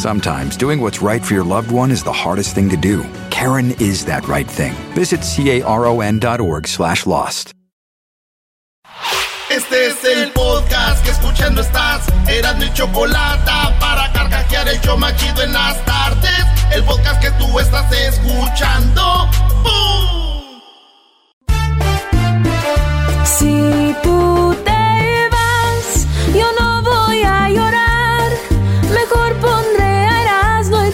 Sometimes doing what's right for your loved one is the hardest thing to do. Karen is that right thing. Visit caron.org slash lost. Este es el podcast que escuchando estás. Eran mi chocolate para carcajear el yo machido en las tardes. El podcast que tú estás escuchando. ¡Bum! Si tú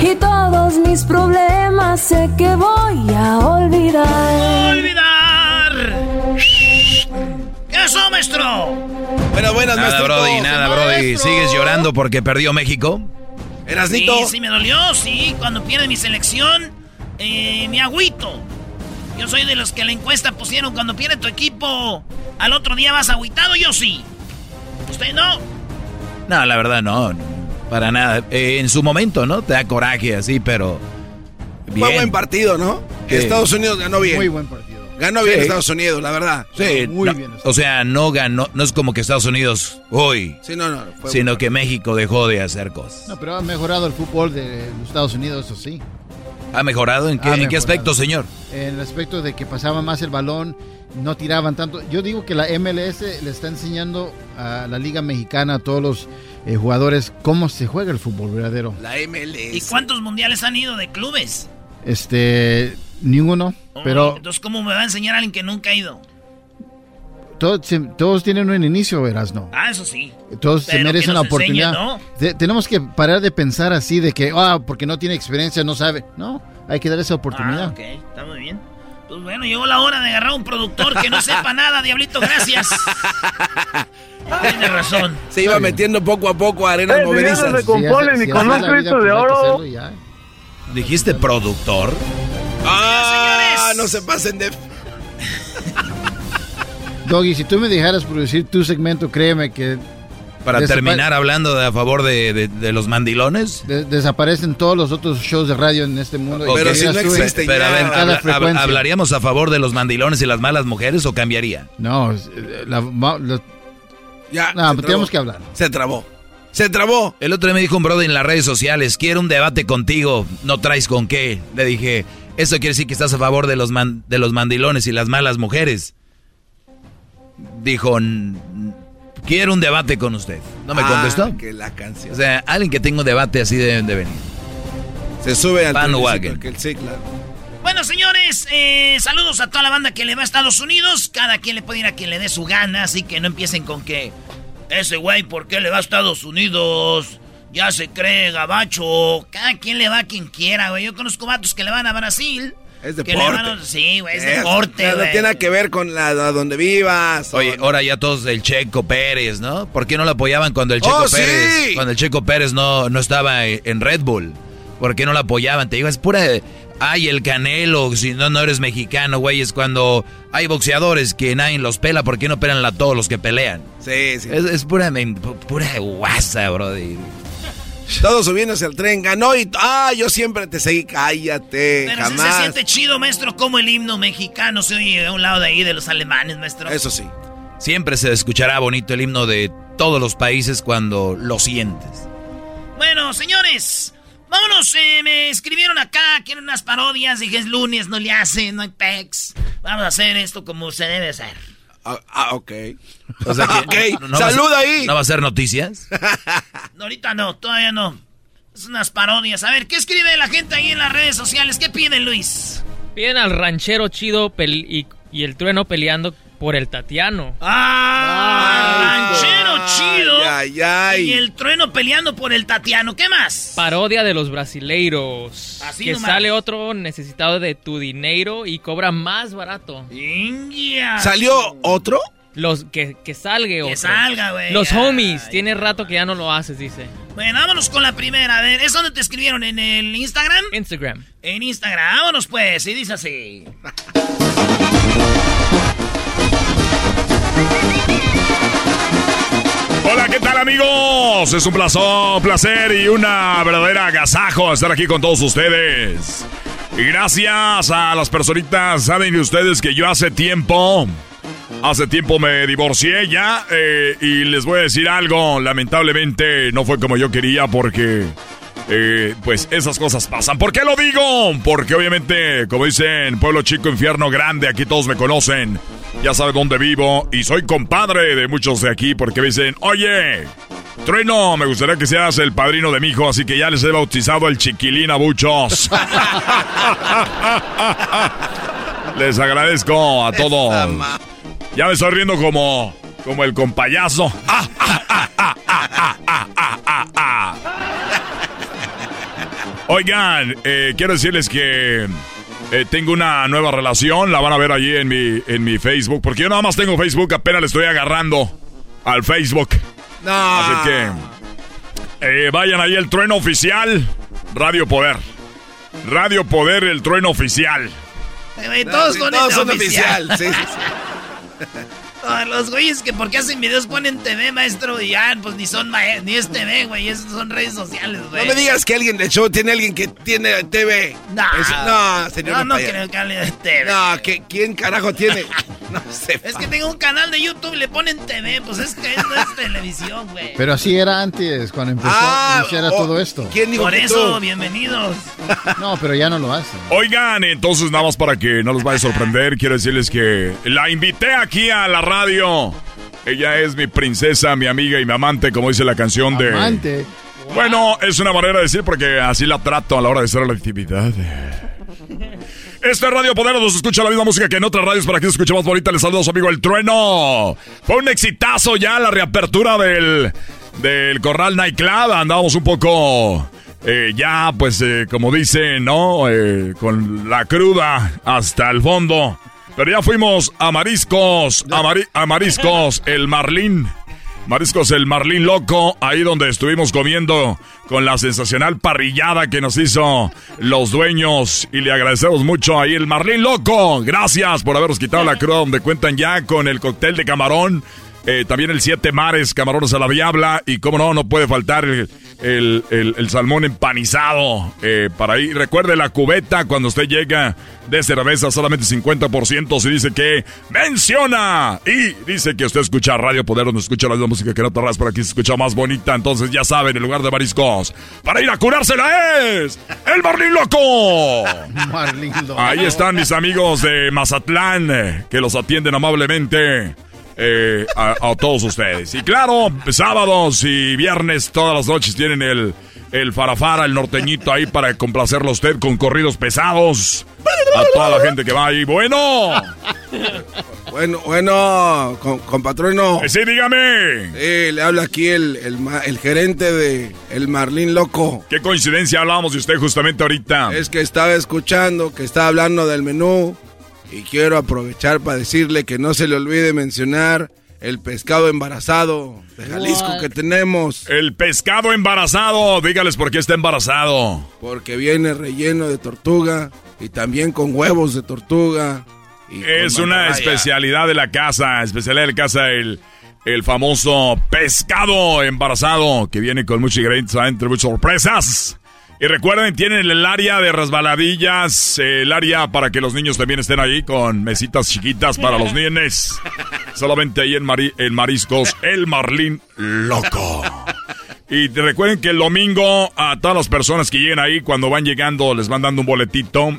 Y todos mis problemas sé que voy a olvidar. ¡Olvidar! ¿Qué eso, maestro? Bueno, buenas, Nada, maestro. Brody, nada, Brody. ¿Sigues llorando porque perdió México? Erasnito. Sí, sí me dolió, sí. Cuando pierde mi selección, eh, mi agüito. Yo soy de los que la encuesta pusieron cuando pierde tu equipo. Al otro día vas agüitado, yo sí. ¿Usted no? No, la verdad no. Para nada. Eh, en su momento, ¿no? Te da coraje así, pero. Bien. Fue buen partido, ¿no? Sí. Estados Unidos ganó bien. Muy buen partido. Ganó bien Sí. Estados Unidos, la verdad. Sí, Muy no, bien. O sea, no ganó. No es como que Estados Unidos hoy, Sí, no, no. fue sino que México dejó de hacer cosas. No, pero ha mejorado el fútbol de los Estados Unidos, eso sí. ¿Ha mejorado? ¿En qué, Ha en qué aspecto, señor? En el aspecto de que pasaban más el balón, no tiraban tanto. Yo digo que la MLS le está enseñando a la Liga Mexicana, a todos los eh, jugadores, cómo se juega el fútbol verdadero. La MLS. ¿Y cuántos mundiales han ido de clubes? Este, ninguno, Oh, pero Entonces, ¿cómo me va a enseñar alguien que nunca ha ido? todos, todos tienen un inicio, verás, no. Ah, eso sí. Todos se merecen la oportunidad. Te- tenemos que parar de pensar así de que, ah, porque no tiene experiencia, no sabe. No, hay que dar esa oportunidad. Ah, ok, está muy bien. Pues bueno, llegó la hora de agarrar un productor que no sepa nada, Diablito, gracias. Tiene razón. Se iba metiendo poco a poco a arenas Eh, movedizas. se componen así- y si con un Cristo de oro. ya. ¿Dijiste productor? ¡Ah! No se pasen de. Doggy, si tú me dejaras producir tu segmento, créeme que Para Desapa- terminar hablando de a favor de, de- de los mandilones. de- desaparecen todos los otros shows de radio en este mundo. Pero si no existe Pero a ya. ver, cada habla- hab- frecuencia. ¿hablaríamos a favor de los mandilones y las malas mujeres o cambiaría? No, eh, la- la- Ya. no, tenemos trabó. que hablar. Se trabó. Se trabó. El otro día me dijo un brother en las redes sociales, quiero un debate contigo, no traes con qué. Le dije, eso quiere decir que estás a favor de los, man- de los mandilones y las malas mujeres. Dijo, "N- quiero un debate con usted. ¿No me Ah, contestó? que la canción. O sea, alguien que tenga un debate así deben de venir. se sube al triciclo, que el- Sí, claro. Bueno, señores, eh, saludos a toda la banda que le va a Estados Unidos. Cada quien le puede ir a quien le dé su gana, así que no empiecen con que ese güey, ¿por qué le va a Estados Unidos? Ya se cree gabacho. Cada quien le va a quien quiera, güey. Yo conozco vatos que le van a Brasil. Es deporte. Sí, güey, es, Es- deporte, No tiene nada que ver con la, donde vivas. o- Oye, ahora ya todos el Checo Pérez, ¿no? ¿Por qué no lo apoyaban cuando el Checo ¡Oh, sí! Pérez, cuando el Checo Pérez no, no estaba en Red Bull? ¿Por qué no lo apoyaban? Te digo, es pura ay, el Canelo, si no no eres mexicano, güey, es cuando hay boxeadores que nadie los pela, ¿por qué no pelan a todos los que pelean? Sí, sí. Es, es pura pura guasa, brody. Todos subiéndose al tren, ganó y. ¡Ah! Yo siempre te seguí. Cállate. Pero sí se jamás. siente chido, maestro, como el himno mexicano se oye a un lado de ahí de los alemanes, maestro. Eso sí. siempre se escuchará bonito el himno de todos los países cuando lo sientes. Bueno, señores, vámonos. Eh, me escribieron acá, quieren unas parodias. Dije, es lunes, no le hacen, no hay pex. Vamos a hacer esto como se debe hacer. Ah, ah, ok. O sea que, ok, salud ahí. ¿No va a ser noticias? No, ahorita no, todavía no. Es unas parodias. A ver, ¿qué escribe la gente ahí en las redes sociales? ¿Qué piden, Luis? Piden al ranchero chido y, y el trueno peleando por el Tatiano. ¡Ah! ranchero chido. Ay, ay. Y el trueno peleando por el Tatiano. ¿Qué más? Parodia de los brasileiros. Así que nomás. sale otro necesitado de tu dinero y cobra más barato. Ingia. ¿Salió otro? Los que, que salga otro. salga, güey. Los Ay, homies. Tiene rato que ya no lo haces, dice. Bueno, vámonos con la primera. A ver, ¿es donde te escribieron? ¿En el Instagram? Instagram. En Instagram. Vámonos pues. Y dice así. Hola, ¿qué tal amigos? Es un placer, placer y una verdadera agasajo estar aquí con todos ustedes. Y gracias a las personitas, saben ustedes que yo hace tiempo, hace tiempo me divorcié ya eh, y les voy a decir algo, lamentablemente no fue como yo quería porque... eh, pues esas cosas pasan. ¿Por qué lo digo? Porque obviamente, como dicen, pueblo chico, infierno grande, aquí todos me conocen. Ya saben dónde vivo y soy compadre de muchos de aquí porque me dicen, oye, Trueno, me gustaría que seas el padrino de mi hijo, así que ya les he bautizado el chiquilín a muchos. les agradezco a todos. Ya me estoy riendo como, como el compayazo. Oigan, eh, quiero decirles que eh, tengo una nueva relación, la van a ver allí en mi, en mi Facebook, porque yo nada más tengo Facebook, apenas le estoy agarrando al Facebook. No. Así que eh, vayan ahí el trueno oficial, Radio Poder. Radio Poder, el trueno oficial. Eh, todos Sí, son, todos este son oficial. oficial. Sí, sí, Ah, los güeyes que porque hacen videos ponen TV, maestro, y ya, pues ni son ni es TV, güey, esos son redes sociales, güey. No me digas que alguien de show tiene alguien que tiene TV. No, Eso- no, señor. No, no Papaya. creo que hable de TV. No, ¿qué- ¿quién carajo tiene? No sé. Es que tengo un canal de YouTube y le ponen TV, pues es que no es televisión, güey. Pero así era antes, cuando empezó Ah, a iniciar oh, todo esto. ¿Quién dijo Por que eso, tú? bienvenidos. No, pero ya no lo hacen. Oigan, entonces nada más para que no los vaya a sorprender, quiero decirles que la invité aquí a la radio. Ella es mi princesa, mi amiga y mi amante, como dice la canción de... Amante. Bueno, es una manera de decir porque así la trato a la hora de hacer la actividad. Este es Radio Poder nos escucha la misma música que en otras radios para que se escuche más bonita. Les saludo a su amigo El Trueno. Fue un exitazo ya la reapertura del, del Corral Nightclub. Andábamos un poco eh, ya, pues, eh, como dicen, ¿no? Eh, con la cruda hasta el fondo. Pero ya fuimos a Mariscos, a, Mari- a Mariscos, el Marlín. Mariscos el Marlín Loco, ahí donde estuvimos comiendo con la sensacional parrillada que nos hizo los dueños y le agradecemos mucho ahí el Marlín Loco. Gracias por habernos quitado la cruda donde cuentan ya con el cóctel de camarón, eh, también el siete mares, camarones a la diabla y como no, no puede faltar el, el- el- el salmón empanizado eh, para ahí. Recuerde la cubeta cuando usted llega de cerveza solamente 50% si dice que menciona y dice que usted escucha Radio Poder donde escucha la misma música que otras radios, pero aquí se escucha más bonita. Entonces ya saben, en lugar de mariscos, para ir a curársela es el Marlín Loco. Marlín Loco. Ahí están mis amigos de Mazatlán eh, que los atienden amablemente. Eh, a, a todos ustedes. Y claro, sábados y viernes, todas las noches tienen el, el farafara, el norteñito ahí para complacerlo a usted con corridos pesados. A toda la gente que va ahí. Bueno, Bueno, bueno, compatrono. eh, sí, dígame. Sí, le habla aquí el, el, el gerente de El Marlín Loco. Qué coincidencia hablábamos de usted justamente ahorita. Es que estaba escuchando que estaba hablando del menú y quiero aprovechar para decirle que no se le olvide mencionar el pescado embarazado de Jalisco What? que tenemos, El pescado embarazado. Dígales por qué está embarazado. porque viene relleno de tortuga y también con huevos de tortuga. y Es una especialidad de la casa, especialidad de la casa, el, el famoso pescado embarazado que viene con muchos ingredientes adentro, muchas sorpresas. Y recuerden, tienen el área de resbaladillas, el área para que los niños también estén ahí con mesitas chiquitas para los nenes. Solamente ahí en, Mari- en Mariscos, el Marlín Loco. Y recuerden que el domingo a todas las personas que lleguen ahí, cuando van llegando, les van dando un boletito.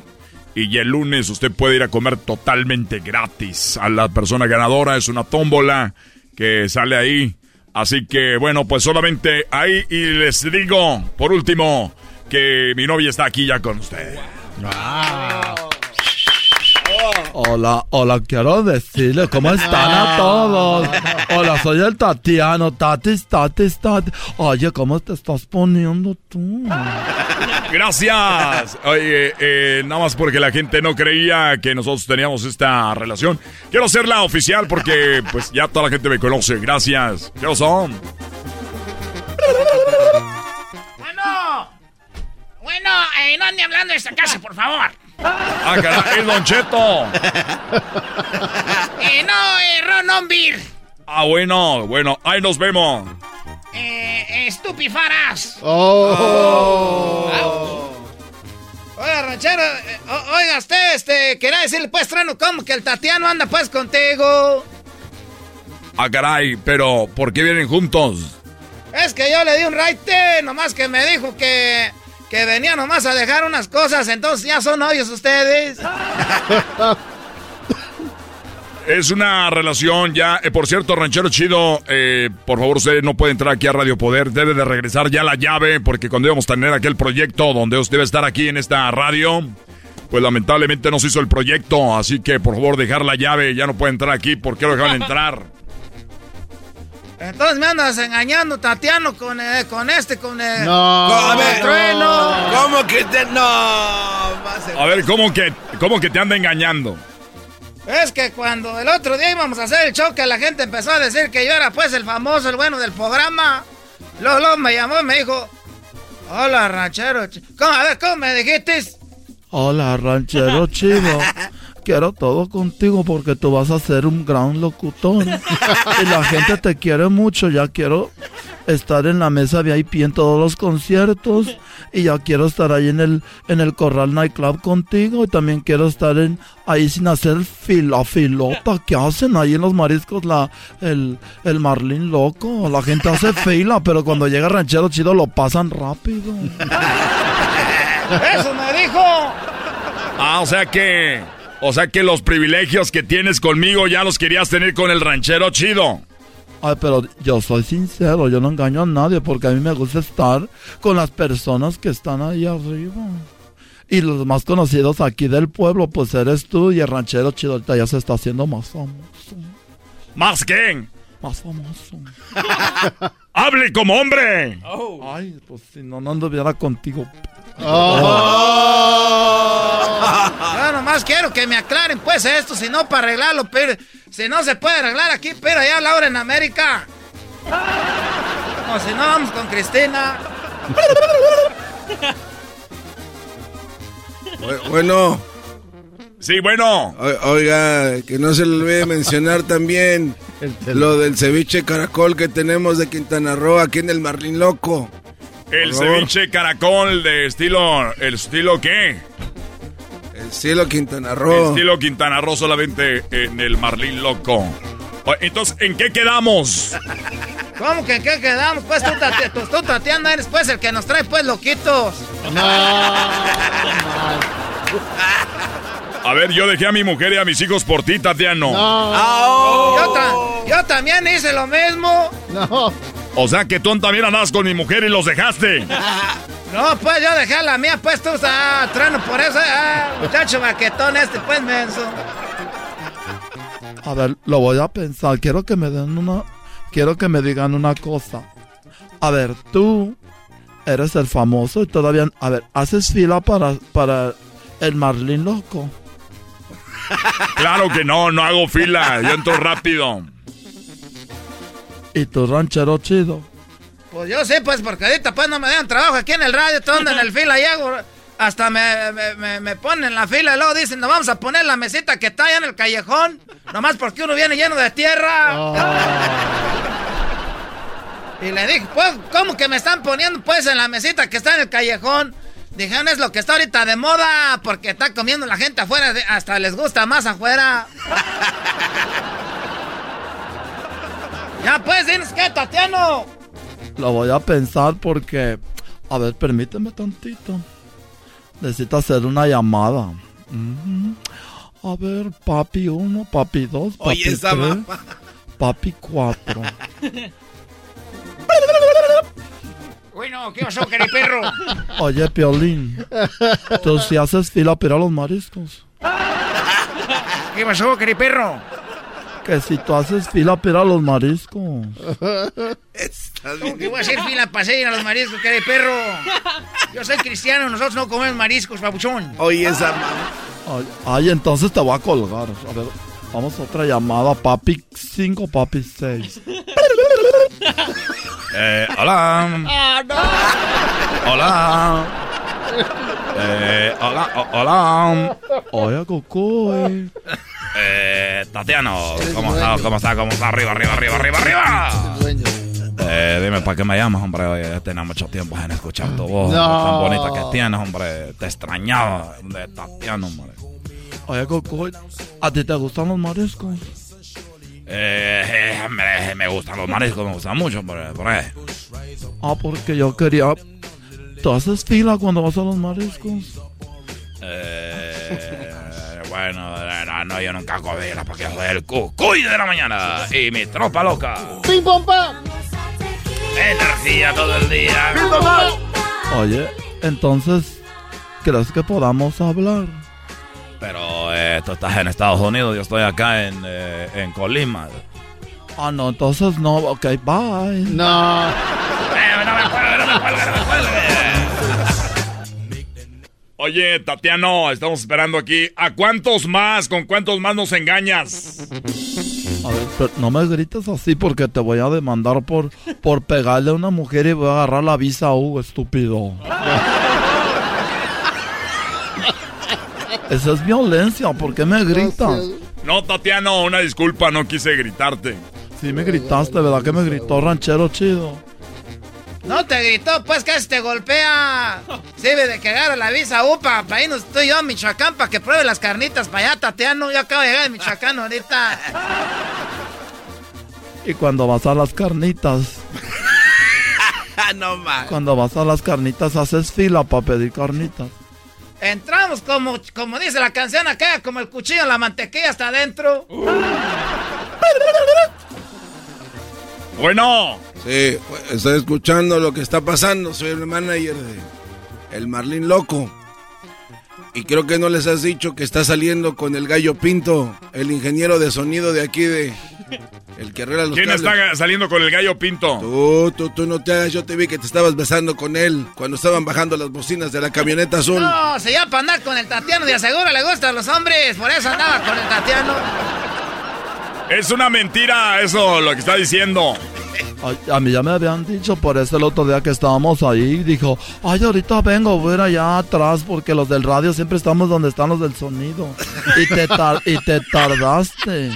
Y el lunes usted puede ir a comer totalmente gratis. A la persona ganadora es una tómbola que sale ahí. Así que bueno, pues solamente ahí. Y les digo, por último, que mi novia está aquí ya con usted. Hola, hola, quiero decirle cómo están a todos. Hola, soy el Tatiano, Tatis, Tatis, Tatis. Oye, ¿cómo te estás poniendo tú? Gracias. Oye, eh, nada más porque la gente no creía que nosotros teníamos esta relación. Quiero hacerla oficial porque pues ya toda la gente me conoce. Gracias. ¿Qué son? Bueno, eh, no ande hablando de esta casa, por favor. Ah, caray, Don Cheto. Eh, no, eh, Ron on beer. Ah, bueno, bueno, ahí nos vemos. Eh, estupifaras. Oh. Oiga, ranchero, eh, o- oiga usted, este, quería decirle pues, Trano, ¿cómo que el Tatiano anda pues contigo? Ah, caray, pero ¿por qué vienen juntos? Es que yo le di un raite, nomás que me dijo que, que venía nomás a dejar unas cosas, entonces ya son novios ustedes. Es una relación ya. eh, por cierto, ranchero chido, eh, por favor, usted no puede entrar aquí a Radio Poder. Debe de regresar ya la llave, porque cuando íbamos a tener aquel proyecto donde usted debe estar aquí en esta radio, pues lamentablemente no se hizo el proyecto. Así que por favor, dejar la llave. Ya no puede entrar aquí. ¿Por qué lo dejaron entrar? Entonces me andas engañando, Tatiano, con, eh, con este, con el, No. con el trueno. ¿Cómo que te.? No. a A ver, ¿cómo que, cómo que te anda engañando? Es que cuando el otro día íbamos a hacer el show, que la gente empezó a decir que yo era pues el famoso, el bueno del programa. Luego me llamó y me dijo, hola ranchero. ch- ¿Cómo? A ver, ¿cómo me dijiste? Hola, ranchero chido. Quiero todo contigo porque tú vas a ser un gran locutor. Y la gente te quiere mucho. Ya quiero estar en la mesa VIP en todos los conciertos. Y ya quiero estar ahí en el, en el Corral Nightclub contigo. Y también quiero estar en, ahí sin hacer fila, filota. ¿Qué hacen ahí en los mariscos? La, el, el Marlín loco. La gente hace fila, pero cuando llega ranchero chido lo pasan rápido. Eso me dijo. Ah, o sea que. O sea que los privilegios que tienes conmigo ya los querías tener con el ranchero chido. Ay, pero yo soy sincero, yo no engaño a nadie porque a mí me gusta estar con las personas que están ahí arriba. Y los más conocidos aquí del pueblo, pues eres tú y el ranchero chido ahorita ya se está haciendo más famoso. ¿Más quién? Más famoso. ¡Hable como hombre! Ay, pues si no, no anduviera contigo. Yo nomás quiero que me aclaren pues esto, si no para arreglarlo, pero si no se puede arreglar aquí, pero allá a la hora en América. O si no, vamos con Cristina. Bu- Bueno, Sí, bueno. o- oiga, que no se le olvide mencionar también lo del ceviche caracol que tenemos de Quintana Roo aquí en el Marlín Loco. El ceviche caracol de estilo. ¿El estilo qué? El cielo Quintana Roo. Estilo Quintana Roo solamente en el Marlín Loco. Entonces, ¿en qué quedamos? ¿Cómo que en qué quedamos? Pues tú, Tati- tú, tú, Tatiana, eres pues el que nos trae pues loquitos. A ver, yo dejé a mi mujer y a mis hijos por ti, Tatiano. Yo, ta- yo también hice lo mismo. No. O sea que tú también andabas con mi mujer y los dejaste. No, pues yo dejé a la mía, pues tú, ah, trueno por eso, ah, muchacho maquetón este, pues menso. A ver, lo voy a pensar. Quiero que me den una. Quiero que me digan una cosa. A ver, tú eres el famoso y todavía. A ver, haces fila para, para el Marlín loco. Claro que no, no hago fila. Yo entro rápido. Y tu ranchero chido. Pues yo sí, pues porque ahorita pues no me dan trabajo aquí en el radio, todo en el fila y hago, hasta me, me, me- me ponen en la fila y luego dicen, nos vamos a poner la mesita que está allá en el callejón, nomás porque uno viene lleno de tierra. Y le dije, pues, ¿cómo que me están poniendo pues en la mesita que está en el callejón? Dijeron, es lo que está ahorita de moda, porque está comiendo la gente afuera, hasta les gusta más afuera. ya pues, tienes que, Tatiano. Lo voy a pensar porque... A ver, permíteme tantito. Necesito hacer una llamada. A ver, papi uno, papi dos, papi Oye, esa tres, mamá. papi cuatro. Bueno, ¿qué pasó, perro? Oye, Piolín, tú si haces fila para los mariscos. ¿Qué pasó, perro? Que si tú haces fila para ir a los mariscos. ¿Cómo que voy a hacer fila para ir a los mariscos, perro? Yo soy cristiano, nosotros no comemos mariscos, papuchón. Oye, esa Ay, ay, entonces te voy a colgar. A ver, vamos a otra llamada. Papi 5, papi 6. Eh, hola. Hola. Eh, hola, hola. Oye, Coco, Eh, Tatiano, ¿cómo está? ¿Cómo está? ¿Cómo está? Arriba, arriba, arriba, arriba, arriba. Eh, dime, ¿para qué me llamas, hombre? Oye, ya tenía mucho tiempo en escuchar tu voz No. tan bonita que tienes, hombre. Te extrañaba de Tatiano, hombre. Oye, Coco, ¿a ti te gustan los mariscos? Eh, eh, hombre, me gustan los mariscos, me gustan mucho, hombre. Por. Ah, porque yo quería... ¿Tú haces fila cuando vas a los mariscos? Eh, bueno, no, no, yo nunca hago vela porque soy el cucuy de la mañana y mi tropa loca. ¡Pim, pom, pam! Energía todo el día. Oye, entonces, ¿crees que podamos hablar? Pero eh, tú estás en Estados Unidos, yo estoy acá en, eh, en Colima. Ah, no, entonces no. Ok, bye. No. Oye, Tatiano, estamos esperando aquí. ¿A cuántos más? ¿Con cuántos más nos engañas? A ver, pero no me grites así porque te voy a demandar por, por pegarle a una mujer y voy a agarrar la visa U, estúpido. Esa es violencia, ¿por qué me gritas? No, Tatiano, una disculpa, no quise gritarte. Sí me gritaste, ¿verdad que me gritó ranchero chido? No te gritó, pues casi te golpea. Sirve de que agarra la visa UPA para irnos tú y yo a Michoacán para que pruebe las carnitas para allá, Tatiano. Yo acabo de llegar de Michoacán ahorita. Y cuando vas a las carnitas, no más. cuando vas a las carnitas haces fila para pedir carnitas. Entramos como, como dice la canción acá, como el cuchillo en la mantequilla hasta adentro. Bueno. Sí, estoy escuchando lo que está pasando. Soy el manager de El Marlín Loco. Y creo que no les has dicho que está saliendo con el gallo Pinto, el ingeniero de sonido de aquí de... El que arregla los ¿Quién cables. está saliendo con el gallo pinto? Tú, tú, tú no te hagas. Yo te vi que te estabas besando con él cuando estaban bajando las bocinas de la camioneta azul. No, se llama para andar con el Tatiano, de aseguro le gustan los hombres, por eso andaba con el Tatiano. Es una mentira eso lo que está diciendo. Ay, a mí ya me habían dicho por eso el otro día que estábamos ahí. Dijo, ay, ahorita vengo, voy a ir allá atrás porque los del radio siempre estamos donde están los del sonido. Y te, tar- y te tardaste.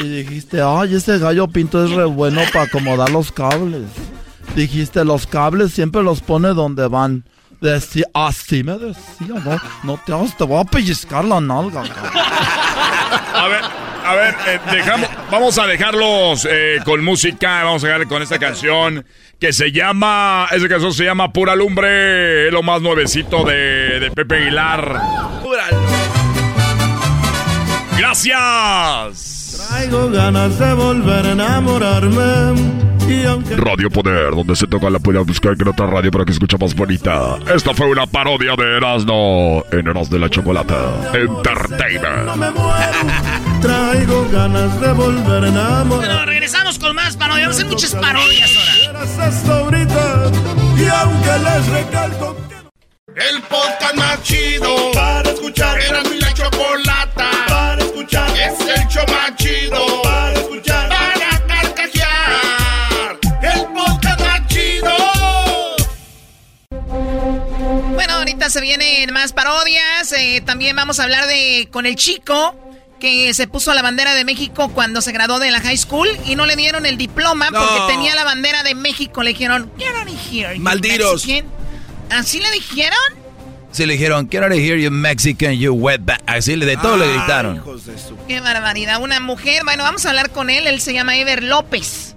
Y dijiste, ay, ese gallo pinto es re bueno para acomodar los cables. Dijiste, los cables siempre los pone donde van. Decía, así me decía, no, no te te voy a pellizcar la nalga. cabrón". A ver, a ver, eh, dejamos, vamos a dejarlos eh, con música, vamos a dejar con esta canción que se llama, esa canción se llama Pura Lumbre, es lo más nuevecito de, de Pepe Aguilar. Gracias. Traigo ganas de volver a enamorarme. Radio Poder, donde se toca la puedes buscar en otra radio para que escucha más bonita. Esta fue una parodia de Erasmo en Eras de la Chocolata Entertainment. traigo ganas de volver a enamorar. Bueno, regresamos con más parodias. Vamos a hacer muchas parodias ahora. Hasta ahorita, y aunque les recalco El podcast más chido para escuchar. Era mi la chocolata para escuchar. Es el show más chido para escuchar. Para carcajear. El podcast más chido. Bueno, ahorita se vienen más parodias. eh, también vamos a hablar de con el chico que se puso la bandera de México cuando se graduó de la high school y no le dieron el diploma No. porque tenía la bandera de México. Le dijeron, get out of here, Malditos. Mexican". ¿Así le dijeron? Sí, le dijeron, quiero hear you Mexican, you wetback. Así de todo le gritaron. Qué barbaridad. Una mujer, bueno, vamos a hablar con él. Él se llama Ever López.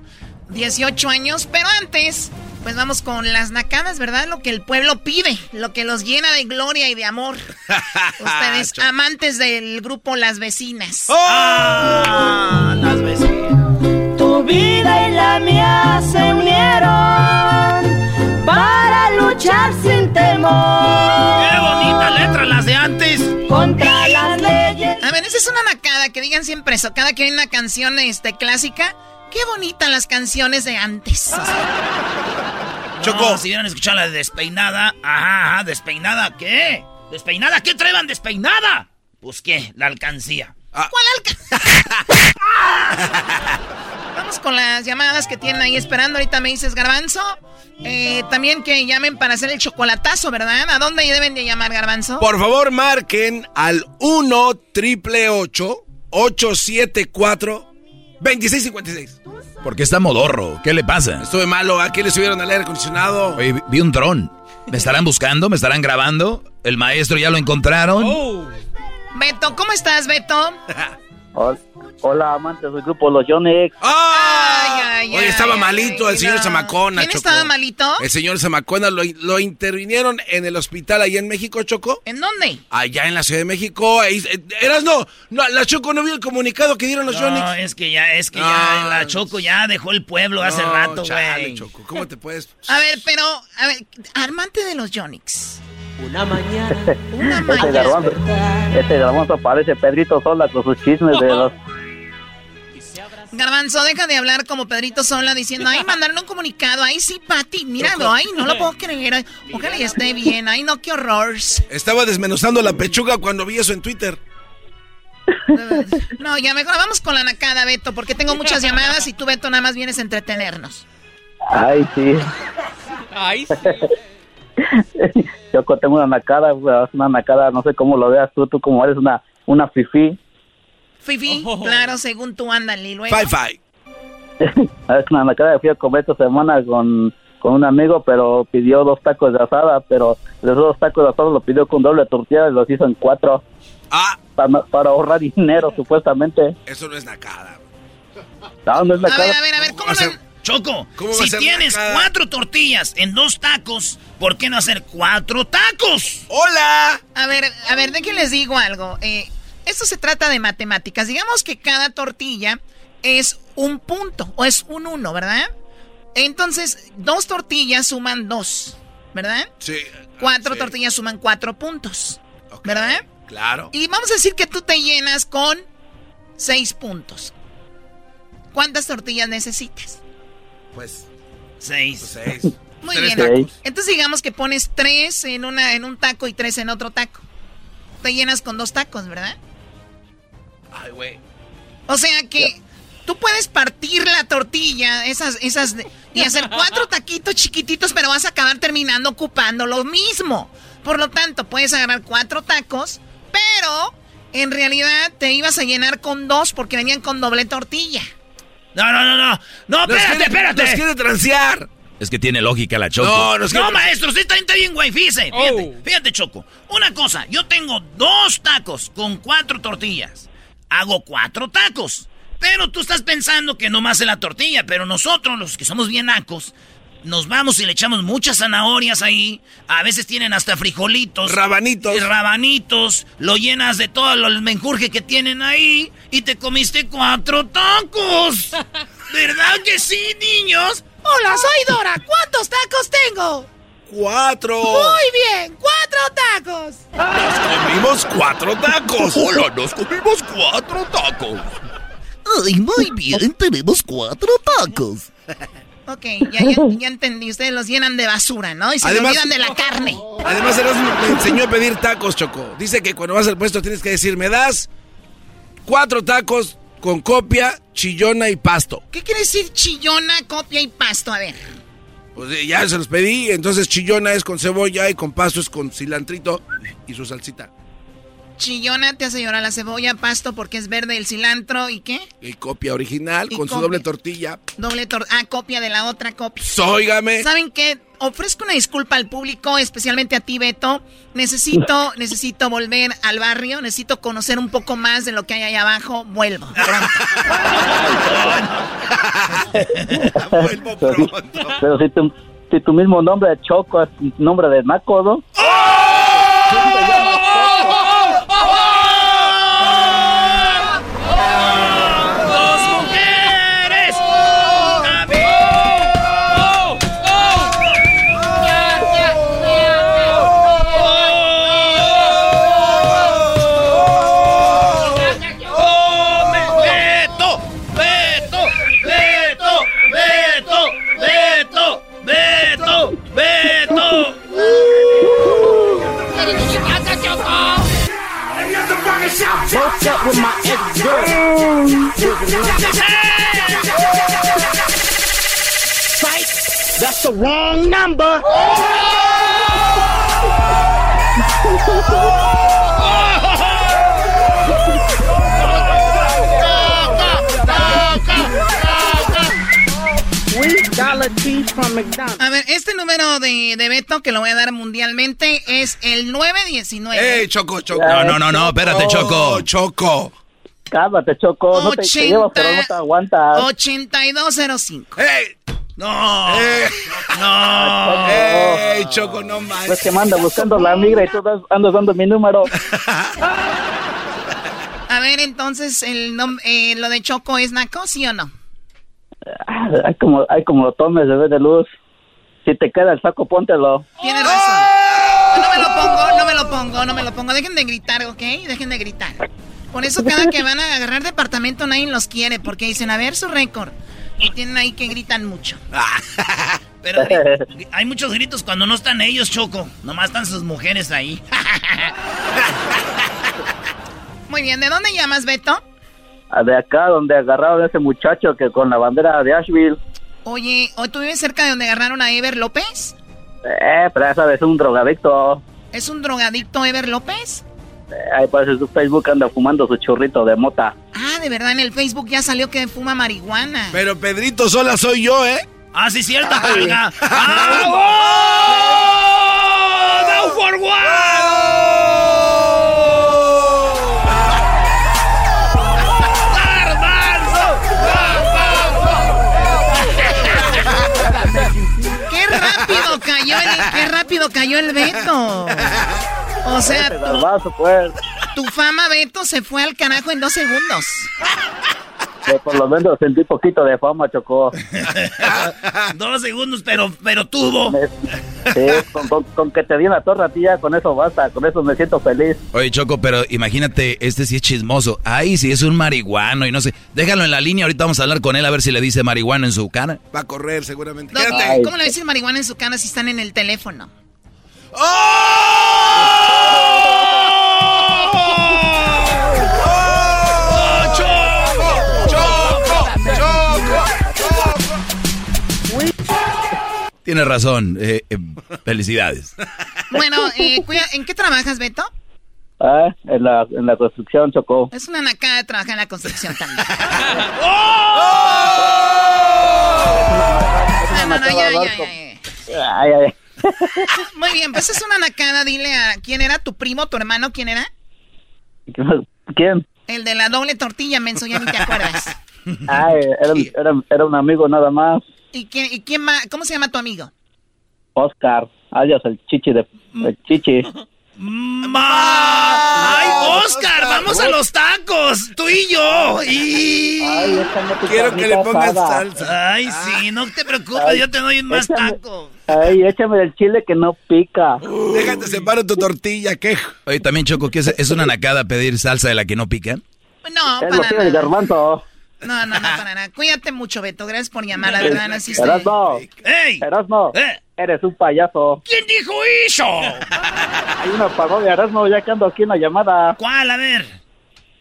18 años, pero antes, pues vamos con las nacadas, ¿verdad? Lo que el pueblo pide, lo que los llena de gloria y de amor. Ustedes, amantes del grupo Las Vecinas. ¡Oh! las vecinas. Tu vida y la mía se unieron para luchar sin temor. ¡Qué bonita letra las de antes! Contra las leyes. A ver, esa es una nacada que digan siempre eso. Cada que hay una canción este, clásica, qué bonitas las canciones de antes. Choco. si hubieran escuchado la de despeinada. Ajá, ajá, despeinada, ¿qué? ¿Despeinada? ¿Qué traeban despeinada? Pues qué, la alcancía. ¿Cuál alcancía? Vamos con las llamadas que tienen ahí esperando. Ahorita me dices, Garbanzo. Eh, también que llamen para hacer el chocolatazo, ¿verdad? ¿A dónde deben de llamar, Garbanzo? Por favor, marquen al 1 triple 874 2656. Porque está modorro. ¿Qué le pasa? Estuve malo. ¿A qué le subieron al aire acondicionado? Oye, vi un dron. ¿Me estarán buscando? ¿Me estarán grabando? ¿El maestro ya lo encontraron? Oh. Beto, ¿cómo estás, Beto? Hola, amantes del grupo Los Yonex. ¡Ay, ay, Oye, estaba malito el señor Zamacona, ¿Quién estaba malito? El señor Zamacona lo, lo, intervinieron en el hospital allá en México, Choco. ¿En dónde? Allá en la Ciudad de México. Eh, eras no, no, la Choco no vio el comunicado que dieron los no, Yonex. es que ya, es que ya la Choco ya dejó el pueblo hace rato, güey. Choco, ¿cómo te puedes...? A ver, pero, a ver, armante de los Yonix. Una mañana. Una Este mañana. garbanzo, este garbanzo parece Pedrito Sola con sus chismes de los... Garbanzo, deja de hablar como Pedrito Sola diciendo, ay, mandaron un comunicado, ay, sí, Pati, míralo, ay, no lo puedo creer, ojalá y esté bien, ay, no, qué horror. Estaba desmenuzando la pechuga cuando vi eso en Twitter. No, ya mejor vamos con la nacada, Beto, porque tengo muchas llamadas y tú, Beto, nada más vienes a entretenernos. Ay, sí. Ay, Yo tengo una nacada, una nacada, no sé cómo lo veas tú, tú como eres una, una fifí. Fifi, claro, según tú, ándale, y luego. Fi-Fi. Es una nacada que fui a comer esta semana con, con un amigo, pero pidió dos tacos de asada, pero los dos tacos de asada lo pidió con doble tortilla y los hizo en cuatro. Ah. Para, para ahorrar dinero, supuestamente. Eso no es nacada. No, no es A nacada. ver, a ver, a ver, ¿cómo no? Choco, ¿Cómo si tienes cuatro tortillas en dos tacos, ¿por qué no hacer cuatro tacos? ¡Hola! A ver, a ver, de que les digo algo. Eh, esto se trata de matemáticas. Digamos que cada tortilla es un punto o es un uno, ¿verdad? Entonces, dos tortillas suman dos, ¿verdad? Sí. Cuatro sí. tortillas suman cuatro puntos, ¿verdad? Claro. Y vamos a decir que tú te llenas con seis puntos. ¿Cuántas tortillas necesitas? Pues, Seis. seis. Muy Tres bien. tacos. Entonces digamos que pones tres en una en un taco y tres en otro taco. Te llenas con dos tacos, ¿verdad? Ay, güey. O sea que tú puedes partir la tortilla, esas, esas, y hacer cuatro taquitos chiquititos, pero vas a acabar terminando ocupando lo mismo. Por lo tanto, puedes agarrar cuatro tacos, pero en realidad te ibas a llenar con dos porque venían con doble tortilla. No, no, no, no. No, Nos espérate, quiere- espérate. Nos quiere transear. Es que tiene lógica la Choco. No, No, maestro, usted está, está bien, güey. Fíjese, fíjate, Oh. fíjate, Choco. Una cosa, yo tengo dos tacos con cuatro tortillas. Hago cuatro tacos. Pero tú estás pensando que nomás es la tortilla. Pero nosotros, los que somos bien nacos, nos vamos y le echamos muchas zanahorias ahí. A veces tienen hasta frijolitos. Rabanitos. y rabanitos. Lo llenas de todo el menjurje que tienen ahí. Y te comiste cuatro tacos. ¿Verdad que sí, niños? Hola, soy Dora. ¿Cuántos tacos tengo? Cuatro. Muy bien, cuatro tacos. Comimos cuatro tacos. Hola, nos comimos cuatro tacos. Ay, muy bien, tenemos cuatro tacos. Ok, ya, ya, ya entendí. Ustedes los llenan de basura, ¿no? Y se Además- olvidan de la carne. Además, me enseñó a pedir tacos, Choco. Dice que cuando vas al puesto tienes que decir, me das cuatro tacos con copia, chillona y pasto. ¿Qué quiere decir chillona, copia y pasto? A ver. Pues eh, ya se los pedí, entonces chillona es con cebolla y con pasto es con cilantrito y su salsita. Chillona te hace llorar la cebolla, pasto porque es verde el cilantro y qué? Y copia original Y con su doble tortilla. Doble tor ah, copia de la otra copia. Óigame. ¿Saben qué? ofrezco una disculpa al público, especialmente a ti, Beto. Necesito, necesito volver al barrio, necesito conocer un poco más de lo que hay ahí abajo. Vuelvo. Vuelvo pronto. Pero si tu, si tu mismo nombre de Choco es nombre de Naco, ¿no? Psych, that's the wrong number. A ver, este número de, de Beto que lo voy a dar mundialmente es el 919. ¡Ey, Choco, Choco! No, no, no, no, espérate, Choco. Choco. Cálmate, Choco. No te, te llevo, pero no te aguantas. 8205. ¡Ey! ¡No! ¡No! ¡Ey, Choco, no Pues manches! que me anda buscando la migra y tú das- andas dando mi número. A ver, entonces, el nom- eh, lo de Choco es Naco, ¿sí o no? Ah, Hay como, hay como lo tomes, bebé de luz. Si te queda el saco, póntelo. Tienes razón. No me lo pongo, no me lo pongo, no me lo pongo. Dejen de gritar, ¿ok? Dejen de gritar. Por eso cada que van a agarrar departamento nadie los quiere, porque dicen, a ver su récord. Y tienen ahí que gritan mucho. Pero hay muchos gritos cuando no están ellos, Choco. Nomás están sus mujeres ahí. Muy bien, ¿de dónde llamas, Beto? Ah, De acá, donde agarraron a ese muchacho que con la bandera de Asheville. Oye, ¿o tú vives cerca de donde agarraron a Ever López? Eh, pero ya sabes, un drogadicto. ¿Es un drogadicto Ever López? Ahí parece su Facebook anda fumando su churrito de mota. Ah, de verdad, en el Facebook ya salió que fuma marihuana. Pero Pedrito sola soy yo, ¿eh? Ah, sí, cierto, carga. ¡Ah, gol! ¡Down for ¡Qué rápido cayó el, qué rápido cayó el Beto! O sea, tu, garbazo, pues. tu fama, Beto, se fue al carajo en dos segundos. que por lo menos sentí poquito de fama, Chocó. Dos segundos, pero, pero tuvo. Sí, con, con- con que te di una torre a ti ya, con eso basta, con eso me siento feliz. Oye, Choco, pero imagínate, este sí es chismoso. Ay, si es un marihuano y no sé. Déjalo en la línea, ahorita vamos a hablar con él a ver si le dice marihuano en su cara. Va a correr seguramente. No. ¿Cómo le decir marihuana en su cara si están en el teléfono? Tienes razón, eh, eh, felicidades. Bueno, eh, cuida- ¿en qué trabajas, Beto? Ah, en la, en la construcción, Chocó. Es una nacada de trabajar en la construcción también. No, no, no, ya, ya, ya, ya. Ay, ay. Muy bien, pues es una nacada. Dile a quién era tu primo, tu hermano, quién era. ¿Quién? El de la doble tortilla, menso, ya ni te acuerdas. Ay, era, era, era un amigo nada más. ¿Y quién, y quién más? ¿Cómo se llama tu amigo? Oscar, alias el chichi de... El chichi. ¡Ay, Oscar! ¡Vamos a los tacos! ¡Tú y yo! Y... Quiero que le pongas salsa. Ay, sí, no te preocupes, yo te doy más échame- tacos. Ay, échame el chile que no pica. Déjate separo tu tortilla, ¿qué? Oye, también, Choco, ¿qué es, es una nacada pedir salsa de la que no pica? No, Es para nada. garbanzo. No, no, no, para nada. Cuídate mucho, Beto. Gracias por llamar, la verdad. No existe. Erasmo, ¡Ey! Erasmo, eres un payaso. ¿Quién dijo eso? Hay una parodia, Erasmo, ya que ando aquí en la llamada. ¿Cuál? A ver.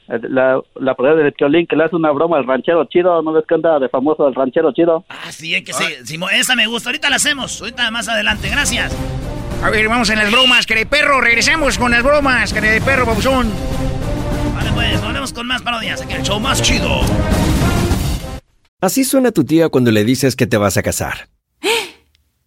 La, la parodia del Piolín que le hace una broma al ranchero chido. ¿No ves que anda de famoso el ranchero chido? Ah, sí, es que sí. Simo- esa me gusta. Ahorita la hacemos. Ahorita más adelante. Gracias. A ver, vamos en las bromas, que de perro. Regresamos con las bromas, que de perro, babuzón. Vale, pues, volvemos con más parodias. Aquí el show más chido. Así suena tu tía cuando le dices que te vas a casar.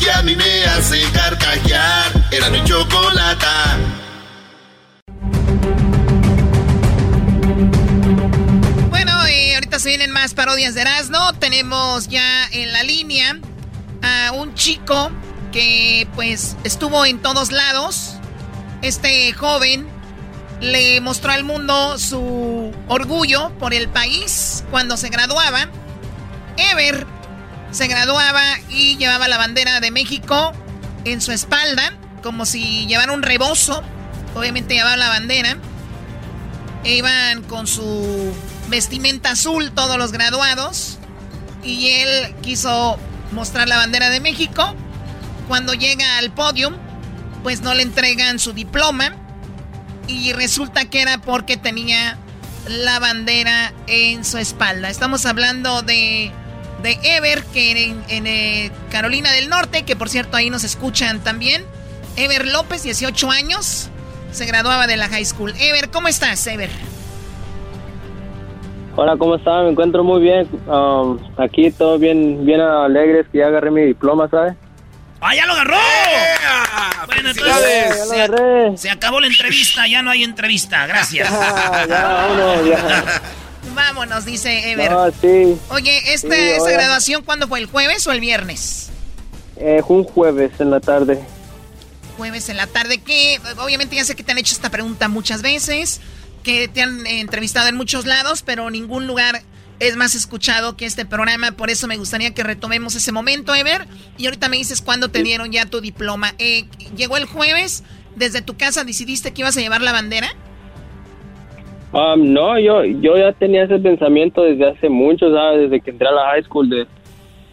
que a mí me hace carcajear. Era mi chocolata. Bueno, ahorita se vienen más parodias de Erasmo. Tenemos ya en la línea a un chico que pues estuvo en todos lados. Este joven le mostró al mundo su orgullo por el país cuando se graduaba. Ever se graduaba y llevaba la bandera de México en su espalda, como si llevara un rebozo. Obviamente llevaba la bandera. E iban con su vestimenta azul todos los graduados. Y él quiso mostrar la bandera de México. Cuando llega al podio, pues no le entregan su diploma. Y resulta que era porque tenía la bandera en su espalda. Estamos hablando de de Ever, que en, en eh, Carolina del Norte, que por cierto ahí nos escuchan también. Ever López, 18 años, se graduaba de la high school. Ever, ¿cómo estás, Ever? Hola, ¿cómo están? Me encuentro muy bien. Um, aquí todo bien, bien alegres que ya agarré mi diploma, ¿sabes? ¡Ah, ya lo agarró! Bueno, entonces Ya lo se, agarré. se acabó la entrevista, ya no hay entrevista, gracias. ya, vámonos, ya. Vámonos, dice Ever. No, sí. Oye, ¿esta, Sí, ¿esta oiga. graduación cuándo fue? ¿El jueves o el viernes? Eh, fue un jueves en la tarde. Jueves en la tarde, que obviamente ya sé que te han hecho esta pregunta muchas veces, que te han eh, entrevistado en muchos lados, pero ningún lugar es más escuchado que este programa, por eso me gustaría que retomemos ese momento, Ever, y ahorita me dices cuándo te dieron ya tu diploma. Eh, llegó el jueves, desde tu casa decidiste que ibas a llevar la bandera. Um, no, yo, yo ya tenía ese pensamiento desde hace mucho, ¿sabes? Desde que entré a la high school. De,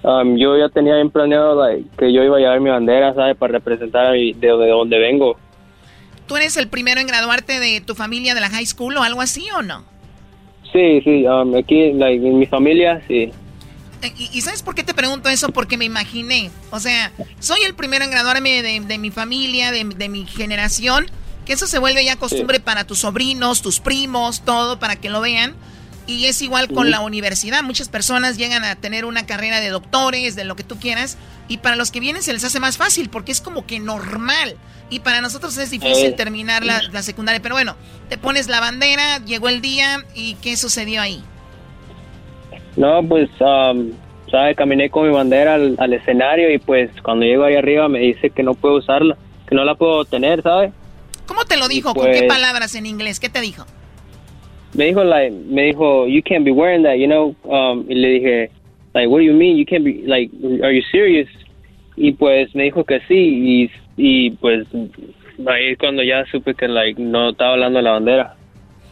um, yo ya tenía bien planeado like, que yo iba a llevar mi bandera, ¿sabes? Para representar a mi- de, de donde vengo. ¿Tú eres el primero en graduarte de tu familia de la high school o algo así o no? Sí, sí, um, aquí like, en mi familia, sí. Eh, ¿Y, y sabes por qué te pregunto eso? Porque me imaginé. O sea, soy el primero en graduarme de, de mi familia, de mi generación. Que eso se vuelve ya costumbre para tus sobrinos, tus primos, todo, para que lo vean. Y es igual con Ujú. la universidad. Muchas personas llegan a tener una carrera de doctores, de lo que tú quieras. Y para los que vienen se les hace más fácil porque es como que normal. Y para nosotros es difícil Eh. terminar la, la secundaria. Pero bueno, te pones la bandera, llegó el día y ¿qué sucedió ahí? No, pues, um, ¿sabes? Caminé con mi bandera al, al escenario y pues cuando llego ahí arriba me dice que no puedo usarla, que no la puedo tener, ¿sabes? ¿Cómo te lo dijo? ¿Con Pues- qué palabras en inglés? ¿Qué te dijo? me dijo like me dijo you can't be wearing that you know um y le dije like what do you mean you can't be like are you serious y pues me dijo que sí y, y pues ahí es cuando ya supe que like, no estaba hablando de la bandera.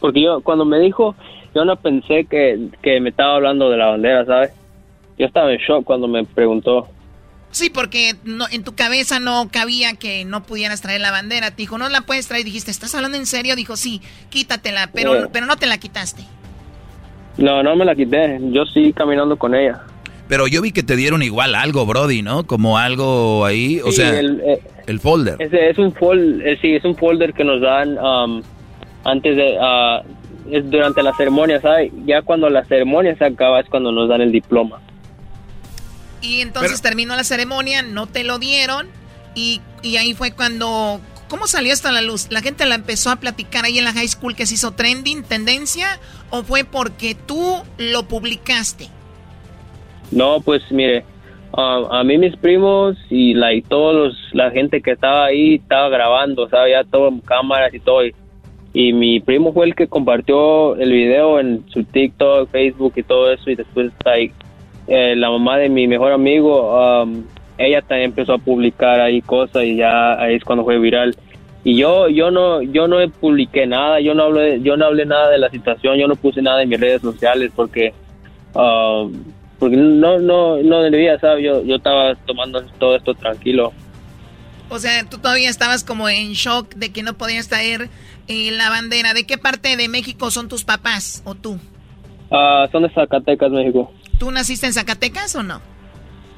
Porque yo, cuando me dijo, yo no pensé que, que me estaba hablando de la bandera, ¿sabes? Yo estaba en shock cuando me preguntó. Sí, porque no, en tu cabeza no cabía que no pudieras traer la bandera. Te dijo, no la puedes traer. Dijiste, ¿estás hablando en serio? Dijo, sí, quítatela, pero, pero no te la quitaste. No, no me la quité. Yo sí caminando con ella. Pero yo vi que te dieron igual algo, Brody, ¿no? Como algo ahí, o Sí, sea, el, eh, el folder. Ese es un fol eh, sí, es un folder que nos dan um, antes de ah, es durante la ceremonia, ¿sabes? Ya cuando la ceremonia se acaba es cuando nos dan el diploma. Y entonces terminó la ceremonia, no te lo dieron. Y, y ahí fue cuando. ¿Cómo salió esto a la luz? ¿La gente la empezó a platicar ahí en la high school que se hizo trending, tendencia? ¿O fue porque tú lo publicaste? No, pues mire, um, a mí mis primos y like todos los- la gente que estaba ahí estaba grabando, ¿sabes? Ya todo en cámaras y todo. Y, y mi primo fue el que compartió el video en su TikTok, Facebook y todo eso. Y después like, eh, la mamá de mi mejor amigo, um, ella también empezó a publicar ahí cosas y ya ahí es cuando fue viral. Y yo yo no yo no publiqué nada, yo no hablé yo no hablé nada de la situación, yo no puse nada en mis redes sociales porque um, porque no no no debía, ¿sabes? Yo yo estaba tomando todo esto tranquilo. O sea, tú todavía estabas como en shock de que no podías traer eh, la bandera. ¿De qué parte de México son tus papás o tú? Ah, son de Zacatecas, México. ¿Tú naciste en Zacatecas o no?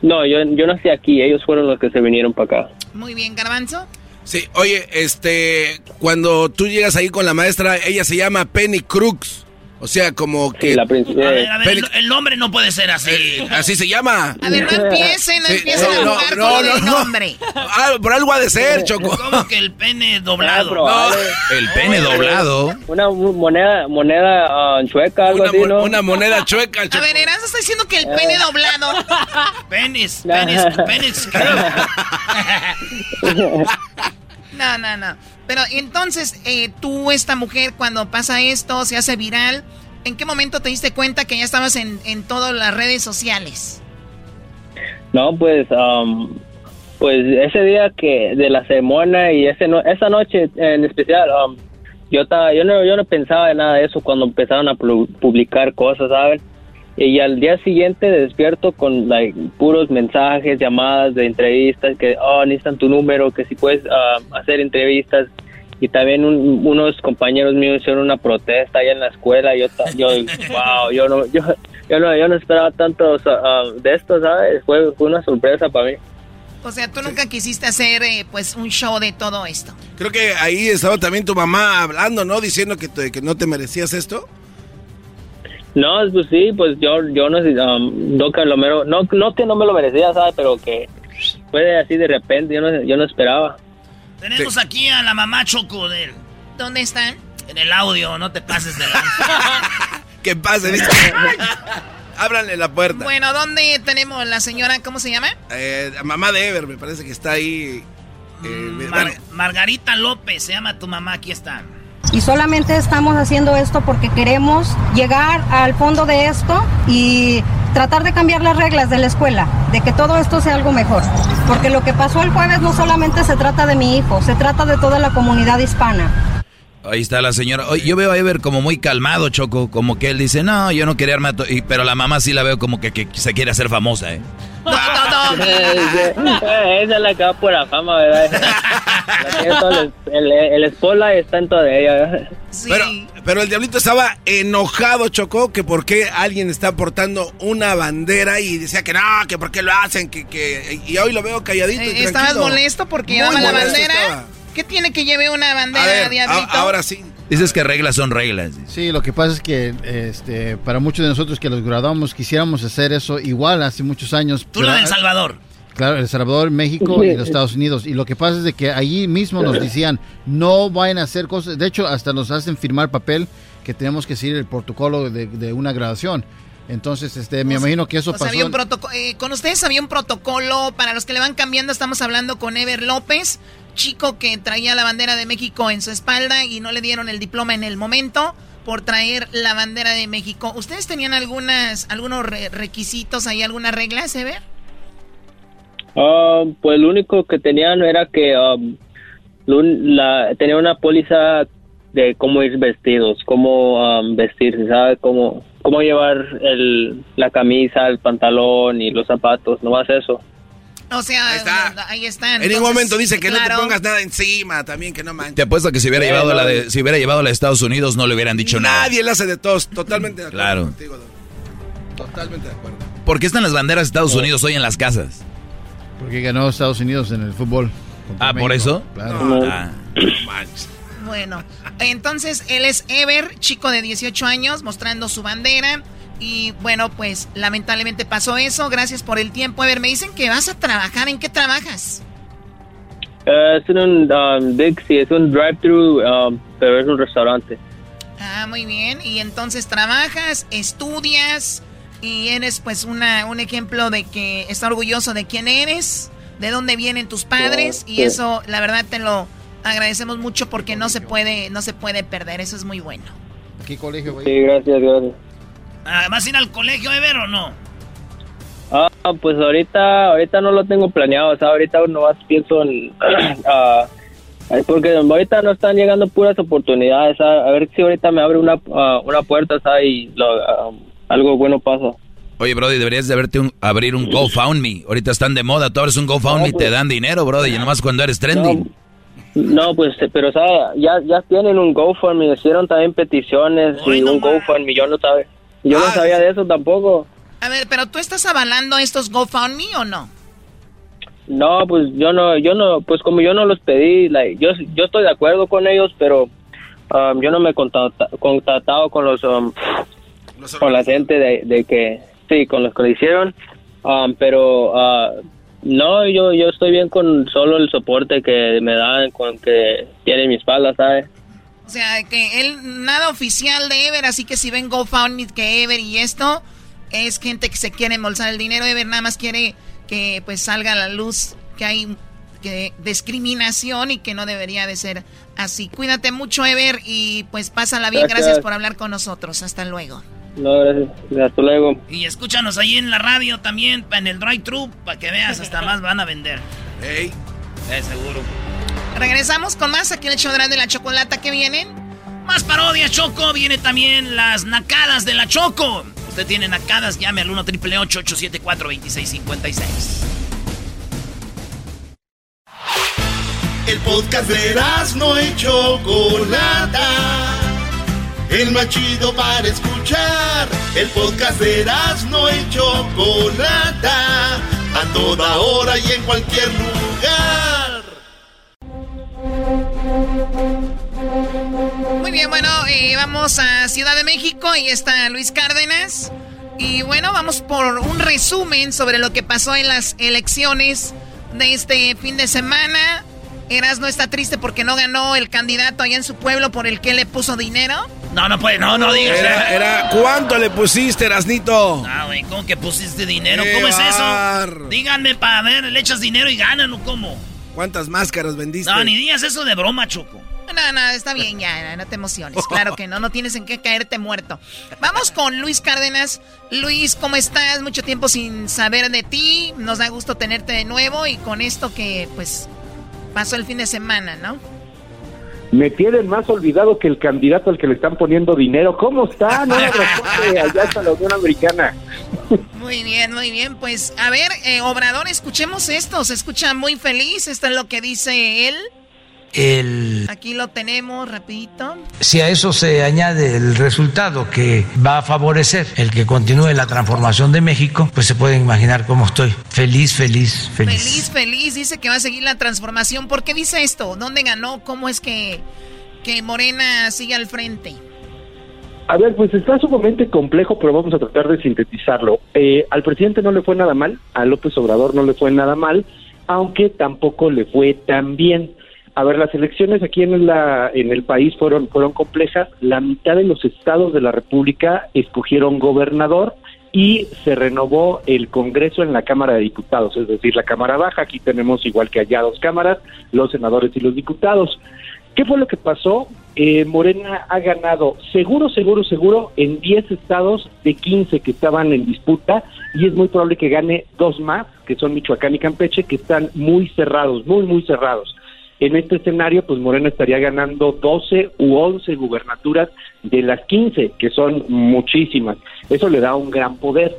No, yo yo nací aquí, ellos fueron los que se vinieron para acá. Muy bien, Garbanzo. Sí, oye, este, cuando tú llegas ahí con la maestra, ella se llama Penny Crux. O sea, como que... la A ver, a ver, Penny- el, el nombre no puede ser así. así se llama. A ver, no empiecen, no Sí, empiecen no, a no, jugar no, con no, el no. nombre. Ah, por algo ha de ser, Choco. ¿Cómo que el pene doblado? No, El pene doblado. Una moneda moneda ah, chueca, algo Una, así, una moneda chueca, A Choco. ver, Eranzo está diciendo que el pene doblado. Penis, penis, penis. No, no, no. Pero entonces, eh, tú, esta mujer, cuando pasa esto, se hace viral, ¿en qué momento te diste cuenta que ya estabas en, en todas las redes sociales? No, pues, um, pues ese día que de la ceremonia y ese no, esa noche en especial, um, yo estaba, yo no, yo no pensaba en nada de eso cuando empezaron a pu- publicar cosas, ¿sabes? Y al día siguiente despierto con like, puros mensajes, llamadas de entrevistas, que, oh, necesitan tu número, que si puedes ah, hacer entrevistas. Y también un- unos compañeros míos hicieron una protesta allá en la escuela. Yo, yo wow, yo no, yo, yo no, yo no esperaba tanto ah, de esto, ¿sabes? Fue, fue una sorpresa para mí. O sea, tú nunca quisiste hacer, eh, pues, un show de todo esto. Creo que ahí estaba también tu mamá hablando, ¿no? Diciendo que, te- que no te merecías esto. No, pues sí, pues yo, yo no, um, no, que lo mero- no, no que no me lo merecía, ¿sabes? Pero que fue así de repente, yo no, yo no esperaba. Tenemos aquí a la mamá Choco del, ¿Dónde están? en el audio, no te pases de. ¿Qué pasa? ¿viste? Ábranle la puerta. Bueno, ¿dónde tenemos la señora, cómo se llama? Eh, la mamá de Ever, me parece que está ahí. eh, Mar- bueno, Margarita López, se llama tu mamá, aquí está. Y solamente estamos haciendo esto porque queremos llegar al fondo de esto y tratar de cambiar las reglas de la escuela, de que todo esto sea algo mejor. Porque lo que pasó el jueves no solamente se trata de mi hijo, se trata de toda la comunidad hispana. Ahí está la señora. Oye, yo veo a Ever como muy calmado, Choco. Como que él dice, no, yo no quería armar... to-", y- Pero la mamá sí la veo como que, que se quiere hacer famosa, ¿eh? No, no, no. Esa es la que va por la fama, ¿verdad? La el, el, está en toda ella, ¿verdad? Pero, pero el diablito estaba enojado, Chocó, que por qué alguien está portando una bandera y decía que no, que por qué lo hacen, que, que y hoy lo veo calladito. y Eh, ¿Estabas tranquilo. molesto porque llevaba la bandera? estaba. ¿Qué tiene que lleve una bandera, A ver, Diablito? a- ahora sí. Dices que reglas son reglas. Sí, lo que pasa es que este, para muchos de nosotros que los graduamos quisiéramos hacer eso igual hace muchos años. Tú lo del Salvador. Claro, El Salvador, México y los Estados Unidos. Y lo que pasa es de que allí mismo nos decían, no vayan a hacer cosas. De hecho, hasta nos hacen firmar papel que tenemos que seguir el protocolo de, de una graduación. Entonces, este, me imagino que eso sea, pasó. había un protoco- eh, con ustedes había un protocolo, para los que le van cambiando, estamos hablando con Ever López, chico que traía la bandera de México en su espalda y no le dieron el diploma en el momento por traer la bandera de México. ¿Ustedes tenían algunas, algunos re- requisitos ahí, algunas reglas, Ever? Ah, pues lo único que tenían era que um, la, tenía una póliza de cómo ir vestidos, cómo um, vestirse, ¿sabe? Cómo, cómo llevar el, la camisa, el pantalón y los zapatos, no más eso. O sea, ahí, está. en ningún momento dice que no te pongas nada encima, también que no manches. Te apuesto que si hubiera, llevado la de, si hubiera llevado la de Estados Unidos no le hubieran dicho nada. Nadie le hace de todos, totalmente de acuerdo claro. contigo. Totalmente de acuerdo. ¿Por qué están las banderas de Estados Unidos hoy en las casas? Porque ganó Estados Unidos en el fútbol. Ah, ¿por eso? Claro. Ah. Bueno, entonces él es Ever, chico de 18 años, mostrando su bandera. Y bueno, pues lamentablemente pasó eso. Gracias por el tiempo. Ever, me dicen que vas a trabajar. ¿En qué trabajas? Eh, es un um, sí, es un drive-thru, um, pero es un restaurante. Ah, muy bien. Y entonces trabajas, estudias y eres pues una, un ejemplo de que está orgulloso de quién eres, de dónde vienen tus padres y eso la verdad te lo agradecemos mucho porque no se puede no se puede perder, eso es muy bueno. ¿Qué colegio voy? Sí, gracias, gracias. Ah, ¿Vas a ir al colegio, Ever, o no? Ah, pues ahorita ahorita no lo tengo planeado, o sea, ahorita no más pienso en ah, porque ahorita no están llegando puras oportunidades, a ver si ahorita me abre una, ah, una puerta, ¿sabes? Y lo, ah, algo bueno pasa. Oye, Brody, deberías de verte un, abrir un GoFundMe. Ahorita están de moda, tú abres un GoFundMe y te dan dinero, Brody, y nomás cuando eres trending. No, pues, pero, ¿sabes? Ya, ya tienen un GoFundMe, hicieron también peticiones y un GoFundMe, yo no sabía, yo no Ah, sabía de eso tampoco. A ver, pero tú estás avalando estos GoFundMe o no? No, pues yo no, yo no, pues como yo no los pedí, like, yo, yo estoy de acuerdo con ellos, pero um, yo no me he contacta- contactado con los, um, con la gente de, de que, sí, con los que lo hicieron, um, pero ah, no, yo, yo estoy bien con solo el soporte que me dan, con que tienen mi espalda, ¿sabes? O sea, que él, nada oficial de Ever, así que si ven GoFundMe que Ever y esto, es gente que se quiere embolsar el dinero. Ever nada más quiere que pues salga a la luz que hay que discriminación y que no debería de ser así. Cuídate mucho, Ever, y pues pásala bien. Gracias. Gracias por hablar con nosotros. Hasta luego. No, gracias, hasta luego. Y escúchanos ahí en la radio también, en el drive-thru, para que veas, hasta más van a vender. Ey. Eh, seguro. Regresamos con más aquí en el show de la chocolata que vienen. Más parodia, Choco. Viene también las nacadas de la Choco. Usted tiene nacadas, llame al 1 triple 874 2656 El podcast de no y Chocolata. El más chido para escuchar. El podcast de no y Chocolata. A toda hora y en cualquier lugar. Muy bien, bueno, eh, vamos a Ciudad de México. Ahí está Luis Cárdenas. Y bueno, vamos por un resumen sobre lo que pasó en las elecciones de este fin de semana. Erasno está triste porque no ganó el candidato allá en su pueblo por el que le puso dinero. No, no puede, no, no digas. Era, era, ¿cuánto le pusiste, Erasnito? Ah, güey, ¿cómo que pusiste dinero? ¡Qué ¿Cómo es eso? Díganme para ver, le echas dinero y ganan o cómo. ¿Cuántas máscaras vendiste? No, ni digas eso de broma, Choco. No, no, está bien ya, no te emociones. Claro que no, no tienes en qué caerte muerto. Vamos con Luis Cárdenas. Luis, ¿cómo estás? Mucho tiempo sin saber de ti. Nos da gusto tenerte de nuevo y con esto que, pues, pasó el fin de semana, ¿no? Me tienen más olvidado que el candidato al que le están poniendo dinero. ¿Cómo está? No responde allá hasta la Unión Americana. Muy bien, muy bien. Pues, a ver, eh, Obrador, escuchemos esto. Se escucha muy feliz. Esto es lo que dice él. El, Aquí lo tenemos, rapidito. si a eso se añade el resultado que va a favorecer el que continúe la transformación de México, pues se pueden imaginar cómo estoy. Feliz, feliz, feliz. Feliz, feliz. Dice que va a seguir la transformación. ¿Por qué dice esto? ¿Dónde ganó? ¿Cómo es que, que Morena sigue al frente? A ver, pues está sumamente complejo, pero vamos a tratar de sintetizarlo. Eh, al presidente no le fue nada mal, a López Obrador no le fue nada mal, aunque tampoco le fue tan bien. A ver, las elecciones aquí en, la, en el país fueron, fueron complejas. La mitad de los estados de la República escogieron gobernador y se renovó el Congreso en la Cámara de Diputados, es decir, la Cámara Baja. Aquí tenemos, igual que allá, dos cámaras, los senadores y los diputados. ¿Qué fue lo que pasó? Eh, Morena ha ganado seguro, seguro, seguro en 10 estados de 15 que estaban en disputa y es muy probable que gane dos más, que son Michoacán y Campeche, que están muy cerrados, muy, muy cerrados. En este escenario, pues Morena estaría ganando 12 u 11 gubernaturas de las 15, que son muchísimas. Eso le da un gran poder.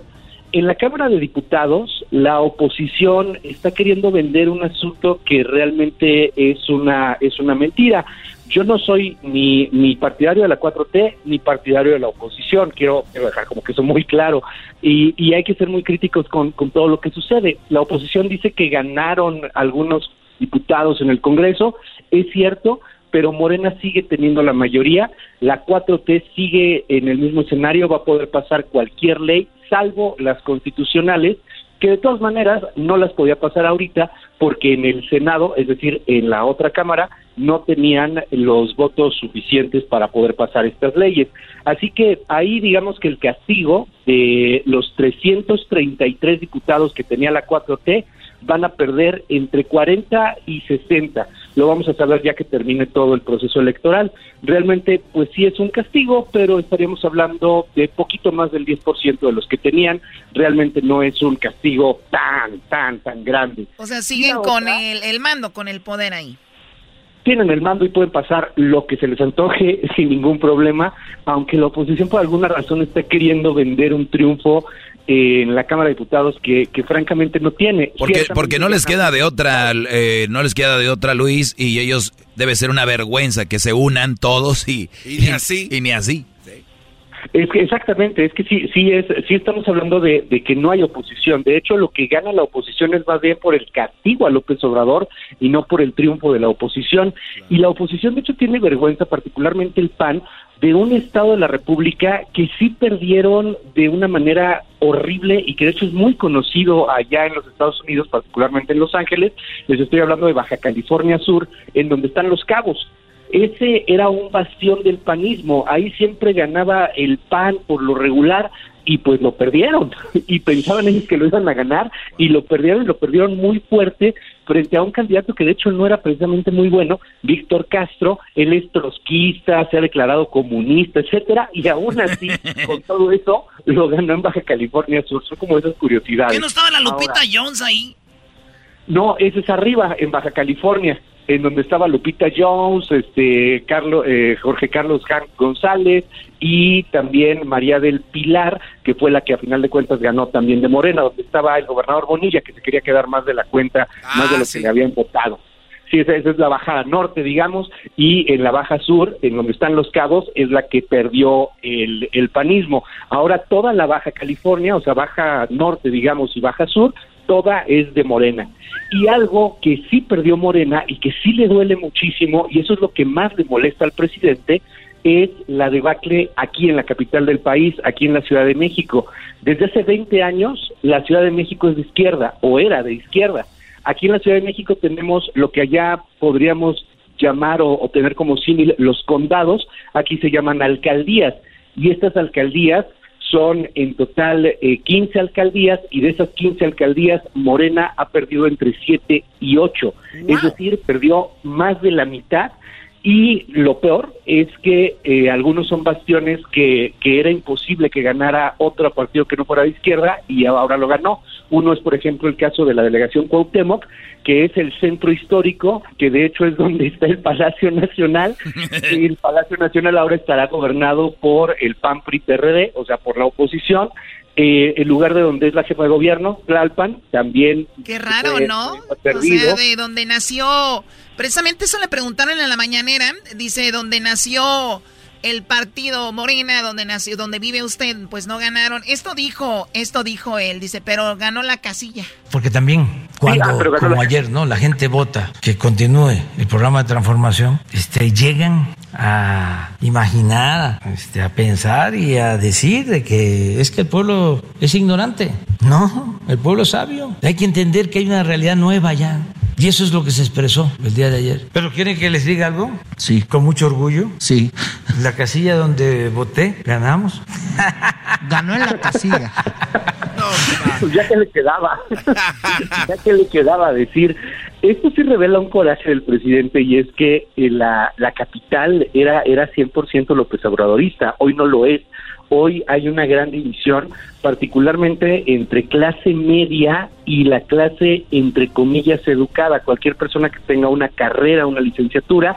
En la Cámara de Diputados, la oposición está queriendo vender un asunto que realmente es una es una mentira. Yo no soy ni, ni partidario de la 4T ni partidario de la oposición, quiero, dejar como que eso muy claro, y, y hay que ser muy críticos con, con todo lo que sucede. La oposición dice que ganaron algunos diputados en el Congreso, es cierto, pero Morena sigue teniendo la mayoría, la 4T sigue en el mismo escenario, va a poder pasar cualquier ley, salvo las constitucionales, que de todas maneras no las podía pasar ahorita porque en el Senado, es decir, en la otra Cámara, no tenían los votos suficientes para poder pasar estas leyes. Así que ahí digamos que el castigo de los 333 diputados que tenía la 4T van a perder entre 40 y 60. Lo vamos a saber ya que termine todo el proceso electoral. Realmente, pues sí es un castigo, pero estaríamos hablando de poquito más del 10% de los que tenían. Realmente no es un castigo tan, tan, tan grande. O sea, siguen con el, el mando, con el poder ahí tienen el mando y pueden pasar lo que se les antoje sin ningún problema, aunque la oposición por alguna razón está queriendo vender un triunfo en la Cámara de Diputados que, que francamente no tiene. Porque, porque no les queda de otra, eh, no les queda de otra, Luis, y ellos debe ser una vergüenza que se unan todos y, y ni así. Y, ni así. Es que exactamente, es que sí, sí es, sí estamos hablando de, de, que no hay oposición. De hecho, lo que gana la oposición es más bien por el castigo a López Obrador y no por el triunfo de la oposición. Y la oposición, de hecho, tiene vergüenza, particularmente el PAN, de un Estado de la República que sí perdieron de una manera horrible y que de hecho es muy conocido allá en los Estados Unidos, particularmente en Los Ángeles. Les estoy hablando de Baja California Sur, en donde están los cabos. Ese era un bastión del panismo, ahí siempre ganaba el PAN por lo regular y pues lo perdieron y pensaban ellos que lo iban a ganar y lo perdieron y lo perdieron muy fuerte frente a un candidato que de hecho no era precisamente muy bueno, Víctor Castro, él es trotskista, se ha declarado comunista, etcétera, y aún así, con todo eso, lo ganó en Baja California Sur, son como esas curiosidades. ¿Qué no estaba la Lupita Jones ahí? No, ese es arriba, en Baja California en donde estaba Lupita Jones, este Carlos, eh, Jorge Carlos González y también María del Pilar, que fue la que a final de cuentas ganó también de Morena, donde estaba el gobernador Bonilla, que se quería quedar más de la cuenta, más de lo que le habían votado. Sí, esa, esa, es la baja norte, digamos, y en la baja sur, en donde están los cabos, es la que perdió el, el panismo. Ahora toda la baja California, o sea, baja norte, digamos, y baja sur, toda es de Morena. Y algo que sí perdió Morena y que sí le duele muchísimo, y eso es lo que más le molesta al presidente, es la debacle aquí en la capital del país, aquí en la Ciudad de México. Desde hace 20 años, la Ciudad de México es de izquierda, o era de izquierda. Aquí en la Ciudad de México tenemos lo que allá podríamos llamar o, tener como símil los condados, aquí se llaman alcaldías, y estas alcaldías son en total eh, 15 alcaldías y de esas 15 alcaldías Morena ha perdido entre 7 y 8, es decir, perdió más de la mitad y lo peor es que eh, algunos son bastiones que, que era imposible que ganara otro partido que no fuera de izquierda y ahora lo ganó. Uno es, por ejemplo, el caso de la delegación Cuauhtémoc, que es el centro histórico, que de hecho es donde está el Palacio Nacional. y el Palacio Nacional ahora estará gobernado por el PAN PRI PRD, o sea, por la oposición. Eh, el lugar de donde es la jefa de gobierno, Tlalpan, también. Qué raro, ¿no? O sea, de donde nació. Precisamente eso le preguntaron en la mañanera. Dice, donde nació el partido Morena, donde nació, donde vive usted, pues no ganaron. Esto dijo, esto dijo él, dice, pero ganó la casilla. Porque también cuando, sí, ah, como ayer, ¿no? La gente vota que continúe el programa de transformación, este, llegan a imaginar, este, a pensar y a decir de que es que el pueblo es ignorante. No, el pueblo es sabio. Hay que entender que hay una realidad nueva ya. Y eso es lo que se expresó el día de ayer. ¿Pero quieren que les diga algo? Sí. ¿Con mucho orgullo? Sí. La casilla donde voté, ganamos. Ganó en la casilla. pues ya que le quedaba, ya que le quedaba decir, esto sí revela un coraje del presidente y es que la, la capital era, era 100% López Obradorista, hoy no lo es. hoy hay una gran división, particularmente entre clase media y la clase, entre comillas, educada. Cualquier persona que tenga una carrera, una licenciatura,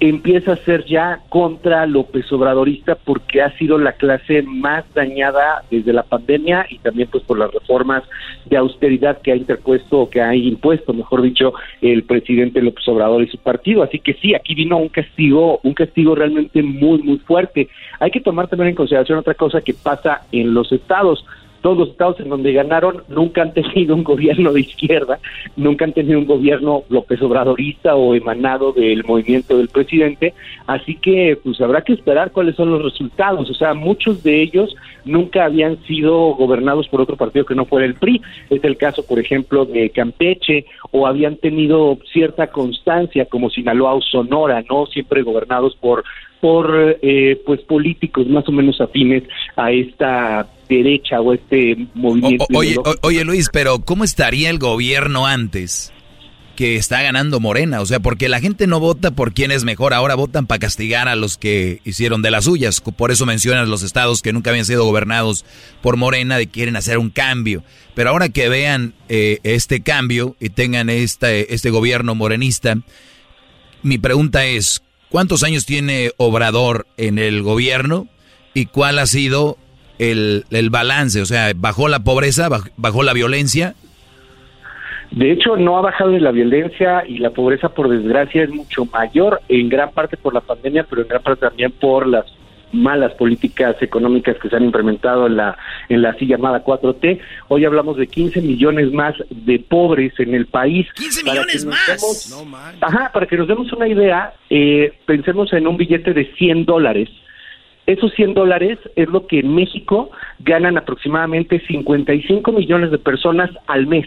empieza a ser ya contra López Obradorista porque ha sido la clase más dañada desde la pandemia y también pues por las reformas de austeridad que ha interpuesto o que ha impuesto, mejor dicho, el presidente López Obrador y su partido. Así que sí, aquí vino un castigo, un castigo realmente muy, muy fuerte. Hay que tomar también en consideración otra cosa que pasa en los estados todos los estados en donde ganaron nunca han tenido un gobierno de izquierda, nunca han tenido un gobierno López Obradorista o emanado del movimiento del presidente, así que pues habrá que esperar cuáles son los resultados, o sea, muchos de ellos nunca habían sido gobernados por otro partido que no fuera el PRI, es el caso por ejemplo de Campeche o habían tenido cierta constancia como Sinaloa o Sonora, no siempre gobernados por por eh, pues políticos más o menos afines a esta derecha o este movimiento. oye, oye Luis, pero ¿cómo estaría el gobierno antes? que está ganando Morena, o sea, porque la gente no vota por quién es mejor, ahora votan para castigar a los que hicieron de las suyas, por eso mencionas los estados que nunca habían sido gobernados por Morena, de quieren hacer un cambio, pero ahora que vean eh, este cambio y tengan este, este gobierno morenista, mi pregunta es, ¿cuántos años tiene Obrador en el gobierno y cuál ha sido el, el balance? O sea, ¿bajó la pobreza, bajó la violencia? De hecho, no ha bajado la violencia y la pobreza, por desgracia, es mucho mayor, en gran parte por la pandemia, pero en gran parte también por las malas políticas económicas que se han implementado en la en la así llamada 4T. Hoy hablamos de 15 millones más de pobres en el país. 15 millones más. ajá, para que nos demos una idea, eh, pensemos en un billete de 100 dólares esos 100 dólares es lo que en México ganan aproximadamente 55 millones de personas al mes.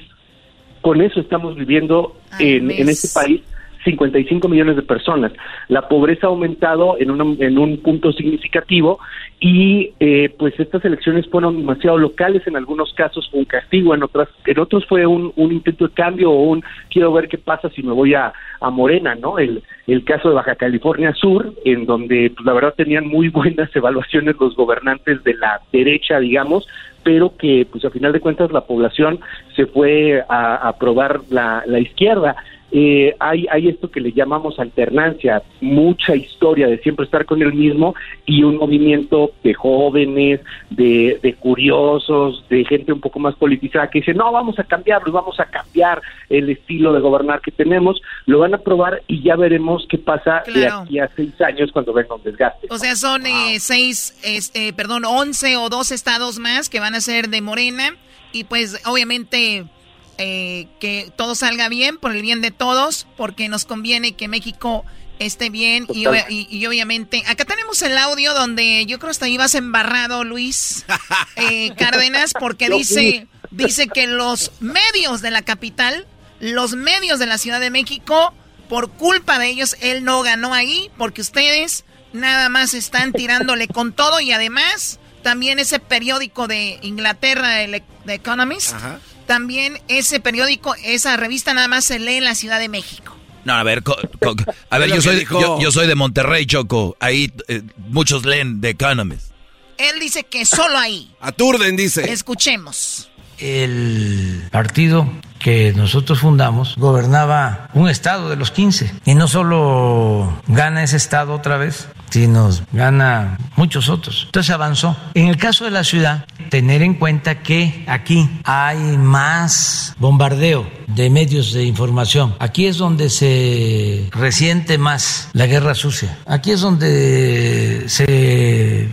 Con eso estamos viviendo en, en este país 55 millones de personas. La pobreza ha aumentado en un, en un punto significativo y eh, pues estas elecciones fueron demasiado locales en algunos casos un castigo, en otras en otros fue un, un intento de cambio o un quiero ver qué pasa si me voy a, a Morena, ¿no? El, el caso de Baja California Sur, en donde pues, la verdad tenían muy buenas evaluaciones los gobernantes de la derecha, digamos, pero que pues a final de cuentas la población se fue a aprobar la, la izquierda eh, hay, hay esto que le llamamos alternancia, mucha historia de siempre estar con el mismo y un movimiento de jóvenes, de, de curiosos, de gente un poco más politizada que dice, no, vamos a cambiarlo, vamos a cambiar el estilo de gobernar que tenemos, lo van a probar y ya veremos qué pasa de aquí a seis años cuando venga un desgaste. O sea, son eh, seis, este, perdón, once o dos estados más que van a ser de Morena y pues obviamente eh, que todo salga bien, por el bien de todos, porque nos conviene que México esté bien y, obviamente acá tenemos el audio donde yo creo hasta ibas embarrado Luis eh, Cárdenas porque dice dice que los medios de la capital los medios de la Ciudad de México por culpa de ellos él no ganó ahí porque ustedes nada más están tirándole con todo y además también ese periódico de Inglaterra el The Economist también ese periódico, esa revista nada más se lee en la Ciudad de México. No, a ver, a ver, yo soy, yo, soy de Monterrey, Choco. Ahí eh, muchos leen The Economist. Él dice que solo ahí. Aturden, dice. Escuchemos. El partido que nosotros fundamos gobernaba un estado de los 15 y no solo gana ese estado otra vez, sino gana muchos otros. Entonces avanzó. En el caso de la ciudad, tener en cuenta que aquí hay más bombardeo de medios de información. Aquí es donde se resiente más la guerra sucia. Aquí es donde se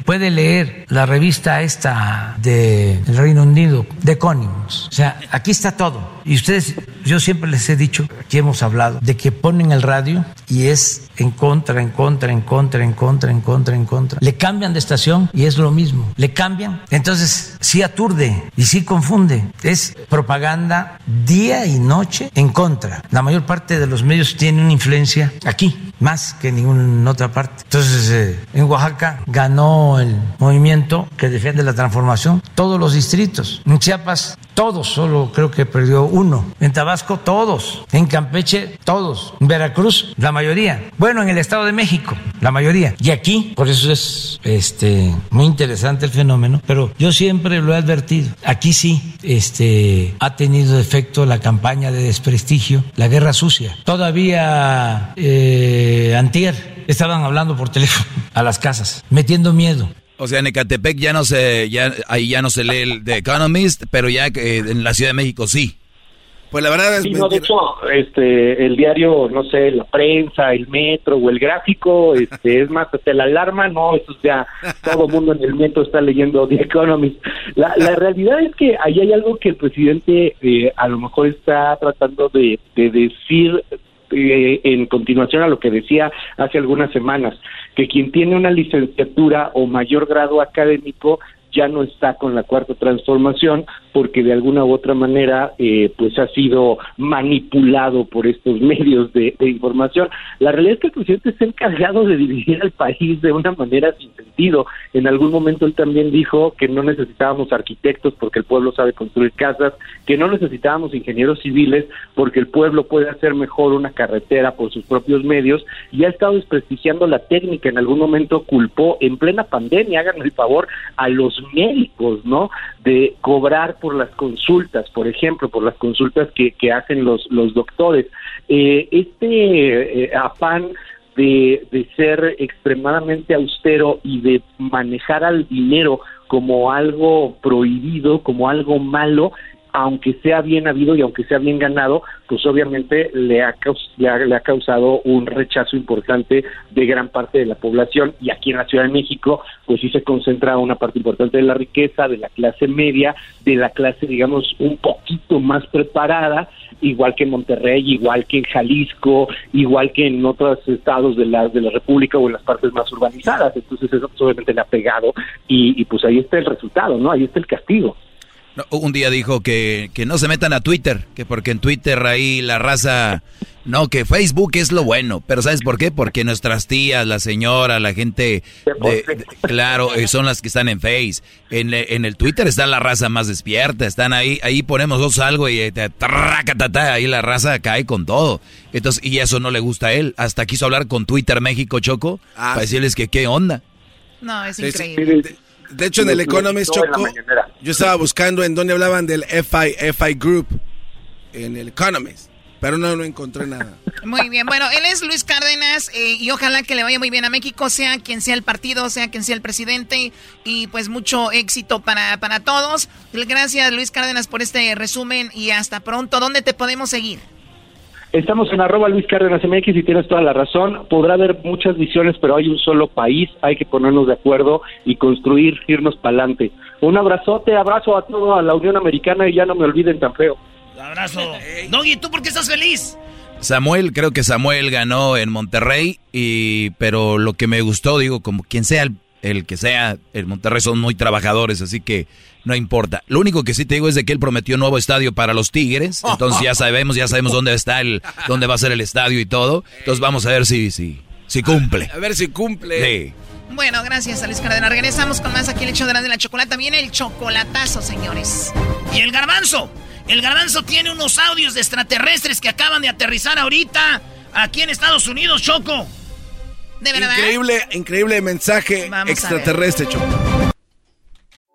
puede leer la revista esta del Reino Unido, de Economist. O sea, aquí está todo. Y ustedes, yo siempre les he dicho, aquí hemos hablado, de que ponen el radio y es en contra, en contra, en contra, en contra, en contra, en contra. Le cambian de estación y es lo mismo. Le cambian. Entonces, sí aturde y sí confunde. Es propaganda día y noche en contra. La mayor parte de los medios tienen una influencia aquí, más que en ninguna otra parte. Entonces, eh, en Oaxaca ganó el movimiento que defiende la transformación todos los distritos. En Chiapas todos, solo creo que perdió uno. En Tabasco, todos. En Campeche, todos. En Veracruz, la mayoría. Bueno, en el Estado de México, la mayoría. Y aquí, por eso es este, muy interesante el fenómeno, pero yo siempre lo he advertido. Aquí sí este, ha tenido efecto la campaña de desprestigio, la guerra sucia. Todavía eh, antier estaban hablando por teléfono a las casas, metiendo miedo. O sea, en Ecatepec ya no se, ya, ahí ya no se lee el The Economist, pero ya eh, en la Ciudad de México sí. Pues la verdad es Sí, no, de hecho, este, el diario, no sé, la prensa, el metro o el gráfico, este, es más, hasta la alarma, no, eso ya, todo el mundo en el metro está leyendo The Economist. La, la realidad es que ahí hay algo que el presidente eh, a lo mejor está tratando de, de decir eh, en continuación a lo que decía hace algunas semanas, que quien tiene una licenciatura o mayor grado académico ya no está con la cuarta transformación porque de alguna u otra manera eh, pues ha sido manipulado por estos medios de, información. La realidad es que el presidente está encargado de dividir al país de una manera sin sentido. En algún momento él también dijo que no necesitábamos arquitectos porque el pueblo sabe construir casas, que no necesitábamos ingenieros civiles porque el pueblo puede hacer mejor una carretera por sus propios medios y ha estado desprestigiando la técnica. En algún momento culpó en plena pandemia, hagan el favor, a los médicos, ¿no? De cobrar por las consultas, por ejemplo, por las consultas que, que hacen los, los doctores. Eh, este eh, afán de, de ser extremadamente austero y de manejar al dinero como algo prohibido, como algo malo, aunque sea bien habido y aunque sea bien ganado, pues obviamente le ha, le ha, le ha causado un rechazo importante de gran parte de la población y aquí en la Ciudad de México pues sí se concentra una parte importante de la riqueza, de la clase media, de la clase digamos un poquito más preparada, igual que en Monterrey, igual que en Jalisco, igual que en otros estados de la, de la República o en las partes más urbanizadas, entonces eso obviamente le ha pegado y, y pues ahí está el resultado, ¿no? Ahí está el castigo. No, un día dijo que, que no se metan a Twitter, que porque en Twitter ahí la raza... No, que Facebook es lo bueno, pero ¿sabes por qué? Porque nuestras tías, la señora, la gente, de, de, claro, eh, son las que están en Face. En, en, el Twitter está la raza más despierta, están ahí, ahí ponemos dos algo y te, tata, ahí la raza cae con todo. Entonces, y eso no le gusta a él. Hasta quiso hablar con Twitter México, Choco, ah, para decirles que qué onda. No, es increíble. De hecho, en el Economist, Choco, yo estaba buscando en donde hablaban del FI, FI Group, en el Economist, pero no, no encontré nada. Muy bien, bueno, él es Luis Cárdenas eh, y ojalá que le vaya muy bien a México, sea quien sea el partido, sea quien sea el presidente y pues mucho éxito para, para todos. Gracias Luis Cárdenas por este resumen y hasta pronto. ¿Dónde te podemos seguir? Estamos en arroba Luis Cárdenas MX y tienes toda la razón. Podrá haber muchas visiones, pero hay un solo país. Hay que ponernos de acuerdo y construir, irnos para adelante. Un abrazote, abrazo a toda la Unión Americana y ya no me olviden tan feo. Abrazo. Doggy, ¿tú por qué estás feliz? Samuel, creo que Samuel ganó en Monterrey, y pero lo que me gustó, digo, como quien sea el, el que sea, el Monterrey son muy trabajadores, así que no importa. Lo único que sí te digo es de que él prometió un nuevo estadio para los Tigres. Entonces ya sabemos, ya sabemos dónde está el, dónde va a ser el estadio y todo. Entonces vamos a ver si, si, si cumple. A, ver si cumple. Sí. Bueno, gracias a Luis Cárdenas. Regresamos con más aquí el hecho de la chocolata. Viene el chocolatazo, señores. Y el garbanzo. El garbanzo tiene unos audios de extraterrestres que acaban de aterrizar ahorita aquí en Estados Unidos, Choco. ¿De verdad? Increíble, increíble mensaje vamos extraterrestre, Choco.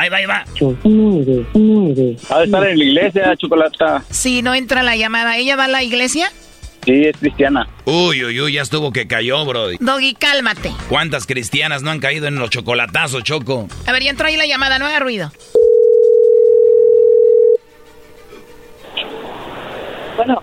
Ahí va, ahí va. Ha de estar en la iglesia, Chocolata. Sí, no entra la llamada. ¿Ella va a la iglesia? Sí, es cristiana. Uy, uy, uy, ya estuvo que cayó, Brody. Doggy, cálmate. ¿Cuántas cristianas no han caído en los chocolatazos, Choco? A ver, ya entró ahí la llamada, no haga ruido. Bueno.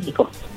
México.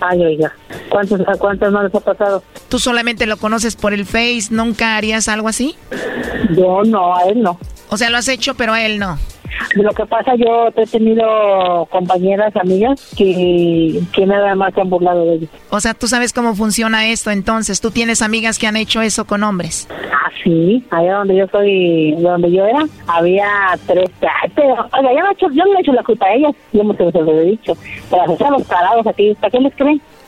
Ay, oiga, ¿cuántos, ¿a cuántos más les ha pasado? ¿Tú solamente lo conoces por el Face? ¿Nunca harías algo así? Yo no, a él no. O sea, lo has hecho, pero a él no. Lo que pasa, yo he tenido compañeras, amigas, que, que nada más se han burlado de ellos. O sea, tú sabes cómo funciona esto, entonces. ¿Tú tienes amigas que han hecho eso con hombres? Ah, sí. Allá donde yo soy, donde yo era, había tres. Pero, yo no, he hecho, yo no he hecho la culpa a ellas, yo me se lo he dicho. Pero a los parados aquí, ¿para qué les creen?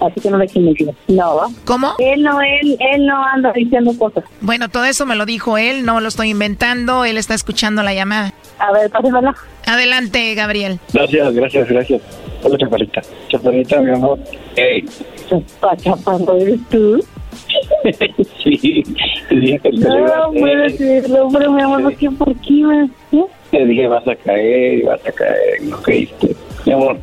Así que no le mentir. No. ¿Cómo? Él no, él, él no anda diciendo cosas. Bueno, todo eso me lo dijo él, no lo estoy inventando, él está escuchando la llamada. A ver, pásenla. Adelante, Gabriel. Gracias, gracias, gracias. Hola, chaparrita. Chaparrita, mi amor. Hey. Chapa, ¿eres tú? sí, dije que No, puedo decirlo, pero mi amor, ¿por qué? ¿Por qué? Te dije, vas a caer, vas a caer, no caíste. Mi amor,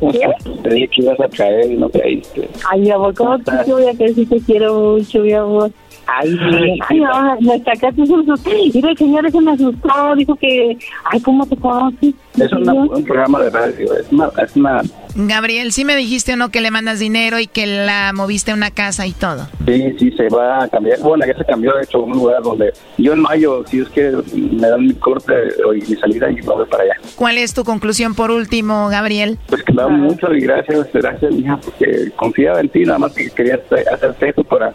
Te dije que ibas a caer y no caíste. Ay, mi amor, ¿cómo te voy a caer si te quiero mucho, mi amor? Ay, ay, no, me sacaste Mira, el señor ese me asustó, dijo que, ay, ¿cómo te conoces? Es un programa de radio, es una, es una... Gabriel, ¿sí me dijiste o no que le mandas dinero y que la moviste a una casa y todo? Sí, sí, se va a cambiar. Bueno, ya se cambió, de hecho, un lugar donde yo en mayo, si es que me dan mi corte y mi salida y me voy para allá. ¿Cuál es tu conclusión por último, Gabriel? Pues que me da mucho y gracias, gracias, hija, porque confiaba en ti, nada más que quería hacerte eso para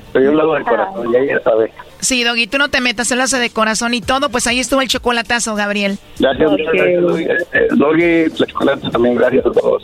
Pero yo lo hago de corazón, ya ella sabe. Sí, Doggy, tú no te metas, él hace de corazón y todo, pues ahí estuvo el chocolatazo, Gabriel. Gracias, okay. gracias Doggy. Eh, Doggy, la chocolate también, gracias a todos.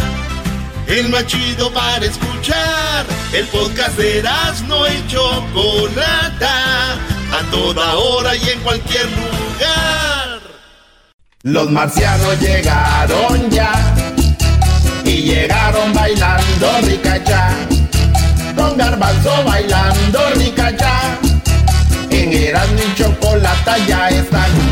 el más chido para escuchar. El podcast de no y Chocolata, a toda hora y en cualquier lugar. Los marcianos llegaron ya y llegaron bailando ricacha. Con garbanzo bailando ricacha. En Erasmo y Chocolata ya están ¿Qué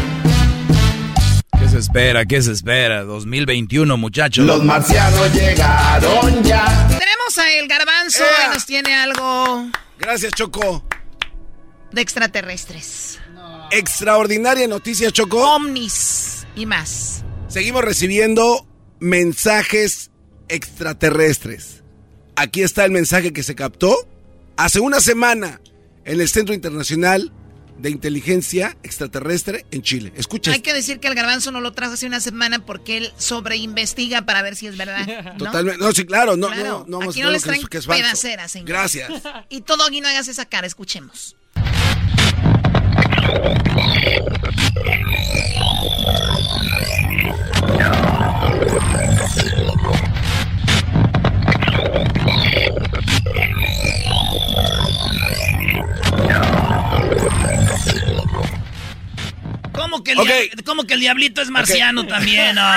se espera? ¿Qué se espera? 2021, muchachos. Los marcianos llegaron ya. Tenemos a El Garbanzo y nos tiene algo. Gracias, Choco. De extraterrestres. Extraordinaria noticia, Choco. Omnis y más. Seguimos recibiendo mensajes extraterrestres. Aquí está el mensaje que se captó hace una semana en el Centro Internacional de inteligencia extraterrestre en Chile. Escucha. Hay que decir que el garbanzo no lo trajo hace una semana porque él sobreinvestiga para ver si es verdad. Totalmente. No, sí, claro. No, no, no. Aquí no les traen pedaceras, señor. Gracias. Y todo aquí no hagas esa cara. Escuchemos. ¿Cómo que, el ¿Cómo que el diablito es marciano también?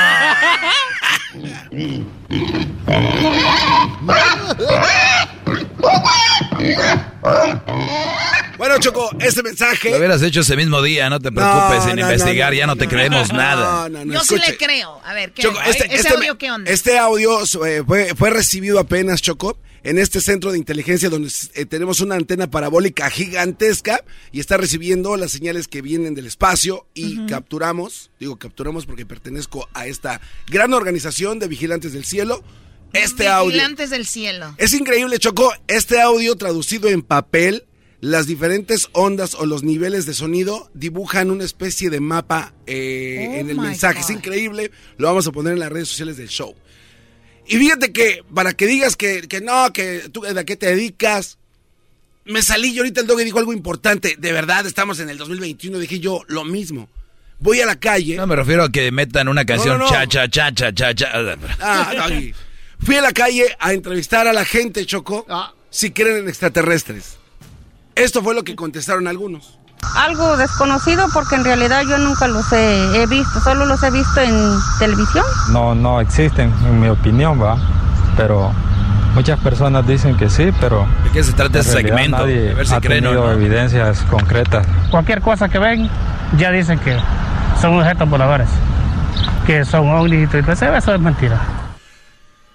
Bueno, Choco, este mensaje. Lo hubieras hecho ese mismo día, no te preocupes en investigar, ya no te creemos nada. Yo sí le creo. A ver, ¿qué? Este, ¿Ese este audio qué onda? Este audio eh, fue, fue recibido apenas, Choco en este centro de inteligencia donde eh, tenemos una antena parabólica gigantesca y está recibiendo las señales que vienen del espacio y capturamos, digo capturamos porque pertenezco a esta gran organización de vigilantes del cielo. Este audio. Vigilantes del cielo. Es increíble, Choco, este audio traducido en papel, las diferentes ondas o los niveles de sonido dibujan una especie de mapa eh, oh en el mensaje. Es increíble, lo vamos a poner en las redes sociales del show. Y fíjate que, para que digas que, no, que tú de qué te dedicas, me salí y ahorita el dog dijo algo importante. De verdad, estamos en el 2021, dije yo lo mismo. Voy a la calle. No, me refiero a que metan una canción cha, cha, cha, cha, cha, cha. Ah, doggy. Fui a la calle a entrevistar a la gente, Choco, ah. si creen en extraterrestres. Esto fue lo que contestaron algunos. Algo desconocido porque en realidad yo nunca los he, visto, solo los he visto en televisión. No, no existen, en mi opinión, va. Pero muchas personas dicen que sí, pero. ¿De qué se trata ese segmento? a ver si ha creen tenido evidencias concretas. Cualquier cosa que ven, ya dicen que son objetos voladores, que son ovnis y todo eso, eso es mentira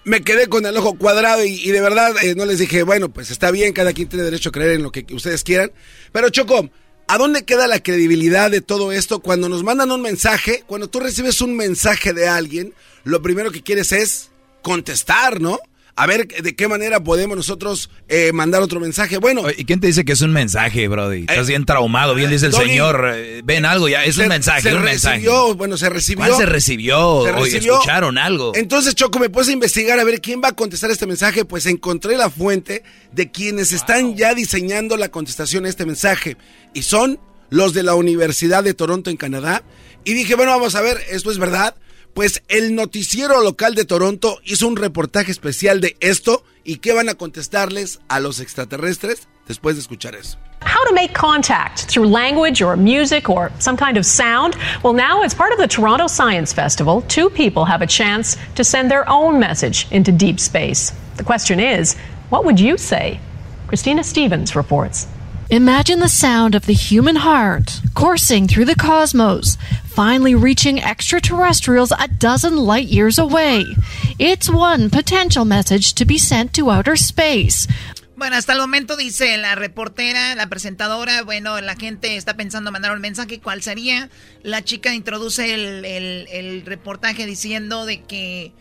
me quedé con el ojo cuadrado y, de verdad eh, no les dije, bueno, pues está bien, cada quien tiene derecho a creer en lo que ustedes quieran. Pero Choco, ¿A dónde queda la credibilidad de todo esto cuando nos mandan un mensaje? Cuando tú recibes un mensaje de alguien, lo primero que quieres es contestar, ¿no? A ver de qué manera podemos nosotros eh, mandar otro mensaje. Bueno. ¿Y quién te dice que es un mensaje, Brody? Estás eh, bien traumado, bien dice el señor. Eh, ven algo ya, es un mensaje, se un recibió, Bueno, se recibió. ¿Cuál se recibió? Se recibió. escucharon algo. Entonces, Choco, me puse a investigar a ver quién va a contestar este mensaje. Pues encontré la fuente de quienes están ya diseñando la contestación a este mensaje. Y son los de la Universidad de Toronto en Canadá. Y dije, bueno, vamos a ver, ¿esto es verdad? Pues el noticiero local de Toronto hizo un reportaje especial de esto y qué van a contestarles a los extraterrestres después de escuchar eso. How to make contact through language or music or some kind of sound? Well, now, as part of the Toronto Science Festival, two people have a chance to send their own message into deep space. The question is, what would you say? Christina Stevens reports. Imagine the sound of the human heart coursing through the cosmos, finally reaching extraterrestrials a dozen light years away. It's one potential message to be sent to outer space. Bueno, hasta el momento dice la reportera, la presentadora, bueno, la gente está pensando mandar un mensaje, ¿cuál sería? La chica introduce el, el, el reportaje diciendo de que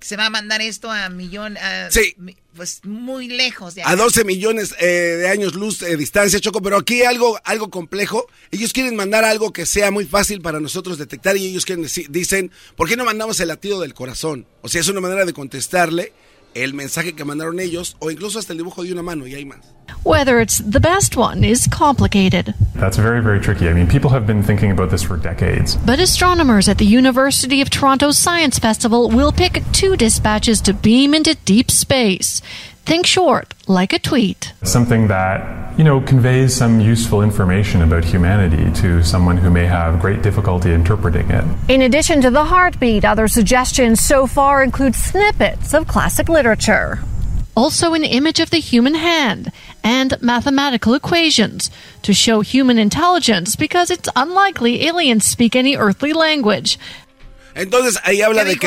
se va a mandar esto a millón, sí. Pues muy lejos de A 12 millones eh, de años luz de distancia, Choco, pero aquí algo, algo complejo. Ellos quieren mandar algo que sea muy fácil para nosotros detectar y ellos quieren dicen, ¿por qué no mandamos el latido del corazón? O sea, es una manera de contestarle el mensaje que mandaron ellos o incluso hasta el dibujo de una mano y hay más. Whether it's the best one is complicated. That's very, very tricky. I mean, people have been thinking about this for decades. But astronomers at the University of Toronto's Science Festival will pick two dispatches to beam into deep space. Think short, like a tweet. Something that, you know, conveys some useful information about humanity to someone who may have great difficulty interpreting it. In addition to the heartbeat, other suggestions so far include snippets of classic literature. Also, an image of the human hand and mathematical equations to show human intelligence because it's unlikely aliens speak any earthly language. Entonces ahí habla de que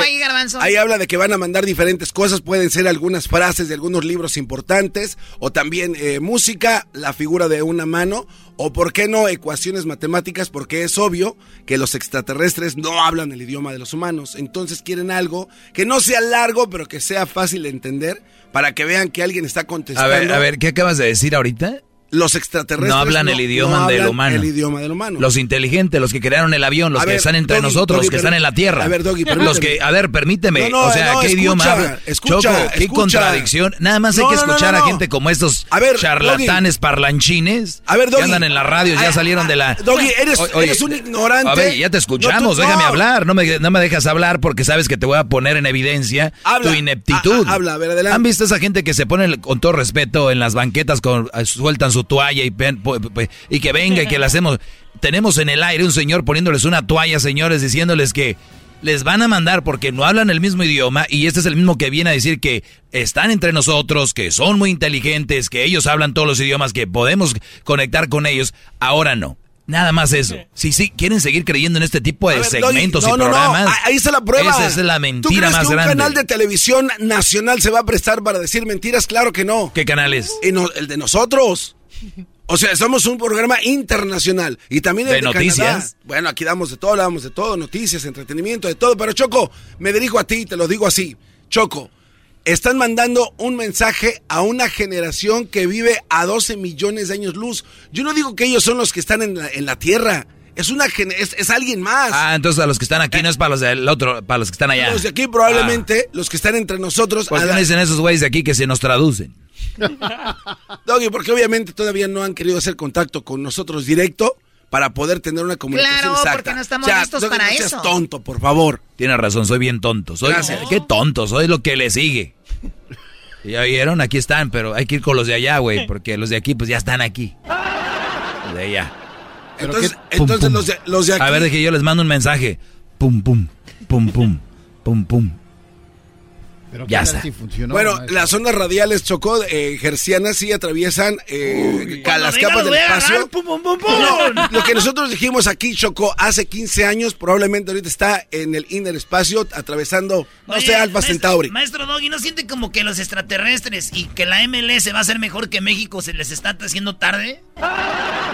ahí, habla de que van a mandar diferentes cosas, pueden ser algunas frases de algunos libros importantes o también eh, música, la figura de una mano o por qué no ecuaciones matemáticas porque es obvio que los extraterrestres no hablan el idioma de los humanos, entonces quieren algo que no sea largo pero que sea fácil de entender para que vean que alguien está contestando. A ver, a ver, ¿qué acabas de decir ahorita? Los extraterrestres no hablan el idioma no del hablan humano. El idioma del humano. Los inteligentes, los que crearon el avión, los A que ver, están entre Doggy, nosotros, Doggy, los que están en la Tierra. A ver, Doggy, los que, a ver, permíteme. No, o sea, ¿qué escucha, idioma escucha, Choco, qué contradicción. Nada más hay que escuchar a gente como estos A ver, charlatanes parlanchines A ver, que Doggy. andan en la radio, ya Ah, salieron de la. Doggy, eres, O- oye, eres un ignorante. A ver, ya te escuchamos, tú- déjame hablar. No me, no me dejas hablar porque sabes que te voy a poner en evidencia Habla. tu ineptitud. Ah, ah, habla, a ver, adelante. ¿Han visto esa gente que se pone con todo respeto en las banquetas, con, eh, sueltan su toalla y, pen- y que venga y que le hacemos? Tenemos en el aire un señor poniéndoles una toalla, señores, diciéndoles que les van a mandar porque no hablan el mismo idioma y este es el mismo que viene a decir que están entre nosotros, que son muy inteligentes, que ellos hablan todos los idiomas, que podemos conectar con ellos. Ahora no. Nada más eso. Si sí quieren seguir creyendo en este tipo de ver, segmentos no, y no, no, programas. ah, Ahí está la prueba. Esa es la ¿Tú mentira crees más que un grande. canal de televisión nacional se va a prestar para decir mentiras? Claro que no. ¿Qué canal es? No- el de nosotros. O sea, somos un programa internacional. Y también el ¿De de, noticias? Canadá. Bueno, aquí damos de todo, hablamos de todo, noticias, entretenimiento, de todo. Pero Choco, me dirijo a ti y te lo digo así. Choco, están mandando un mensaje a una generación que vive a 12 millones de años luz. Yo no digo que ellos son los que están en la, en la Tierra. Es una es, es alguien más. Ah, entonces a los que están aquí no es para los del otro, para los que están allá. Los de aquí probablemente, los que están entre nosotros. ¿Por qué no dicen esos güeyes de aquí que se nos traducen? Doggy, porque obviamente todavía no han querido hacer contacto con nosotros directo para poder tener una comunicación Claro, exacta. porque no estamos listos Doggy, para no seas eso. tonto, por favor. Tiene razón, soy bien tonto. Soy, Gracias. ¿Qué tonto? Soy lo que le sigue. ¿Ya vieron? Aquí están, pero hay que ir con los de allá, güey, porque los de aquí pues ya están aquí. Los de allá. Entonces, Pum, entonces pum. los, de, los de aquí. A ver, de que yo les mando un mensaje. Pum, pum, pum, pum, pum, pum. Ya está. bueno, las ondas radiales chocó, eh, gercianas sí atraviesan eh, las capas del espacio. pum, pum, pum, pum. No, lo que nosotros dijimos aquí, Chocó, hace 15 años, probablemente ahorita está en el inner espacio, atravesando, no Oye, sé, Alfa Centauri. Maestro Doggy, ¿no siente como que los extraterrestres y que la MLS va a ser mejor que México se les está haciendo tarde?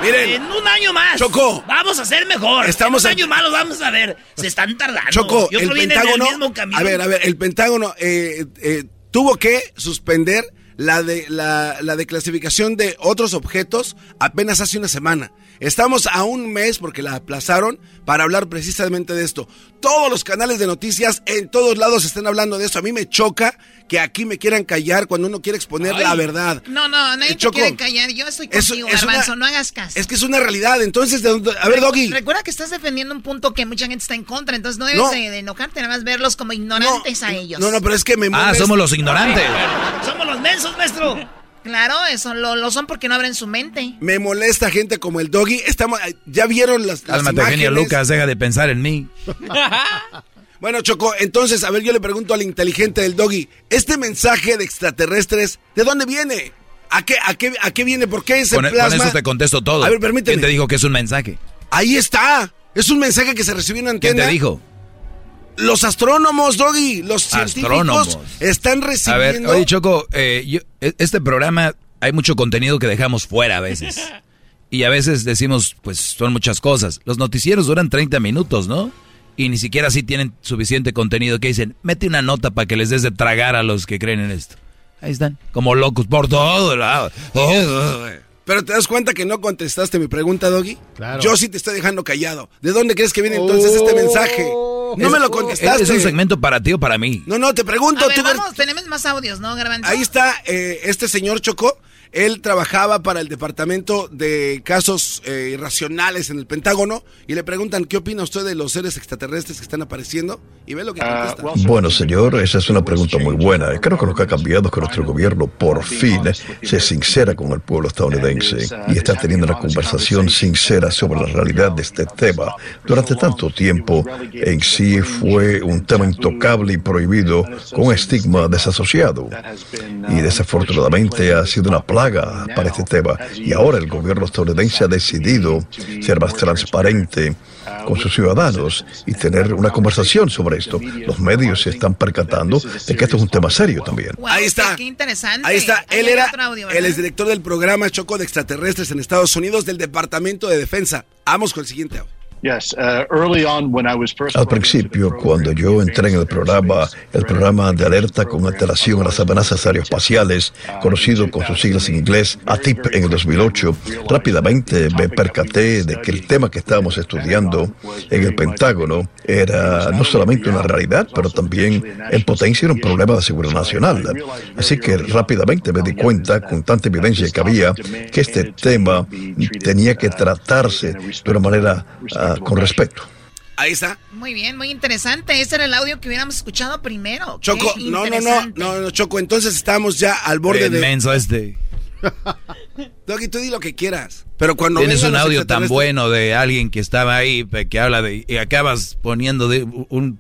Miren. En un año más. Chocó. Vamos a ser mejor. Estamos en un año más los vamos a ver. Se están tardando. Choco, Yo el creo vienen en Pentágono. el mismo camino. A ver, a ver, el Pentágono eh, eh, tuvo que suspender la de la, la declasificación de otros objetos apenas hace una semana. Estamos a un mes porque la aplazaron para hablar precisamente de esto. Todos los canales de noticias en todos lados están hablando de esto. A mí me choca que aquí me quieran callar cuando uno quiere exponer la verdad. No, no, nadie Eh, te Choco, quiere callar. Yo estoy es- contigo, es Garbanzo, no hagas caso. Es que es una realidad. Entonces, ¿de dónde- a ver, Doggy. Recuerda que estás defendiendo un punto que mucha gente está en contra, entonces no debes No. de, de enojarte, nada más verlos como ignorantes a ellos. No, no, pero es que me Ah, molesta. somos los ignorantes. Somos los mensos, maestro. Claro, eso lo, lo son porque no abren su mente. Me molesta gente como el Doggy. Estamos, ya vieron las, las Cálmate, genio imágenes? Lucas, deja de pensar en mí. Bueno, Choco, entonces, a ver, yo le pregunto al inteligente del Doggy, este mensaje de extraterrestres, ¿de dónde viene? ¿A qué, a qué, a qué viene? ¿Por qué ese Con, con plasma? eso te contesto todo. A ver, permíteme. ¿Quién te dijo que es un mensaje? Ahí está. Es un mensaje que se recibió en una ¿Quién te dijo? Los astrónomos, Doggy, los científicos Astrónomos. están A ver, recibiendo... oye Choco, eh, yo- e- este programa hay mucho contenido que dejamos fuera a veces. Y a veces decimos, pues son muchas cosas. Los noticieros duran 30 minutos, ¿no? Y ni siquiera así tienen suficiente contenido que dicen, mete una nota para que les des de tragar a los que creen en esto. Ahí están, como locos por todo lado. Pero te das cuenta que no contestaste mi pregunta, Doggy. Claro. Yo sí te estoy dejando callado. ¿De dónde crees que viene entonces este mensaje? No me lo contestaste. ¿Es un segmento para ti o para mí? No, no, te pregunto. A ver, tú ver- tenemos más audios, ¿no, Garbanzo? Ahí está eh, este señor Chocó. Él trabajaba para el departamento de casos eh, irracionales en el Pentágono y le preguntan qué opina usted de los seres extraterrestres que están apareciendo y ve lo que contesta. Bueno, señor, esa es una pregunta muy buena. Creo que lo que ha cambiado es que nuestro gobierno por fin se sincera con el pueblo estadounidense y está teniendo una conversación sincera sobre la realidad de este tema. Durante tanto tiempo, en sí fue un tema intocable y prohibido con un estigma desasociado. Y desafortunadamente ha sido una plaga para este tema. Y ahora el gobierno estadounidense ha decidido ser más transparente con sus ciudadanos y tener una conversación sobre esto. Los medios se están percatando de que esto es un tema serio también. Ahí está. Qué interesante. Ahí está. Él era audio, el exdirector del programa Choco de extraterrestres en Estados Unidos del Departamento de Defensa. Vamos con el siguiente audio. Uh, Al principio, cuando yo entré en el programa, el programa de alerta con alteración a las amenazas aeroespaciales, conocido con sus siglas en inglés ATIP en el 2008, rápidamente me percaté de que el tema que estábamos estudiando en el Pentágono era no solamente una realidad, pero también en potencia era un problema de seguridad nacional. Así que rápidamente me di cuenta, con tanta evidencia que había, que este tema tenía que tratarse de una manera uh, con respeto. Ahí está. Muy bien, muy interesante. Ese era el audio que hubiéramos escuchado primero. Choco, no, no, no, no, no, Choco, entonces estamos ya al borde de... Inmenso este. Doggy, tú di lo que quieras. Pero cuando tienes un audio tan bueno de alguien que estaba ahí, que habla de y acabas poniendo de un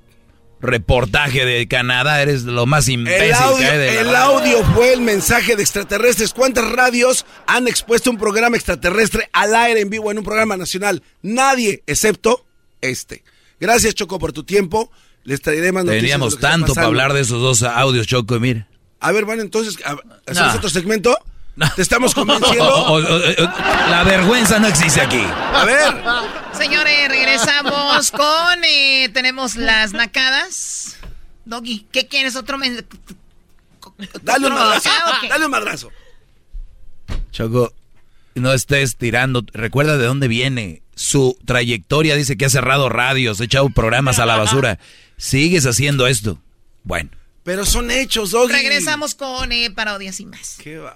reportaje de Canadá, eres lo más imbécil el audio, que hay de El audio fue el mensaje de extraterrestres. ¿Cuántas radios han expuesto un programa extraterrestre al aire en vivo en un programa nacional? Nadie, excepto este. Gracias, Choco, por tu tiempo. Les traeré más noticias. Teníamos tanto para hablar de esos dos audios, Choco, mira. A ver, bueno, entonces, ¿hacemos otro segmento? ¿Te estamos convenciendo? la vergüenza no existe aquí. A ver. Señores, regresamos con. Eh, tenemos las nacadas. Doggy, ¿qué quieres? Otro. Dale un madrazo. Dale un madrazo. Choco, no estés tirando. Recuerda de dónde viene. Su trayectoria dice que ha cerrado radios, ha echado programas a la basura. Sigues haciendo esto. Bueno. Pero son hechos, Doggy. Regresamos con eh, parodias y más. ¿Qué va?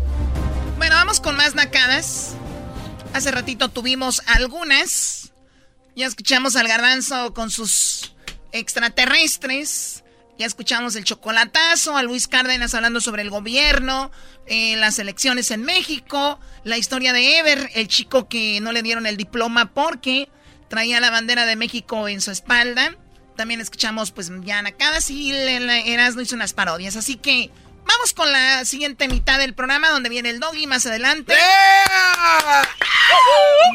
Bueno, vamos con más nacadas. Hace ratito tuvimos algunas. Ya escuchamos al garbanzo con sus extraterrestres. Ya escuchamos el chocolatazo, a Luis Cárdenas hablando sobre el gobierno, eh, las elecciones en México, la historia de Ever, el chico que no le dieron el diploma porque traía la bandera de México en su espalda. También escuchamos pues ya nacadas y Erasmo hizo unas parodias. Así que Vamos con la siguiente mitad del programa donde viene el doggy más adelante.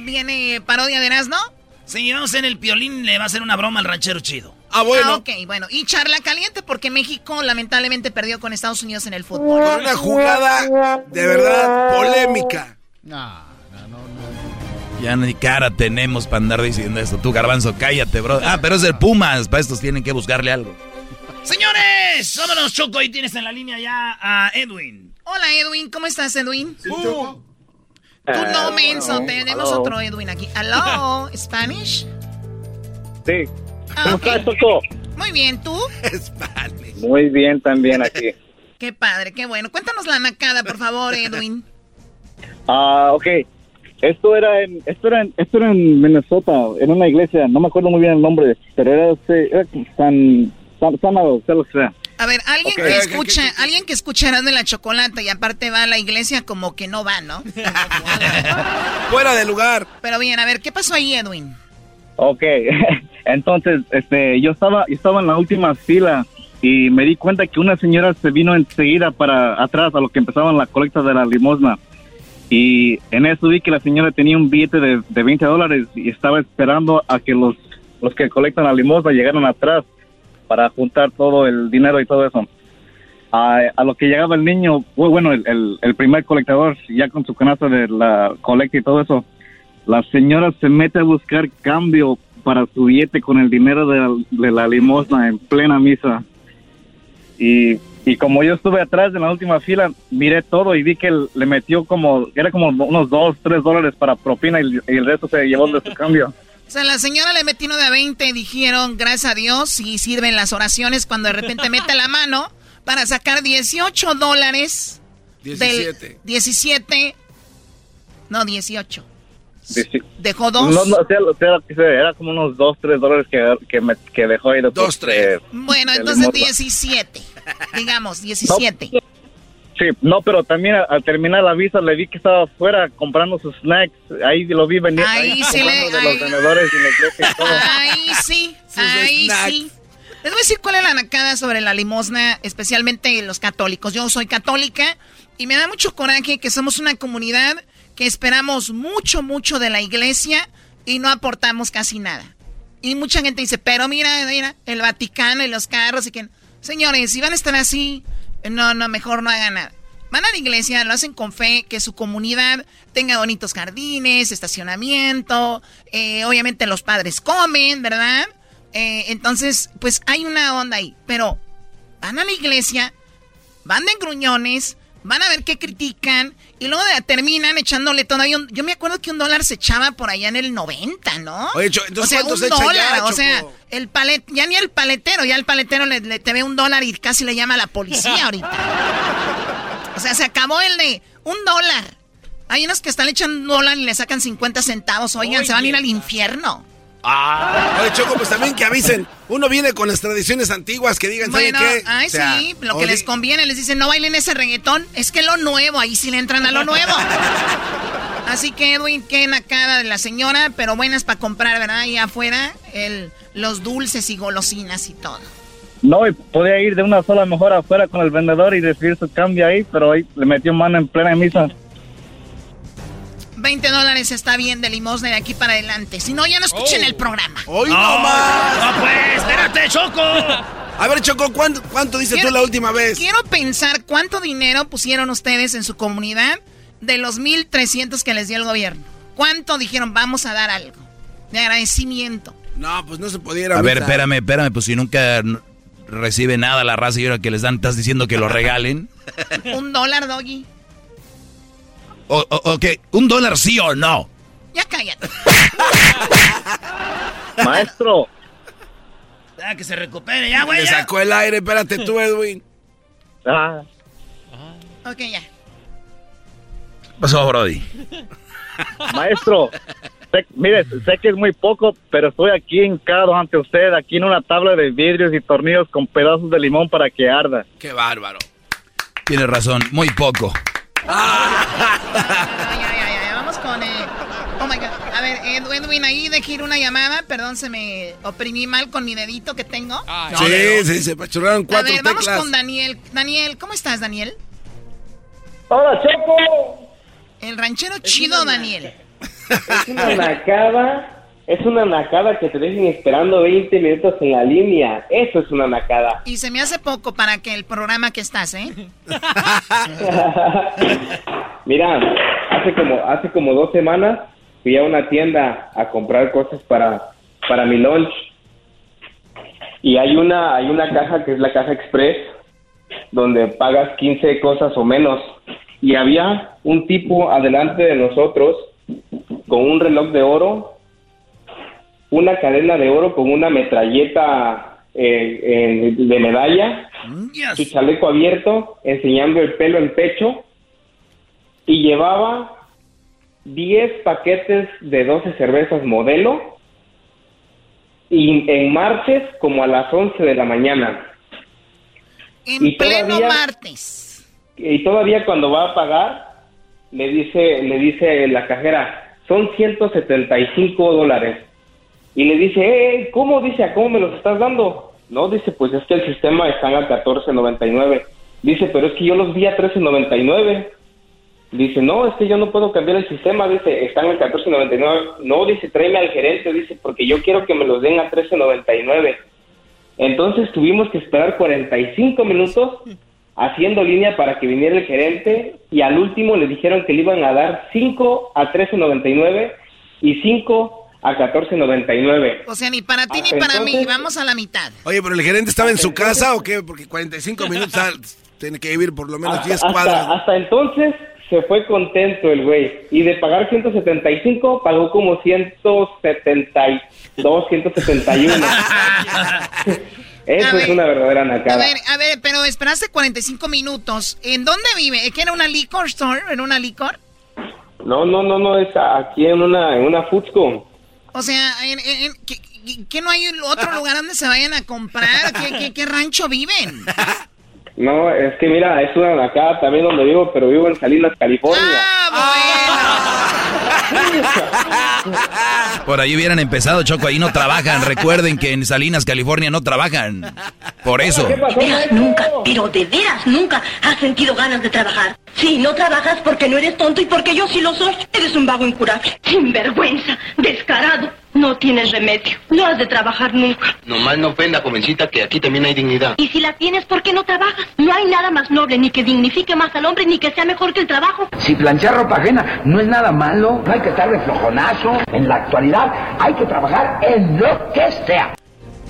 Viene parodia de Erasmo. Sí, vamos en el piolín, le va a hacer una broma al ranchero chido. Ah, bueno. Ah, ok, bueno. Y charla caliente porque México lamentablemente perdió con Estados Unidos en el fútbol. Con una jugada de verdad polémica. No, no, no, no. Ya ni cara tenemos para andar diciendo esto. Tú, garbanzo, cállate, bro. Ah, pero es el Pumas. Para estos tienen que buscarle algo. Señores, vámonos, Choco. Ahí tienes en la línea ya a Edwin. Hola, Edwin. ¿Cómo estás, Edwin? Sí, Choco. Tú no, menso. Tenemos otro Edwin aquí. Hello, ¿Spanish? Sí. Ah, ¿Cómo estás, Choco? Muy bien, ¿tú? Spanish. Muy bien también aquí. Qué padre, qué bueno. Cuéntanos la macada, por favor, Edwin. Ah, ok. Esto era en, esto era en, esto era en Minnesota, en una iglesia, no me acuerdo muy bien el nombre, pero era, este- era San, San, San Marcelo, o sea. A ver, alguien que escucha, alguien que escucha y la Chocolata y aparte va a la iglesia como que no va, ¿no? Fuera de lugar. Pero bien, a ver, ¿qué pasó ahí, Edwin? Ok, entonces, este, yo estaba, yo estaba en la última fila y me di cuenta que una señora se vino enseguida para atrás a lo que empezaban la colecta de la limosna. Y en eso vi que la señora tenía un billete de, de 20 dólares y estaba esperando a que los, los que colectan la limosna llegaran atrás para juntar todo el dinero y todo eso. A, a lo que llegaba el niño, bu- bueno, el, el, el primer colectador, ya con su canasta de la colecta y todo eso, la señora se mete a buscar cambio para su billete con el dinero de la, de la limosna en plena misa. Y, y como yo estuve atrás en la última fila, miré todo y vi que él le metió como, era como unos dos, tres dólares para propina y, y el resto se llevó de su cambio. O sea, la señora le metió uno de a 20 dijeron, gracias a Dios, y sirven las oraciones cuando de repente mete la mano para sacar 18 dólares. del- 17. 17. No, 18. ¿Dejó dos? No, no, o sea, o sea, era como unos dos, tres dólares que, que, me, que dejó ahí. Dos, tres. Bueno, entonces 17. Digamos, 17. Sí, no, pero también al, terminar la visa le vi que estaba afuera comprando sus snacks. Ahí lo vi venir. Ahí, ahí sí le, de ahí, los vendedores y la y todo. Ahí sí, ahí sí. Les voy a decir cuál es la nacada sobre la limosna, especialmente los católicos. Yo soy católica y me da mucho coraje que somos una comunidad que esperamos mucho, mucho de la iglesia y no aportamos casi nada. Y mucha gente dice, pero mira, mira, el Vaticano y los carros y que... Señores, si van a estar así, no, no, mejor no hagan nada. Van a la iglesia, lo hacen con fe, que su comunidad tenga bonitos jardines, estacionamiento, eh, obviamente los padres comen, ¿verdad? Eh, entonces, pues hay una onda ahí. Pero van a la iglesia, van de gruñones, van a ver qué critican y luego terminan echándole todavía un, Yo me acuerdo que un dólar se echaba por allá en el 90, ¿no? Oye, entonces o sea, ¿cuánto un se dólar, ya, o sea, el palet, ya ni el paletero, ya el paletero le, le- te ve un dólar y casi le llama a la policía ahorita. O sea, se acabó el de un dólar. Hay unos que están echando un dólar y le sacan 50 centavos. Oigan, se van a ir al infierno. Ah. Oye, Choco, pues también que avisen. Uno viene con las tradiciones antiguas que digan, ¿saben Bueno, qué? ay, O sea, sí, lo que oye, les conviene, les dicen, no bailen ese reggaetón, es que lo nuevo, ahí sí le entran a lo nuevo. Así que Edwin, qué nacada de la señora, pero buenas para comprar, ¿verdad? Ahí afuera, el, los dulces y golosinas y todo. No, y podía ir de una sola mejor afuera con el vendedor y recibir su cambio ahí, pero ahí le metió mano en plena misa. 20 dólares está bien de limosna de aquí para adelante. Si no, ya no escuchen el programa. ¡Hoy No, no más! no, pues, espérate, Choco. A ver, Choco, ¿cuánto, cuánto dices Quiero- tú la última vez? Quiero pensar cuánto dinero pusieron ustedes en su comunidad de los 1.300 que les dio el gobierno. ¿Cuánto dijeron vamos a dar algo? De agradecimiento. No, pues no se pudiera. A ver, espérame, espérame, pues si nunca recibe nada la raza y ahora que les dan, estás diciendo que lo regalen. Un dólar, Doggy. O, o- ok, un dólar sí o no. Ya cállate. Maestro. Ya, que se recupere, ya, güey. Le sacó el aire, espérate tú, Edwin. Ah, Ok, ya. ¿Qué pasó, Brody? maestro. sé- mire, sé que es muy poco, pero estoy aquí hincado ante usted, aquí en una tabla de vidrios y tornillos con pedazos de limón para que arda. Qué bárbaro. Tienes razón, muy poco. Ya, ya, ya, ya. Vamos con. eh, Oh my god. A ver, Ed- Edwin, ahí dejé ir una llamada. Perdón, se me oprimí mal con mi dedito que tengo. sí, sí, se pachurraron A cuatro ver, vamos teclas. con Daniel. Daniel, ¿cómo estás, Daniel? Hola, Choco. El ranchero chido, Daniel. Es una nacada. Es una nacada que te dejen esperando 20 minutos en la línea. Eso es una nacada. Y se me hace poco para que el programa que estás, ¿eh? Mira, hace como hace como dos semanas fui a una tienda a comprar cosas para para mi lunch y hay una hay una caja que es la caja express donde pagas 15 cosas o menos y había un tipo adelante de nosotros con un reloj de oro, una cadena de oro con una metralleta eh, eh, de medalla, su chaleco abierto, enseñando el pelo en pecho y llevaba 10 paquetes de 12 cervezas modelo y en martes como a las 11 de la mañana. En Y pleno todavía- martes. Y todavía cuando va a pagar, le dice, le dice la cajera, son 175 dólares. Y le dice, eh, ¿cómo? Dice, ¿a cómo me los estás dando? No, dice, pues es que el sistema están a 14.99. Dice, pero es que yo los vi a 13.99. Dice, no, es que yo no puedo cambiar el sistema. Dice, están a 14.99. No, dice, tráeme al gerente. Dice, porque yo quiero que me los den a 13.99. Entonces tuvimos que esperar 45 minutos haciendo línea para que viniera el gerente y al último le dijeron que le iban a dar 5 a 13.99 y 5 a 14.99. O sea, ni para ti ni para mí. entonces- Vamos a la mitad. Oye, pero el gerente estaba en su casa o qué? Porque 45 minutos ah, tiene que vivir por lo menos 10 Hasta, cuadras. hasta, hasta entonces se fue contento el güey y de pagar 175 pagó como 172, 171. Eso A es ver, una verdadera A nacada. ver, a ver, pero esperaste 45 minutos. ¿En dónde vive? ¿Es que era una liquor store? ¿Era una licor? No, no, no, no, es aquí en una, en una Foodsco. O sea, en, en- ¿qué, qué no hay otro lugar donde se vayan a comprar? ¿Qué, qué, qué rancho viven? No, es que mira, es una acá también donde vivo, pero vivo en Salinas, California. Por ahí hubieran empezado, Choco, ahí no trabajan. Recuerden que en Salinas, California no trabajan. Por eso. De veras nunca, pero de veras nunca has sentido ganas de trabajar. Sí, no trabajas porque no eres tonto y porque yo sí lo soy. Eres un vago incurable. Sinvergüenza, descarado. No tienes remedio. No has de trabajar nunca. Nomás no ofenda, jovencita, que aquí también hay dignidad. Y si la tienes, ¿por qué no trabajas? No hay nada más noble, ni que dignifique más al hombre, ni que sea mejor que el trabajo. Si planchar ropa ajena no es nada malo, no hay que estar de flojonazo. En la actualidad hay que trabajar en lo que sea.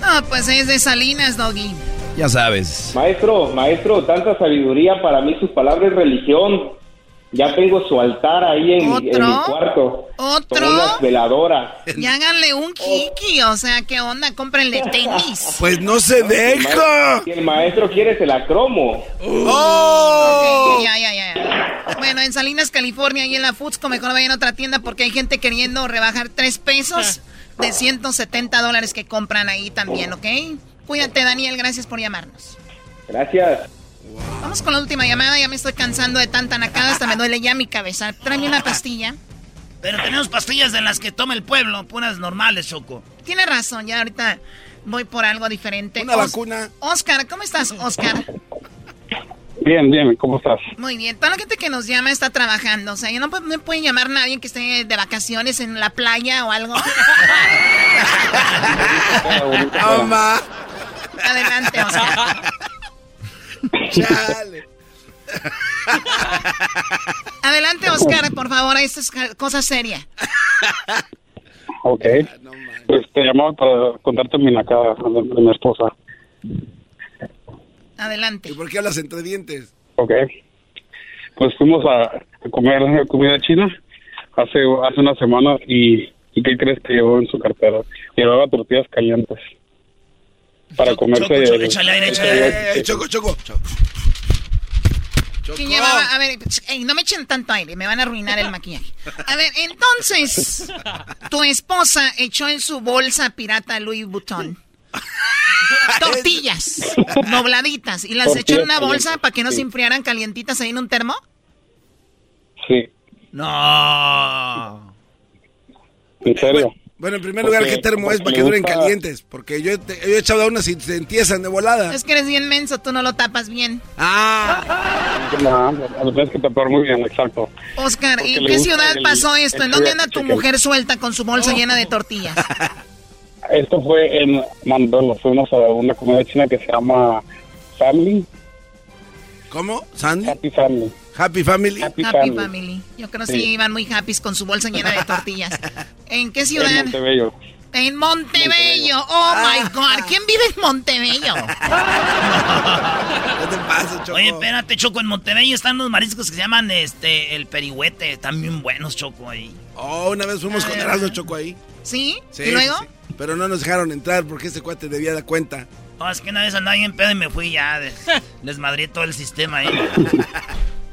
No, pues es de Salinas, Doggy. Ya sabes. Maestro, maestro, tanta sabiduría para mí, sus palabras es religión. Ya tengo su altar ahí en, mi- en mi cuarto. ¿Otro? Con unas veladoras. Y háganle un kiki, o sea, ¿qué onda? Cómprenle tenis. Pues no se deja. Si el maestro quiere, se la cromo. Ok, ya, ya, ya. Bueno, en Salinas, California, y en la Foodsco, mejor vayan a otra tienda porque hay gente queriendo rebajar tres pesos de 170 dólares que compran ahí también, ¿ok? Cuídate, Daniel, gracias por llamarnos. Gracias. Vamos con la última llamada, ya me estoy cansando de tanta nacada, hasta me duele ya mi cabeza. Tráeme una pastilla. Pero tenemos pastillas de las que toma el pueblo, puras normales, Choco. Tiene razón, ya ahorita voy por algo diferente. Una Os- vacuna. Oscar, ¿cómo estás, Oscar? Bien, bien, ¿cómo estás? Muy bien, toda la gente que nos llama está trabajando, o sea, ya no, no pueden llamar nadie que esté de vacaciones en la playa o algo. Toma. Adelante, Oscar. Chale. Adelante, Oscar, por favor, esto es cosa seria. Ok. Pues te llamaba para contarte mi nacada de, de mi esposa. Adelante. ¿Y por qué hablas entre dientes? Ok. Pues fuimos a, comer comida china hace, hace una semana y, ¿y qué crees que llevó en su cartera? Llevaba tortillas calientes. Para comerse... Choco, Choco, échale aire, échale. Eh, choco, choco. ¿Quién llevaba? A ver, ey, no me echen tanto aire, me van a arruinar el maquillaje. A ver, entonces, tu esposa echó en su bolsa pirata Louis Vuitton. Tortillas, dobladitas, y las echó en una bolsa para que no se enfriaran calientitas ahí en un termo. Sí, No. en serio. Bueno, en primer lugar, Porque- ¿qué termo es para que duren gusta- calientes? Porque yo, te- yo he echado a unas y se entiezan de volada. Es que eres bien menso, tú no lo tapas bien. Ah. No, lo tienes que tapar muy bien, exacto. Oscar, ¿en qué ciudad el- pasó esto? ¿En dónde anda tu mujer suelta con su bolsa llena de tortillas? Esto fue en Mandelo, fuimos a una comida china que se llama Family. ¿Cómo? ¿Sandy? Happy Family. Happy Family. Happy, Happy Family. Family. Yo creo que Sí. sí iban muy happy con su bolsa llena de tortillas. ¿En qué En ciudad? Montebello. En Montebello. Oh my God. ¿Quién vive en Montebello? ¿Qué te pasa, Choco? Oye, espérate, Choco, en Monterrey están unos mariscos que se llaman este el perihuete, están bien buenos, Choco, ahí. Oh, una vez fuimos con Erasmo Choco ahí. ¿Sí? Sí, ¿Y luego? sí, sí. Pero no nos dejaron entrar porque ese cuate debía dar cuenta. No, es que una vez andaba en pedo y me fui ya, des- desmadré todo el sistema ahí.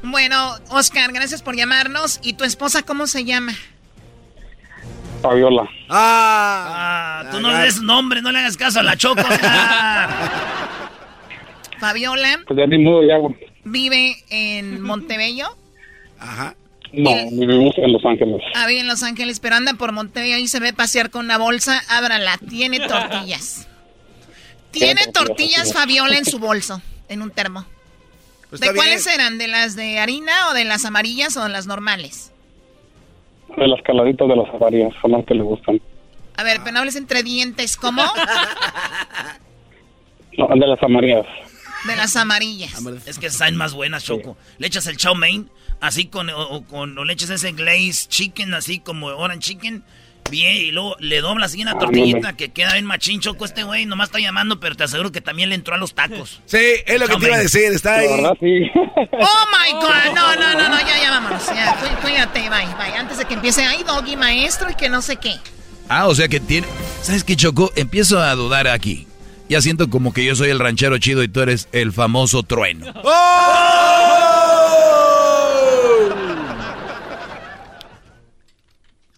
Bueno, Oscar, gracias por llamarnos. ¿Y tu esposa cómo se llama? Fabiola. Ah, Ah, tú no le des nombre, no le hagas caso a la Choco. Fabiola Pues ya ni modo, ya. güey. vive en Montebello. Ajá. No, vivimos en Los Ángeles. Ah, vive en Los Ángeles, pero anda por Montebello y se ve pasear con una bolsa. Ábrala, tiene tortillas. Tiene tortillas. Fabiola en su bolso, en un termo. Pues ¿De cuáles bien. eran? ¿De las de harina o de las amarillas o de las normales? De las caladitas de las avarías, son las que le gustan. A ver, pero no hables entre dientes, ¿cómo? No, de las amarillas. De las amarillas. Es que saben más buenas, Choco. Le echas el chow mein, así con, o, o con, o le echas ese glaze chicken, así como orange chicken, bien, y luego le doblas así una tortillita que queda bien machín, Choco. Este güey nomás está llamando, pero te aseguro que también le entró a los tacos. Sí, es lo que te iba a decir, está ahí. La verdad, sí. Oh my God, no, no, no, no, ya, ya vámonos. Ya, cuí- cuídate, bye, bye. Antes de que empiece, ay, doggy maestro y que no sé qué. Ah, o sea que tiene... ¿Sabes qué, Choco? Empiezo a dudar aquí. Ya siento como que yo soy el ranchero chido y tú eres el famoso trueno.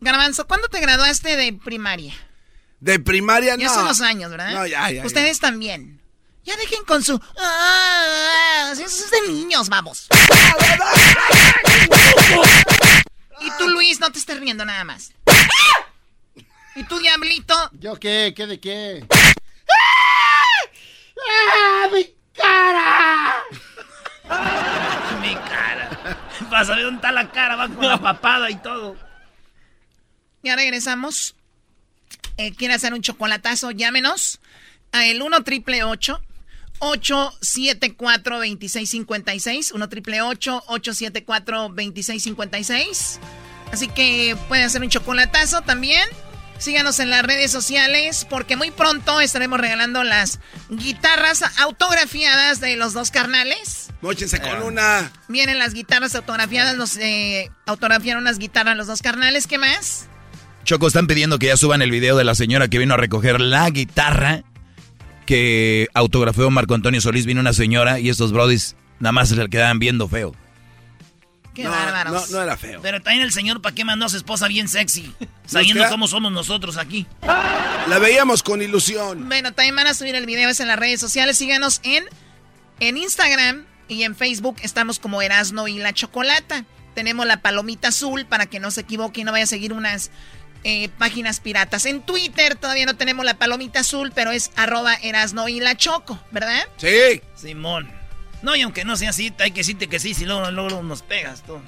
Garbanzo, ¿cuándo te graduaste de primaria? De primaria no. Ya son los años, ¿verdad? No, ya, ya. Ustedes también. Ya dejen con su... Ah, eso es de niños, vamos. y tú, Luis, no te estés riendo nada más. ¿Y tú, Diablito? ¿Yo qué? ¿Qué de qué? ¡Ah, mi cara! mi cara. Vas a ver dónde está la cara, va con la papada y todo. Ya regresamos. Eh, ¿Quiere hacer un chocolatazo? Llámenos a el 1 triple 874 2656 1 triple 874 2656 Así que puede hacer un chocolatazo también. Síganos en las redes sociales porque muy pronto estaremos regalando las guitarras autografiadas de los dos carnales. Móchense con una. Vienen las guitarras autografiadas, nos eh, autografiaron unas guitarras los dos carnales. ¿Qué más? Choco, están pidiendo que ya suban el video de la señora que vino a recoger la guitarra que autografió Marco Antonio Solís. Vino una señora y estos brodis nada más se le quedaban viendo feo. Qué No, bárbaros. no, no era feo. Pero también el señor, ¿para qué mandó a su esposa bien sexy? Sabiendo queda- cómo somos nosotros aquí. La veíamos con ilusión. Bueno, también van a subir el video ese en las redes sociales. Síganos en, en Instagram y en Facebook. Estamos como Erasno y la Chocolata. Tenemos la palomita azul para que no se equivoque y no vaya a seguir unas eh, páginas piratas. En Twitter todavía no tenemos la palomita azul, pero es arroba Erasno y la Choco, ¿verdad? Sí. Simón. No, y aunque no sea así, hay que decirte que sí, si luego, luego nos pegas tú.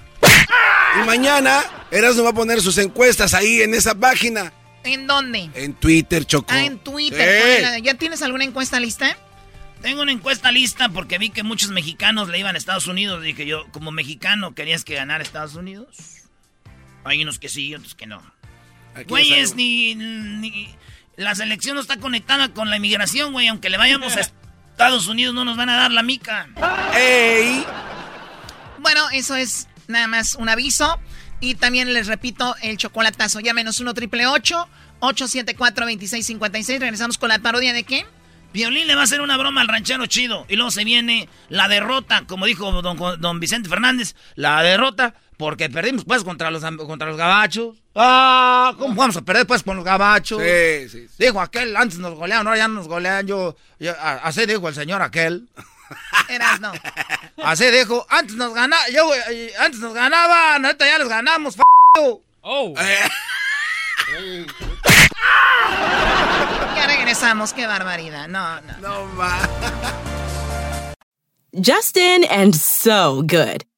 Y mañana Erasmo va a poner sus encuestas ahí en esa página. ¿En dónde? En Twitter, Choco. Ah, en Twitter. Sí. ¿Ya tienes alguna encuesta lista? Tengo una encuesta lista porque vi que muchos mexicanos le iban a Estados Unidos. Dije yo, como mexicano, ¿querías que ganara Estados Unidos? Hay unos que sí, otros que no. Güeyes, ni, ni- La selección no está conectada con la inmigración, güey. Aunque le vayamos a Estados Unidos, no nos van a dar la mica. ¡Ey! Bueno, eso es nada más un aviso. Y también les repito el chocolatazo. Llámenos 1 triple 874 2656 Regresamos con la parodia de qué? Violín le va a hacer una broma al ranchero chido. Y luego se viene la derrota, como dijo don, don Vicente Fernández. La derrota porque perdimos pues contra los, contra los gabachos. Ah, ¿cómo vamos a perder pues con los gabachos? Sí, sí, Dijo aquel, antes nos goleaban, ahora ya no nos golean. Yo, yo- así dijo el señor aquel. Eras, no. Así dijo, antes nos ganaba, yo, eh, antes nos ganaban, ahorita ya les ganamos, f***. Oh. Ya regresamos, qué barbaridad. No, no. No va. Justin and so good.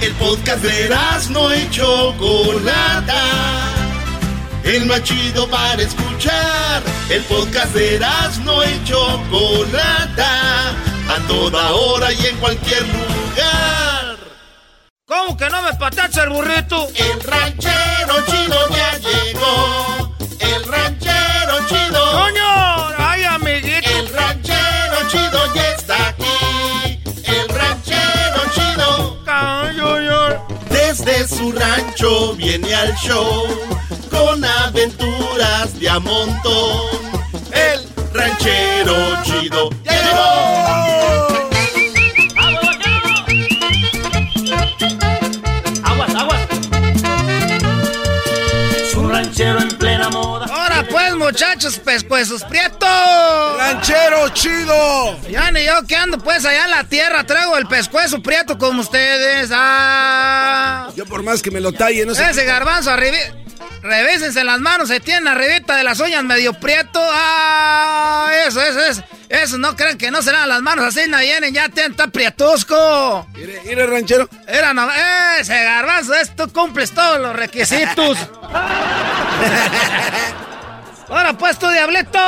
El podcast de no y Chocolata. El más chido para escuchar. El podcast de no y Chocolata. A toda hora y en cualquier lugar. ¿Cómo que no me patacha el burrito? El ranchero chido ya llegó. El ranchero chido. ¡Coño! Desde su rancho viene al show con aventuras de a montón. El ranchero chido. Muchachos, pescuezos prietos. ¡Ranchero chido! Ya ni yo que ando pues allá en la tierra, traigo el pescuezo prieto como ustedes. Ah. Yo por más que me lo talle, no sé. Ese garbanzo arriba. Revísense las manos, se tienen arribita de las uñas medio prieto. Ah, eso, eso, eso. Eso, no crean que no serán las manos así, no vienen, ya tienen, está prietusco. Mire, mire, ranchero. Era no, ese garbanzo, es, tú cumples todos los requisitos. Ahora pues tú, diablito.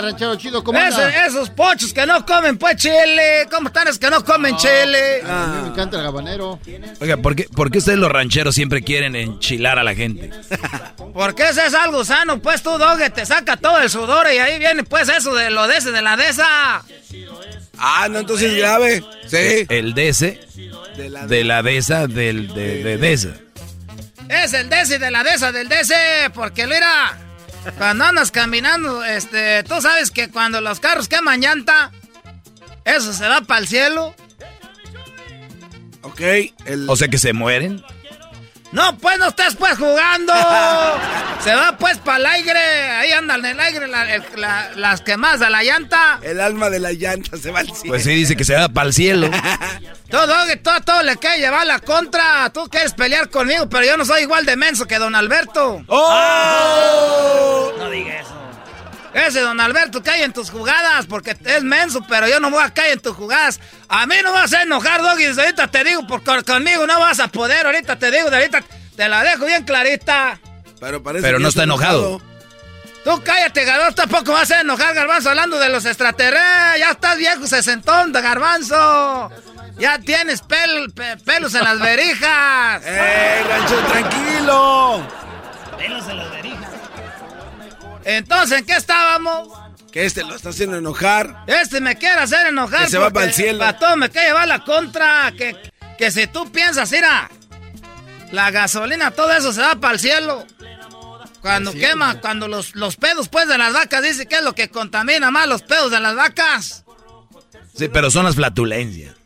ranchero chido, ¿cómo Ese- Esos pochos que no comen pues chile. ¿Cómo están esos que no comen chile? A mí me encanta el habanero. Oiga, ¿por qué, por qué ustedes los rancheros siempre quieren enchilar a la gente? Porque ese es algo sano, pues tú, doge, te saca todo el sudor y ahí viene pues eso de lo de ese, de la de esa. Ah, no, entonces es grave. Sí. El de ese, de la de esa, del de, de, de esa. Es el de ese, de la de esa, del de ese, porque mira, cuando andas caminando, este, tú sabes que cuando los carros queman llanta, eso se va para el cielo. Ok. El... O sea que se mueren. No, pues no estés pues jugando. Se va pues para el aire. Ahí andan en el aire la- el- la- las quemadas de la llanta. El alma de la llanta se va al cielo. Pues sí, dice que se va para el cielo. Todo, todo, todo le cae llevar la contra. Tú quieres pelear conmigo, pero yo no soy igual de menso que don Alberto. ¡Oh! Ese don Alberto cae en tus jugadas porque es menso, pero yo no voy a caer en tus jugadas. A mí no vas a enojar, Doggy. Ahorita te digo, porque conmigo no vas a poder. Ahorita te digo, ahorita te la dejo bien clarita. Pero, parece Pero que no está enojado. Tú cállate, Garbanzo, tampoco vas a enojar, Garbanzo, hablando de los extraterrestres. Ya estás viejo, sesentón, de Garbanzo. Ya tienes pel- pe- pelos en las verijas. ¡Eh, rancho, tranquilo! Pelos en las verijas. Entonces, ¿en qué estábamos? Que este lo está haciendo enojar. Este me quiere hacer enojar. Que se va porque pa'l cielo. pa' todo me quiere llevar la contra. Que, que si tú piensas, mira, la gasolina, todo eso se va para el cielo. Cuando quema, cuando los, los pedos pues de las vacas, dice que es lo que contamina más los pedos de las vacas. Sí, pero son las flatulencias.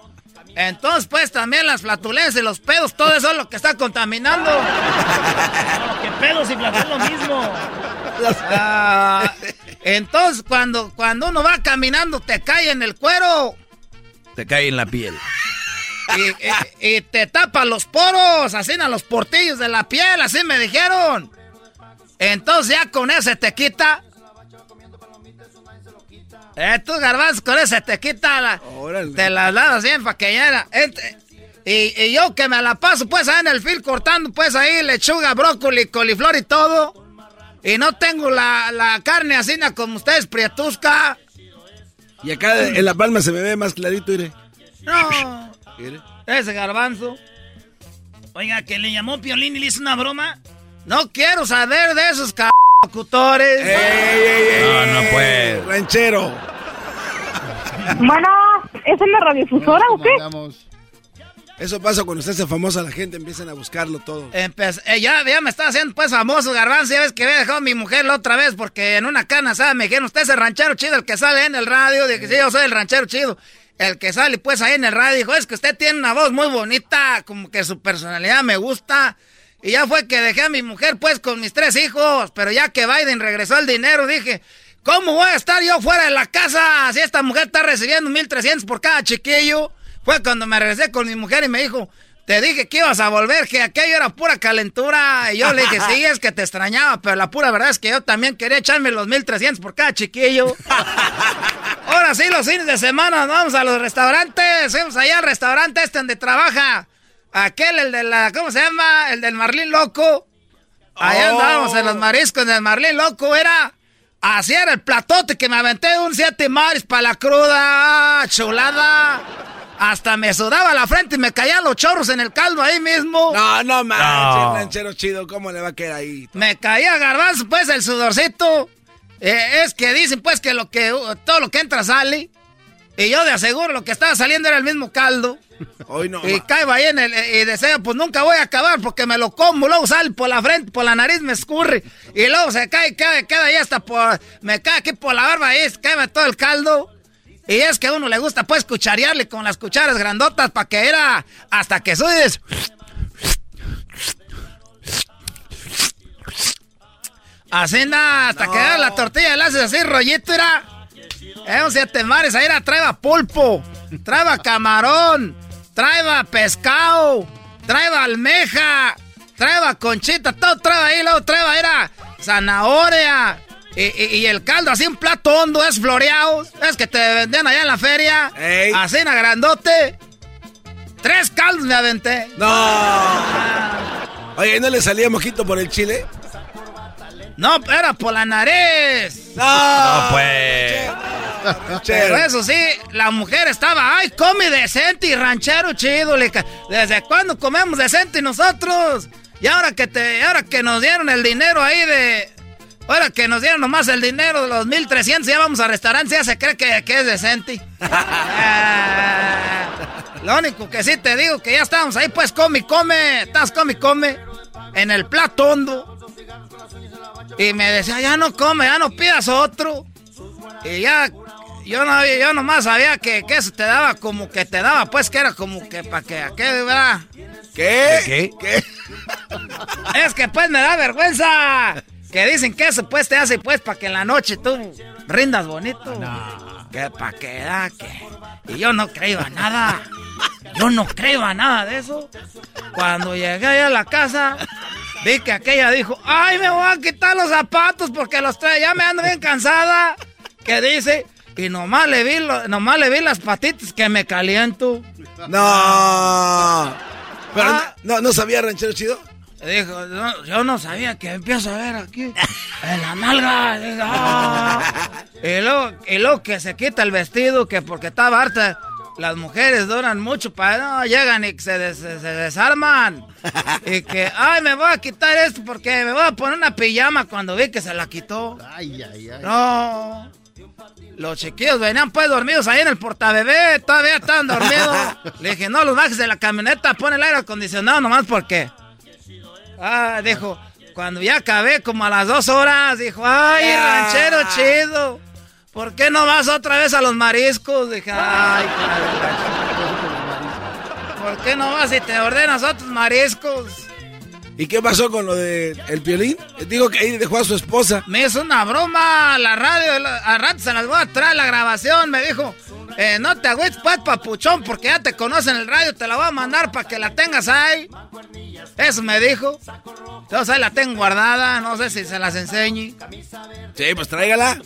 Entonces, pues también las flatulencias y los pedos, todo eso es lo que está contaminando. que pedos y flatulencias lo mismo. Ah, entonces, cuando, cuando uno va caminando, te cae en el cuero Te cae en la piel. y, y- y te tapa los poros, así en los portillos de la piel, así me dijeron. Entonces, ya con ese te quita. Eh, tú, garbanzo, con ese te quita la, te las das bien para que ya y, y yo que me la paso, pues, ahí en el fil cortando, pues, ahí lechuga, brócoli, coliflor y todo. Y no tengo la, la carne así como ustedes, prietusca. Y acá en la palma se me ve más clarito, iré. No, Mire. ese garbanzo. Oiga, que le llamó Piolín y le hizo una broma. No quiero saber de esos c locutores. No, no puede. Ranchero. Bueno, ¿es en la radiofusora o qué? Eso pasa cuando se hace famosa la gente, empiezan a buscarlo todo. Eh, ya, ya me está haciendo pues famoso, garbanzo. Ya ves que había dejado a mi mujer la otra vez porque en una cana, ¿sabes? Me dijeron, usted es el ranchero chido, el que sale en el radio. Dije, sí, yo soy el ranchero chido. El que sale pues ahí en el radio. Dijo, es que usted tiene una voz muy bonita, como que su personalidad me gusta. Y ya fue que dejé a mi mujer pues con mis tres hijos. Pero ya que Biden regresó el dinero, dije, ¿cómo voy a estar yo fuera de la casa si esta mujer está recibiendo 1.300 por cada chiquillo? Fue cuando me regresé con mi mujer y me dijo, te dije que ibas a volver, que aquello era pura calentura. Y yo le dije, sí, es que te extrañaba, pero la pura verdad es que yo también quería echarme los 1.300 por cada chiquillo. Ahora sí, los fines de semana vamos a los restaurantes. Fuimos allá al restaurante este donde trabaja aquel, el de la, ¿cómo se llama? El del Marlín Loco. Allá Oh. andábamos en los mariscos del Marlín Loco, era... Así era el platote que me aventé un siete maris para la cruda, chulada. Hasta me sudaba la frente y me caían los chorros en el caldo ahí mismo. No, no manches, No. ranchero chido, ¿cómo le va a quedar ahí? Me caía garbanzo, pues, el sudorcito. Eh, es que dicen, pues, que lo que uh, todo lo que entra sale. Y yo de aseguro lo que estaba saliendo era el mismo caldo. Hoy no. Y caigo ahí en el. Y deseo, pues nunca voy a acabar porque me lo como. Luego sale por la frente, por la nariz me escurre. Y luego se cae, cae, queda ahí hasta por. Me cae aquí por la barba y cae todo el caldo. Y es que a uno le gusta, pues, cucharearle con las cucharas grandotas para que era. Hasta que subes. Así nada, hasta que era la tortilla le haces así rollito, era. Eh, un siete mares, ahí era, traeba pulpo, traeba camarón, traeba pescado, traeba almeja, traeba conchita, todo traeba ahí, luego traeba era zanahoria. Y, y- y el caldo, así un plato hondo, es floreado. Es que te vendían allá en la feria. Así en grandote. Tres caldos me aventé. No. Oye, ¿no le salía mojito por el chile? No, era por la nariz. No, pues. Pero eso sí, la mujer estaba, ay, come decente y ranchero chido. ¿Desde cuándo comemos decente nosotros? Y ahora que te, ahora que nos dieron el dinero ahí de. Ahora que nos dieron nomás el dinero de los 1300, ya vamos a restaurantes, ya se cree que, que es decente. Ah, lo único que sí te digo que ya estamos ahí, pues come y come. Estás come y come. En el plato hondo. Y me decía, ya no come, ya no pidas otro. Y ya, yo no yo nomás sabía que, que, eso te daba como que te daba, pues que era como que para que, ¿qué, verdad? ¿Qué? ¿Qué? Es que pues me da vergüenza. Que dicen que eso pues te hace pues para que en la noche tú rindas bonito. No. Que para que da que. Y yo no creo a nada. Yo no creo a nada de eso. Cuando llegué a la casa, vi que aquella dijo, ay, me voy a quitar los zapatos porque los trae, ya me ando bien cansada. Que dice, y nomás le vi, nomás le vi las patitas que me caliento. No. Pero ah. no, no, sabía ranchero chido. Dijo, yo no sabía que empiezo a ver aquí en la nalga. Ah". y, luego, y luego que se quita el vestido, que porque estaba harta. Las mujeres duran mucho para no llegan y se, se, desarman. y que, ay, me voy a quitar esto porque me voy a poner una pijama cuando vi que se la quitó. Ay, ay, ay. No. Los chiquillos venían pues dormidos ahí en el portabebé, todavía estaban dormidos. Le dije, no, los bajes de la camioneta, pon el aire acondicionado nomás porque. Ah, dijo, cuando ya acabé como a las dos horas, dijo, ay, ranchero chido. ¿Por qué no vas otra vez a los mariscos? Dije, ay, ¿Por qué no vas y te ordenas otros mariscos? ¿Y qué pasó con lo de el piolín? Digo que ahí dejó a su esposa. Me hizo una broma la radio, a rato se las voy a traer la grabación, me dijo. Eh, no te agüites pues, papuchón, porque ya te conocen el radio, te la voy a mandar para que la tengas ahí. Eso me dijo. Entonces ahí la tengo guardada, no sé si se las enseñe. Sí, pues tráigala.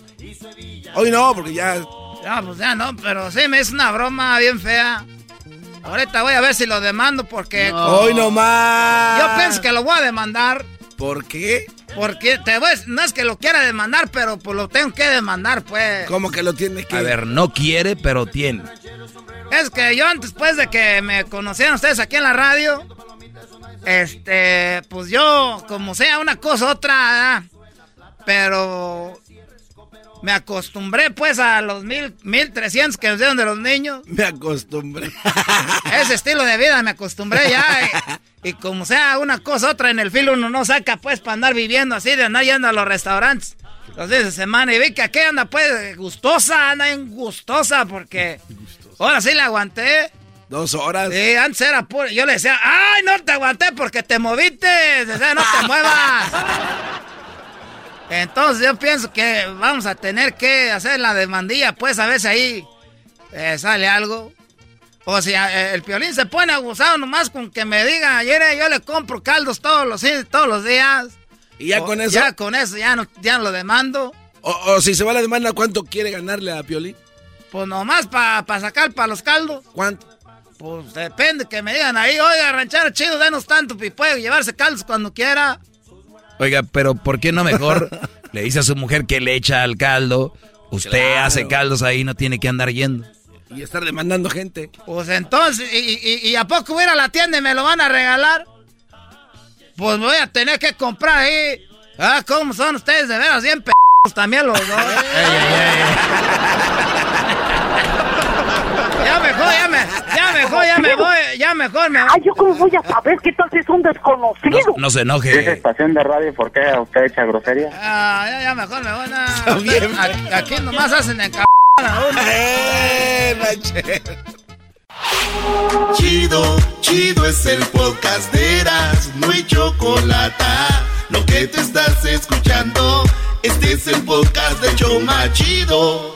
Hoy no, porque ya... Ya, pues ya no, pero sí me hizo una broma bien fea. Ahorita voy a ver si lo demando porque... Hoy no más. Yo pienso que lo voy a demandar. ¿Por qué? Porque te voy, no es que lo quiera demandar, pero pues lo tengo que demandar, pues. ¿Cómo que lo tiene que...? A ver, no quiere, pero tiene. Es que yo antes, pues, de que me conocieran ustedes aquí en la radio, este, pues yo, como sea una cosa, otra, pero me acostumbré pues a los mil, mil trescientos que nos dieron de los niños. Me acostumbré. Ese estilo de vida me acostumbré ya. Y, como sea una cosa otra en el filo uno no saca pues para andar viviendo así, de andar yendo a los restaurantes los días de semana. Y vi que aquí anda pues gustosa, anda en gustosa porque ahora sí le aguanté. Dos horas. Sí, antes era puro. Yo le decía, ay, no te aguanté porque te moviste. no te muevas. Entonces yo pienso que vamos a tener que hacer la demandilla, pues a ver si ahí eh, sale algo. O sea, eh, el piolín se pone abusado nomás con que me diga, ayer eh, yo le compro caldos todos los, todos los días. Y ya con eso. Ya con eso, ya no, ya lo demando. O, si se va la demanda, ¿cuánto quiere ganarle a Piolín? Pues nomás para sacar para los caldos. ¿Cuánto? Pues depende, que me digan ahí, oiga, ranchero chido, denos tanto, y puede llevarse caldos cuando quiera. Oiga, pero ¿por qué no mejor le dice a su mujer que le echa al caldo? Usted hace caldos ahí, no tiene que andar yendo. Y estar demandando gente. Pues entonces, ¿y, a poco voy a la tienda y me lo van a regalar? Pues voy a tener que comprar ahí. Ah, ¿cómo son ustedes de veras bien p también los dos? Ya mejor, ya me, ya mejor, ya me voy, ya mejor me voy. Ay, yo cómo voy a saber qué tal si es un desconocido. No, se enoje. ¿Es estación de radio? ¿Por qué usted echa grosería? Ah, ya, ya mejor me voy a... Aquí, nomás hacen en c... Eh, Chido, chido es el podcast de Eras, no hay chocolate. Lo que te estás escuchando, este es el podcast de Choma Chido.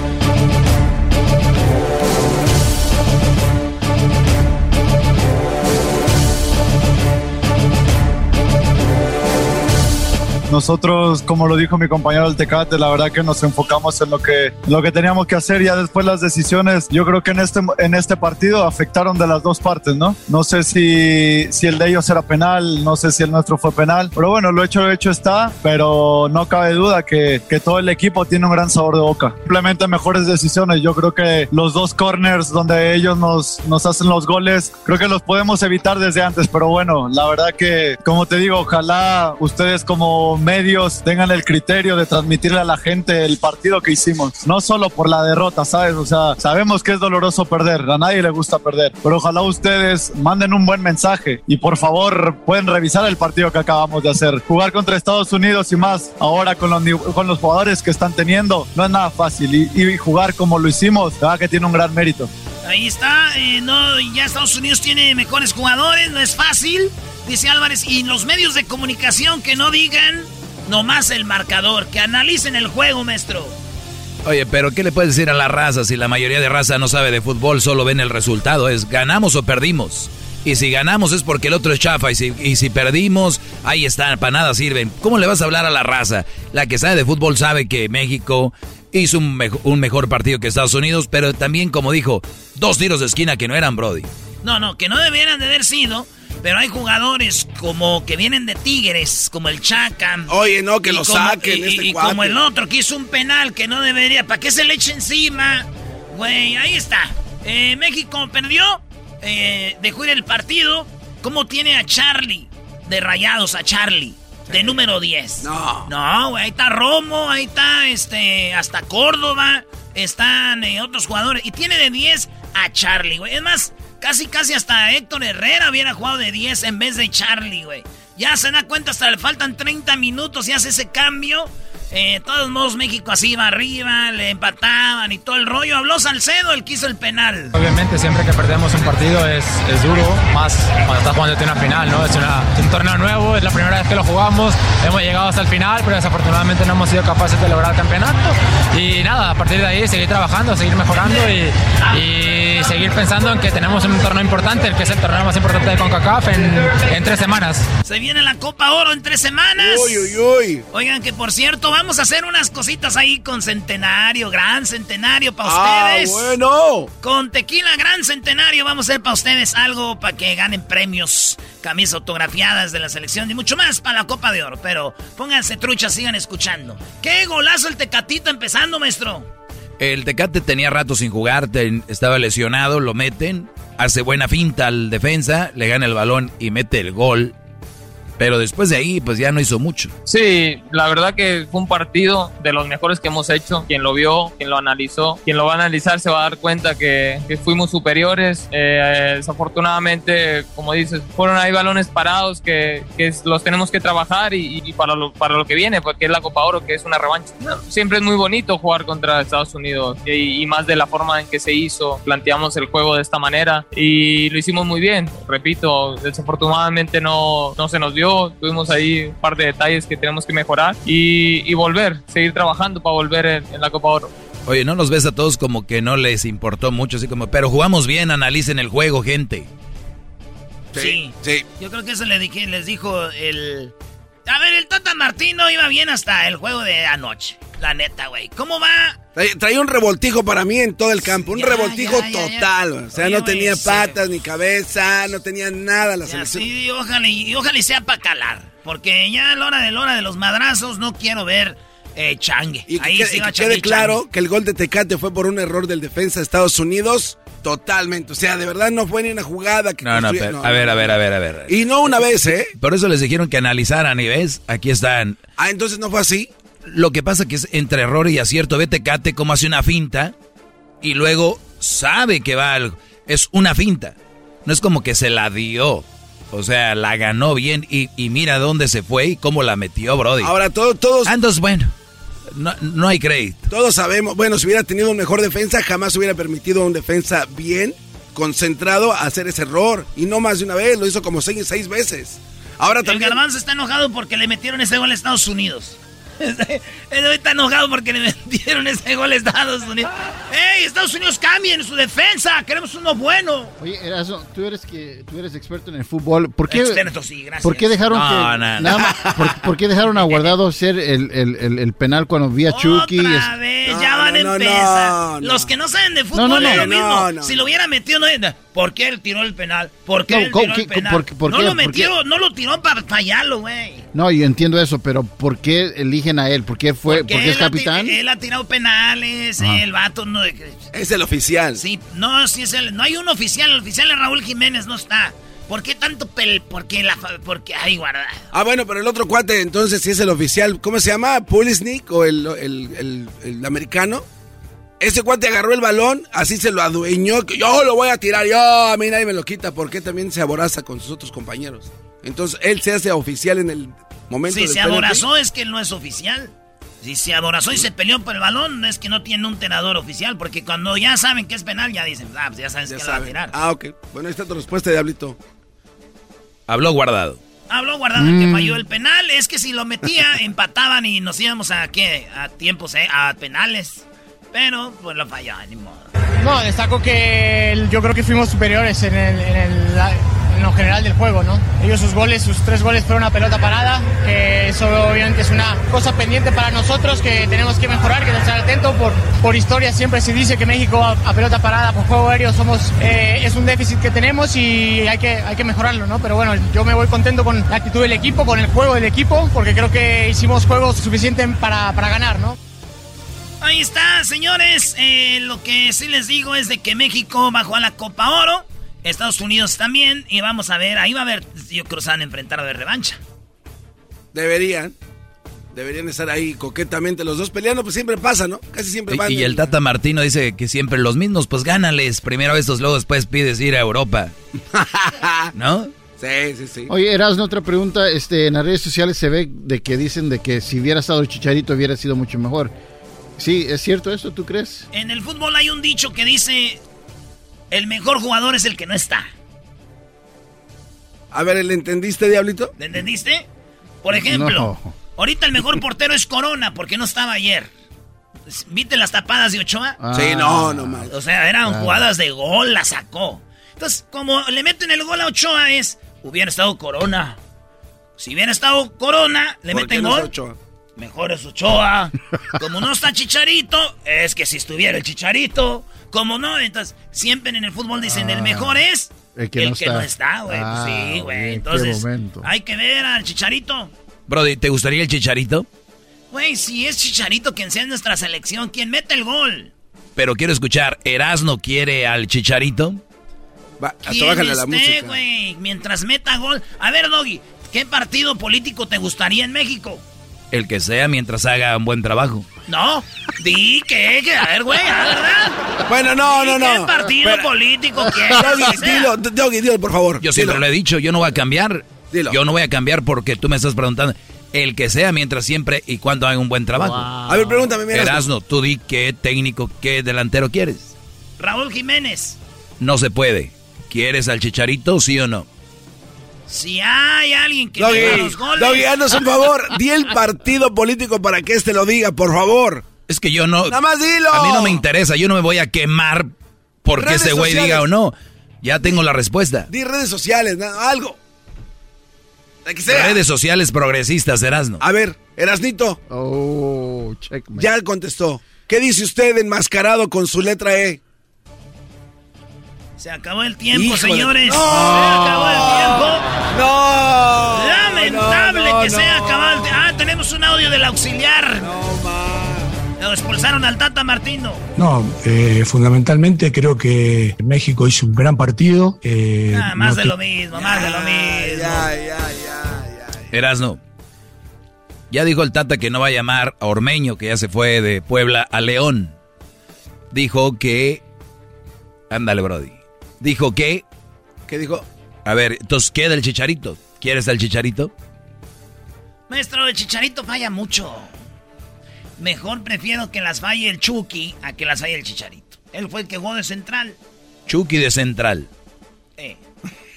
Nosotros, como lo dijo mi compañero del Tecate, la verdad que nos enfocamos en lo que, en lo que teníamos que hacer. Ya después las decisiones, yo creo que en este, en este partido afectaron de las dos partes, ¿no? No sé si, si el de ellos era penal, no sé si el nuestro fue penal, pero bueno, lo hecho, hecho está, pero no cabe duda que, que todo el equipo tiene un gran sabor de boca. Simplemente mejores decisiones. Yo creo que los dos corners donde ellos nos, nos hacen los goles, creo que los podemos evitar desde antes, pero bueno, la verdad que, como te digo, ojalá ustedes como medios tengan el criterio de transmitirle a la gente el partido que hicimos, no solo por la derrota, ¿sabes? O sea, sabemos que es doloroso perder, a nadie le gusta perder, pero ojalá ustedes manden un buen mensaje y por favor pueden revisar el partido que acabamos de hacer. Jugar contra Estados Unidos y más ahora con los, con los jugadores que están teniendo no es nada fácil y, y jugar como lo hicimos, verdad que tiene un gran mérito. Ahí está, eh, no, ya Estados Unidos tiene mejores jugadores, no es fácil, dice Álvarez, y los medios de comunicación que no digan nomás el marcador, que analicen el juego, maestro. Oye, pero ¿qué le puedes decir a la raza si la mayoría de raza no sabe de fútbol, solo ven el resultado? Es ganamos o perdimos. Y si ganamos es porque el otro es chafa. Y si, y si perdimos, ahí está, para nada sirven. ¿Cómo le vas a hablar a la raza? La que sabe de fútbol sabe que México hizo un, un mejor partido que Estados Unidos, pero también, como dijo, dos tiros de esquina que no eran Brody. No, no, que no debieran de haber sido. Pero hay jugadores como que vienen de Tigres, como el Chaca. Oye, no, que lo como, saquen. Y, este y como el otro que hizo un penal que no debería. ¿Para qué se le eche encima? Güey, ahí está. Eh, México perdió. Eh, dejó ir el partido. ¿Cómo tiene a Charlie? De rayados a Charlie. De número 10. No. No, güey, ahí está Romo, ahí está este, hasta Córdoba. Están eh, otros jugadores. Y tiene de 10 a Charlie, güey. Es más, casi, casi hasta Héctor Herrera hubiera jugado de 10 en vez de Charlie, güey. Ya se da cuenta, hasta le faltan 30 minutos y hace ese cambio. Eh, de todos modos, México así iba arriba, le empataban y todo el rollo. Habló Salcedo, el que hizo el penal. Obviamente, siempre que perdemos un partido es, es duro, más cuando estás jugando una final, ¿no? Es, una, es un torneo nuevo, es la primera vez que lo jugamos, hemos llegado hasta el final, pero desafortunadamente no hemos sido capaces de lograr el campeonato. Y nada, a partir de ahí seguir trabajando, seguir mejorando y, y seguir pensando en que tenemos un torneo importante, el que es el torneo más importante de CONCACAF en, en tres semanas. Se viene la Copa Oro en tres semanas. Uy, uy, uy. Oigan, que por cierto, vamos a hacer unas cositas ahí con Centenario, Gran Centenario para Ah, ustedes. bueno. Con Tequila Gran Centenario vamos a hacer para ustedes algo para que ganen premios, camisas autografiadas de la selección y mucho más para la Copa de Oro. Pero pónganse truchas, sigan escuchando. ¡Qué golazo el Tecatito empezando, maestro! El Tecate tenía rato sin jugar, ten- estaba lesionado, lo meten, hace buena finta al defensa, le gana el balón y mete el gol. Pero después de ahí, pues ya no hizo mucho. Sí, la verdad que fue un partido de los mejores que hemos hecho. Quien lo vio, quien lo analizó, quien lo va a analizar se va a dar cuenta que, que fuimos superiores. Eh, desafortunadamente, como dices, fueron ahí balones parados que, que los tenemos que trabajar y, y para, lo, para lo que viene, porque es la Copa Oro, que es una revancha. Siempre es muy bonito jugar contra Estados Unidos y, y más de la forma en que se hizo. Planteamos el juego de esta manera y lo hicimos muy bien. Repito, desafortunadamente no, no se nos dio. Tuvimos ahí un par de detalles que tenemos que mejorar y, y volver, seguir trabajando para volver en, en la Copa Oro. Oye, ¿no los ves a todos como que no les importó mucho? Así como, pero jugamos bien, analicen el juego, gente. Sí, Yo creo que eso le dije, les dijo el... A ver, el Tata Martino iba bien hasta el juego de anoche. La neta, güey. ¿Cómo va? Traía, un revoltijo para mí en todo el campo, un Ya, revoltijo ya, ya, total. O sea, Oye, no tenía sí. patas ni cabeza, no tenía nada la selección. sí, y ojalá, y ojalá y sea para calar. Porque ya a la hora de la hora de los madrazos no quiero ver eh, changue. Y que, Ahí que changue, quede claro que el gol de Tecate fue por un error del defensa de Estados Unidos. Totalmente. O sea, de verdad no fue ni una jugada que No, no, pero, no, a ver, a ver, a ver, a ver. Y no una vez, ¿eh? Por eso les dijeron que analizaran y ves, aquí están. Ah, entonces no fue así. Lo que pasa que es entre error y acierto. Ve Tecate cómo hace una finta y luego sabe que va algo. Es una finta. No es como que se la dio. O sea, la ganó bien y, y mira dónde se fue y cómo la metió, Brody. Ahora todo, todos, Ah, entonces, bueno, no, no hay crédito. todos sabemos, bueno, si hubiera tenido un mejor defensa, jamás hubiera permitido a un defensa bien concentrado a hacer ese error. Y no más de una vez, lo hizo como seis, seis veces. Ahora El también... Garbanzo está enojado porque le metieron ese gol a Estados Unidos. Está enojado porque le metieron ese gol a Estados Unidos. ¡Ey, Estados Unidos cambien su defensa! ¡Queremos uno bueno! Oye, Erasmo, tú eres, que, tú eres experto en el fútbol. ¿Por qué, Experto, sí, gracias. ¿por qué dejaron No, que, no, no. nada más- por, por qué dejaron a Guardado hacer el, el, el, el penal cuando vi a Chucky? Otra Es- vez, No, ya van no, a empezar. no, no. Los que no saben de fútbol No, no, es lo mismo. No, no. Si lo hubiera metido, no ¿Por qué él tiró el penal? ¿Por qué No, él no qué- lo metió, no lo tiró para fallarlo, güey. No, yo entiendo eso, pero ¿por qué eligen a él? ¿Por qué fue? Porque ¿Porque es él ha ti- capitán? Él ha tirado penales, Ajá. el vato no... Es el oficial. Sí, no, sí es el... No hay un oficial, el oficial es Raúl Jiménez, no está. ¿Por qué tanto pel... ¿Por qué la... Porque... Ay, guarda. Ah, bueno, pero el otro cuate, entonces, si es el oficial, ¿cómo se llama? ¿Pulisic o el, el, el- el americano? Ese cuate agarró el balón, así se lo adueñó, yo lo voy a tirar, yo, a mí nadie me lo quita, porque también se aboraza con sus otros compañeros. Entonces, él se hace oficial en el momento Si del se penalti. aborazó es que él no es oficial. Si se aborazó y se peleó por el balón, es que no tiene un tenedor oficial. Porque cuando ya saben que es penal, ya dicen, ah, pues ya sabes Ya que la va a saben. tirar. Ah, ok. Bueno, ahí está tu respuesta, Diablito. Habló guardado. Habló guardado el que Mm. falló el penal. Es que si lo metía, empataban y nos íbamos a qué? A tiempos, eh, a penales. Pero, pues lo falló, ni modo. No, destaco que yo creo que fuimos superiores en, el- en el- en lo general del juego, ¿no? Ellos sus goles, sus tres goles fueron una pelota parada, que eso obviamente es una cosa pendiente para nosotros que tenemos que mejorar, que estar atento. Por, por historia siempre se dice que México a, a pelota parada, por juego aéreo, somos eh, es un déficit que tenemos y hay que, hay que mejorarlo, ¿no? Pero bueno, yo me voy contento con la actitud del equipo, con el juego del equipo, porque creo que hicimos juegos suficientes para, para ganar, ¿no? Ahí está, señores. Eh, lo que sí les digo es de que México bajó a la Copa Oro. Estados Unidos también. Y vamos a ver, ahí va a haber, yo creo que se van a enfrentar a ver revancha. Deberían. Deberían estar ahí coquetamente los dos peleando, pues siempre pasa, ¿no? Casi siempre van. Y, el Tata Martino dice que siempre los mismos, pues gánales. Primero estos, luego después pides ir a Europa. ¿No? Sí, sí, sí. Oye, Erasmo, otra pregunta. Este, en las redes sociales se ve de que dicen de que si hubiera estado el Chicharito hubiera sido mucho mejor. Sí, ¿es cierto eso? ¿Tú crees? En el fútbol hay un dicho que dice: el mejor jugador es el que no está. A ver, ¿le entendiste, Diablito? ¿Le entendiste? Por ejemplo, No. ahorita el mejor portero es Corona porque no estaba ayer. ¿Viste las tapadas de Ochoa? Sí, no, no más. O sea, eran Claro. jugadas de gol, la sacó. Entonces, como le meten el gol a Ochoa es, hubiera estado Corona. Si hubiera estado Corona, le ¿Por meten qué no gol. Mejor es Ochoa. Como no está Chicharito, es que si estuviera el Chicharito. Como no, entonces siempre en el fútbol dicen el mejor es El que no está. está, güey. Pues Ah, sí, güey. Entonces, momento. hay que ver al Chicharito. Brody, ¿te gustaría el chicharito? Güey, si es Chicharito quien sea en nuestra selección, quien mete el gol. Pero quiero escuchar, ¿Erasno quiere al chicharito? Va, Quien esté, güey, mientras meta gol. A ver, Doggy, ¿qué partido político te gustaría en México? El que sea mientras haga un buen trabajo. No, di que, que- a ver, güey, ¿verdad? Bueno, no, no, no. ¿Qué partido político quieres? Dilo, Doggy, dilo, por favor. Yo siempre Dilo. lo he dicho, yo no voy a cambiar. Yo no voy a cambiar porque tú me estás preguntando. El que sea mientras siempre y cuando haga un buen trabajo. A ver, pregúntame, mira. Erasno, tú di qué técnico, qué delantero quieres. Raúl Jiménez, No se puede. ¿Quieres al chicharito, sí o no? Si hay alguien que Doggy, los goles. Doggy, haznos un favor. Di el partido político para que este lo diga, por favor. Es que yo no. Nada más dilo. A mí no me interesa, yo no me voy a quemar porque Redes ese güey diga o no. Ya tengo la respuesta. Di redes sociales, algo. La que sea. Redes sociales progresistas, Erasno. A ver, Erasnito. Oh, checkmate. Ya contestó. ¿Qué dice usted enmascarado con su letra E? Se acabó el tiempo, Híjole. señores. ¡No! Se acabó el tiempo. ¡No! Lamentable No, no, que se haya no. acabado el tiempo. Ah, tenemos un audio del auxiliar. No, Lo expulsaron al Tata Martino. No, eh, fundamentalmente creo que México hizo un gran partido. eh, Ah, más no de lo mismo, más de lo mismo. Erasno. Ya dijo el Tata que no va a llamar a Ormeño, que ya se fue de Puebla a León. Dijo que. Ándale, Brody. Dijo que. ¿Qué dijo? A ver, entonces, ¿qué del chicharito? ¿Quieres al chicharito? Maestro, el Chicharito falla mucho. Mejor prefiero que las falle el Chucky a que las falle el Chicharito. Él fue el que jugó de central. Chucky de central. Eh.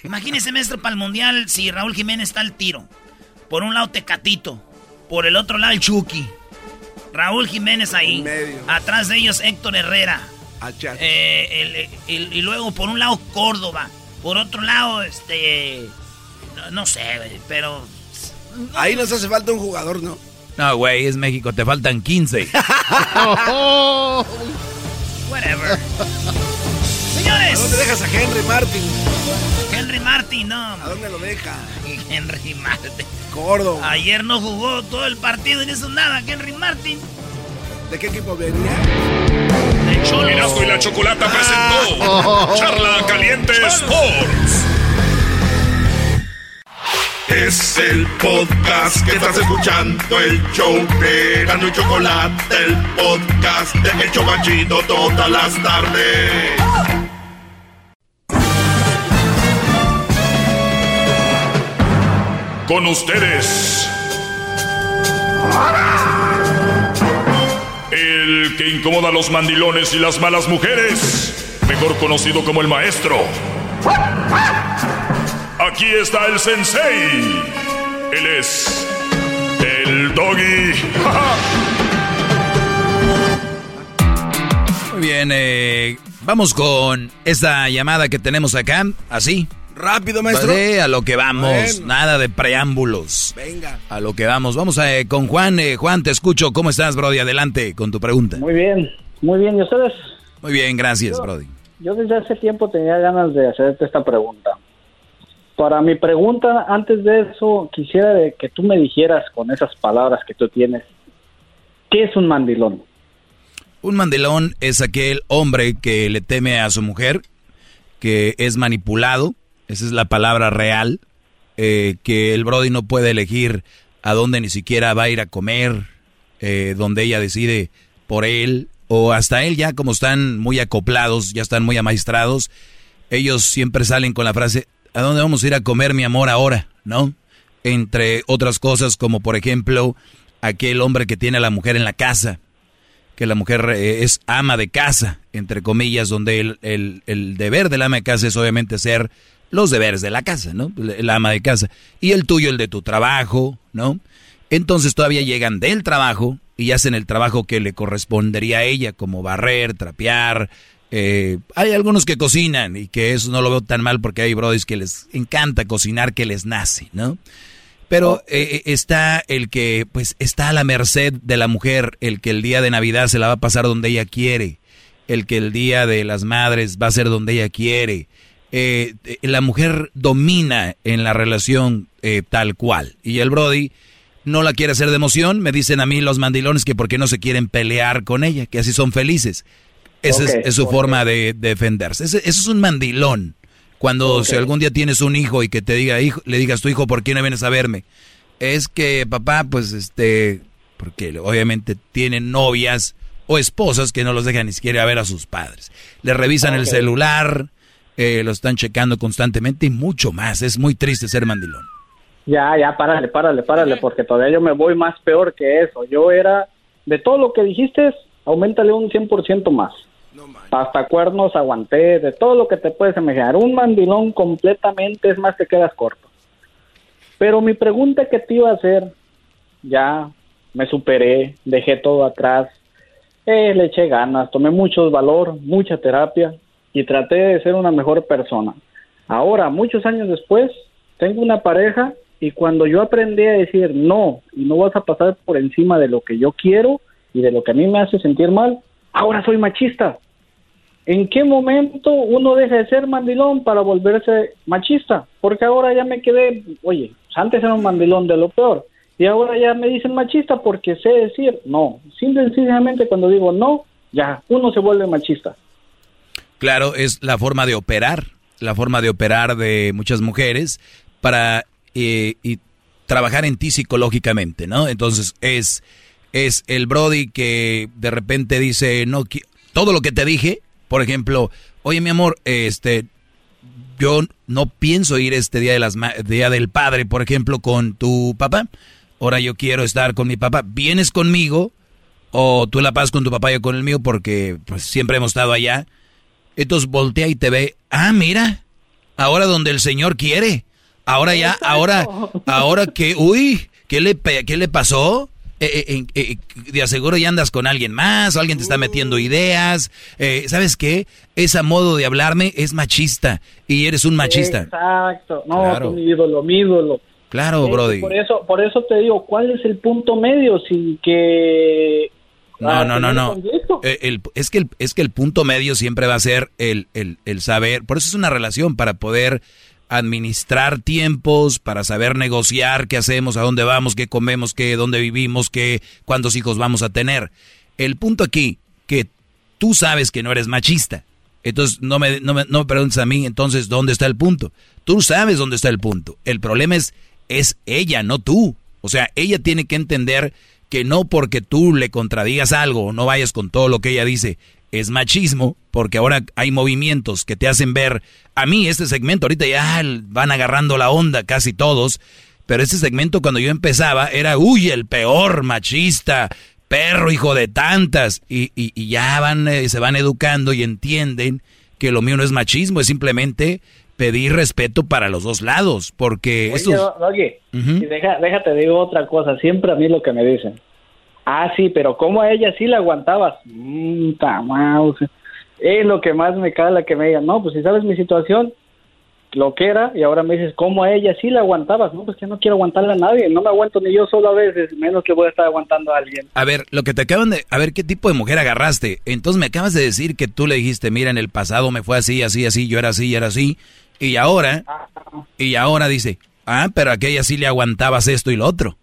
Imagínese, maestro, para el Mundial si Raúl Jiménez está al tiro. Por un lado, Tecatito. Por el otro lado el Chucky. Raúl Jiménez ahí. Atrás de ellos Héctor Herrera. Eh, y luego por un lado Córdoba. Por otro lado, este... No, sé, pero... Ahí nos hace falta un jugador, ¿no? No, güey, es México, te faltan 15. Whatever. Señores. ¿A dónde dejas a Henry Martin? Henry Martin, no. ¿A dónde lo deja? Henry Martin. Córdoba. Ayer no jugó todo el partido y no hizo nada, Henry Martin. ¿De qué equipo venía? Erasmo y la Chocolata presentó Charla Caliente Sports. Es el podcast que estás escuchando, el show de Gano y Chocolate, el podcast de Hecho Machito todas las tardes. Con ustedes. Que incomoda a los mandilones y las malas mujeres, mejor conocido como el maestro. Aquí está el sensei. Él es el doggy. Muy bien, eh, vamos con esta llamada que tenemos acá, así. Rápido, maestro. a lo que vamos, nada de preámbulos. Venga. A lo que vamos. Vamos a, eh, con Juan. Eh, Juan, te escucho. ¿Cómo estás, Brody? Adelante con tu pregunta. Muy bien, muy bien. ¿Y ustedes? Muy bien, gracias, Brody. Yo desde hace tiempo tenía ganas de hacerte esta pregunta. Para mi pregunta, antes de eso, quisiera que tú me dijeras con esas palabras que tú tienes, ¿qué es un mandilón? Un mandilón es aquel hombre que le teme a su mujer, que es manipulado, esa es la palabra real, eh, que el Brody no puede elegir a dónde ni siquiera va a ir a comer, eh, donde ella decide por él, o hasta él ya como están muy acoplados, ya están muy amaestrados, ellos siempre salen con la frase, ¿a dónde vamos a ir a comer mi amor ahora? ¿No? Entre otras cosas como por ejemplo aquel hombre que tiene a la mujer en la casa, que la mujer eh, es ama de casa, entre comillas, donde el, el, el deber del ama de casa es obviamente ser los deberes de la casa, ¿no? El ama de casa. Y el tuyo, el de tu trabajo, ¿no? Entonces todavía llegan del trabajo y hacen el trabajo que le correspondería a ella, como barrer, trapear. Eh, hay algunos que cocinan y que eso no lo veo tan mal porque hay brodis que les encanta cocinar, que les nace, ¿no? Pero eh, eh, está el que, pues, está a la merced de la mujer, el que el día de Navidad se la va a pasar donde ella quiere, el que el día de las madres va a ser donde ella quiere, eh, la mujer domina en la relación eh, tal cual. Y el Brody no la quiere hacer de emoción. Me dicen a mí los mandilones que porque no se quieren pelear con ella, que así son felices. Esa es, su forma de, defenderse. Eso es un mandilón. Cuando si algún día tienes un hijo y que te diga, hijo, le digas tu hijo, ¿por qué no vienes a verme? Es que papá, pues este, porque obviamente tienen novias o esposas que no los dejan ni siquiera ver a sus padres. Le revisan el celular, eh, lo están checando constantemente y mucho más. Es muy triste ser mandilón. Ya, ya, párale, párale, párale, porque todavía yo me voy más peor que eso. Yo era, de todo lo que dijiste, aumentale un 100% más. Hasta cuernos aguanté, de todo lo que te puedes imaginar. Un mandilón completamente, es más, te quedas corto. Pero mi pregunta que te iba a hacer, ya me superé, dejé todo atrás, eh, le eché ganas, tomé mucho valor, mucha terapia, y traté de ser una mejor persona. Ahora, muchos años después, tengo una pareja y cuando yo aprendí a decir no y no vas a pasar por encima de lo que yo quiero y de lo que a mí me hace sentir mal, ahora soy machista. ¿En qué momento uno deja de ser mandilón para volverse machista? Porque ahora ya me quedé, oye, antes era un mandilón de lo peor y ahora ya me dicen machista porque sé decir no. Simple y sencillamente cuando digo no, ya uno se vuelve machista. Claro, es la forma de operar, la forma de operar de muchas mujeres para eh, y trabajar en ti psicológicamente, ¿no? Entonces es, es el Brody que de repente dice, no, todo lo que te dije, por ejemplo, oye mi amor, este, yo no pienso ir este día, de las, día del padre, por ejemplo, con tu papá. Ahora yo quiero estar con mi papá. ¿Vienes conmigo? O tú la pasas con tu papá y yo con el mío porque pues siempre hemos estado allá. Entonces voltea y te ve, ah, mira, ahora donde el Señor quiere. Ahora ya, ahora, ahora que, uy, ¿Qué le, qué le pasó? Eh, eh, eh, de aseguro ya andas con alguien más o alguien te está metiendo ideas. ¿Sabes qué? Ese modo de hablarme es machista y eres un machista. Exacto. No, mi ídolo, mi ídolo. Claro, Brody. Por eso, por eso te digo, ¿cuál es el punto medio sin que no, ah, no, no, no. es, que el, es que el punto medio siempre va a ser el, el, el, saber. Por eso es una relación, para poder administrar tiempos, para saber negociar qué hacemos, a dónde vamos, qué comemos, qué, dónde vivimos, qué, cuántos hijos vamos a tener. El punto aquí, que tú sabes que no eres machista. Entonces no me, no me, no me preguntes a mí, entonces, ¿dónde está el punto? Tú sabes dónde está el punto. El problema es, es ella, no tú. O sea, ella tiene que entender que no porque tú le contradigas algo no vayas con todo lo que ella dice, es machismo, porque ahora hay movimientos que te hacen ver, a mí este segmento, ahorita ya van agarrando la onda casi todos, pero este segmento cuando yo empezaba era, uy, el peor machista, perro, hijo de tantas, y, y, ya van, eh, se van educando y entienden que lo mío no es machismo, es simplemente pedir respeto para los dos lados, porque oye, Oye, déjate digo otra cosa, siempre a mí lo que me dicen, Ah, sí, pero ¿cómo a ella sí la aguantabas? Mmm, es lo que más me cala que me digan, no, pues si sabes mi situación, lo que era, y ahora me dices, ¿cómo a ella sí la aguantabas? No, pues que no quiero aguantarle a nadie, no me aguanto ni yo solo a veces, menos que voy a estar aguantando a alguien. A ver, lo que te acaban de, a ver, ¿qué tipo de mujer agarraste? Entonces me acabas de decir que tú le dijiste, mira, en el pasado me fue así, así, así, yo era así, yo era así, y ahora, y ahora dice, ah, pero a aquella sí le aguantabas esto y lo otro.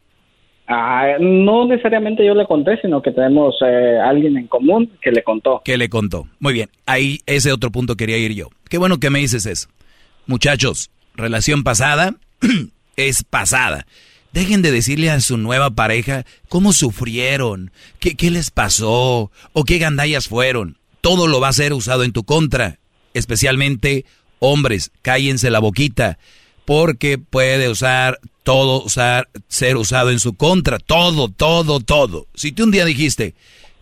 Ah, no necesariamente yo le conté, sino que tenemos eh, alguien en común que le contó. Que le contó. Muy bien, ahí ese otro punto quería ir yo. Qué bueno que me dices eso. Muchachos, relación pasada es pasada. Dejen de decirle a su nueva pareja cómo sufrieron, qué, qué les pasó o qué gandallas fueron. Todo lo va a ser usado en tu contra. Especialmente hombres, cállense la boquita porque puede usar todo, usar, ser usado en su contra, todo, todo, todo. Si tú un día dijiste,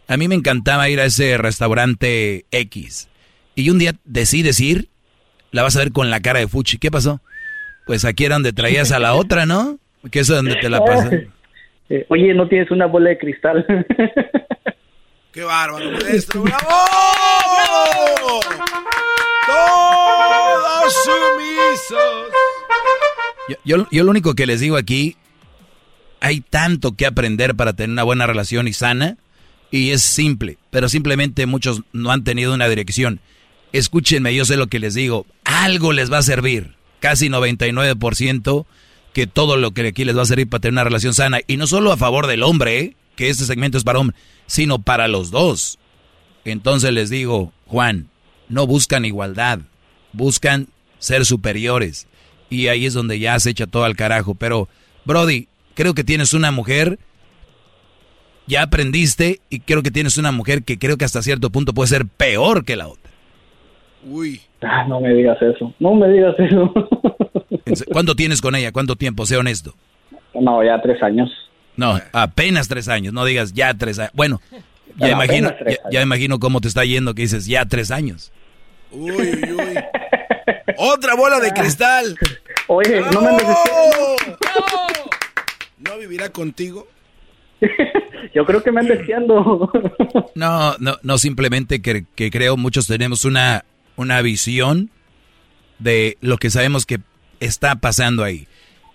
a mí me encantaba ir a ese restaurante X, y un día decides ir, la vas a ver con la cara de Fuchi. ¿Qué pasó? Pues aquí era donde traías a la otra, ¿no? Que eso es donde te la pasas. Eh, oye, ¿no tienes una bola de cristal? ¡Qué bárbaro, maestro! ¡Bravo! Yo, yo, lo único que les digo aquí, hay tanto que aprender para tener una buena relación y sana, y es simple, pero simplemente muchos no han tenido una dirección. Escúchenme, yo sé lo que les digo, algo les va a servir, casi 99% que todo lo que aquí les va a servir para tener una relación sana, y no solo a favor del hombre, ¿eh? que este segmento es para hombre, sino para los dos. Entonces les digo, Juan, no buscan igualdad, buscan ser superiores y ahí es donde ya se echa todo al carajo. Pero, Brody, creo que tienes una mujer, ya aprendiste y creo que tienes una mujer que creo que hasta cierto punto puede ser peor que la otra. Uy. Ah, no me digas eso, no me digas eso. ¿Cuánto tienes con ella? ¿Cuánto tiempo? Sé honesto. No, ya tres años. No, apenas tres años, no digas ya tres años. Bueno, ya, imagino, ya, imagino cómo te está yendo que dices ya tres años. Uy, uy, uy. Otra bola de cristal. Oye, no me ¿No vivirá contigo? Yo creo que me anda deseando. no, no, no, simplemente que, creo muchos tenemos una, una visión de lo que sabemos que está pasando ahí.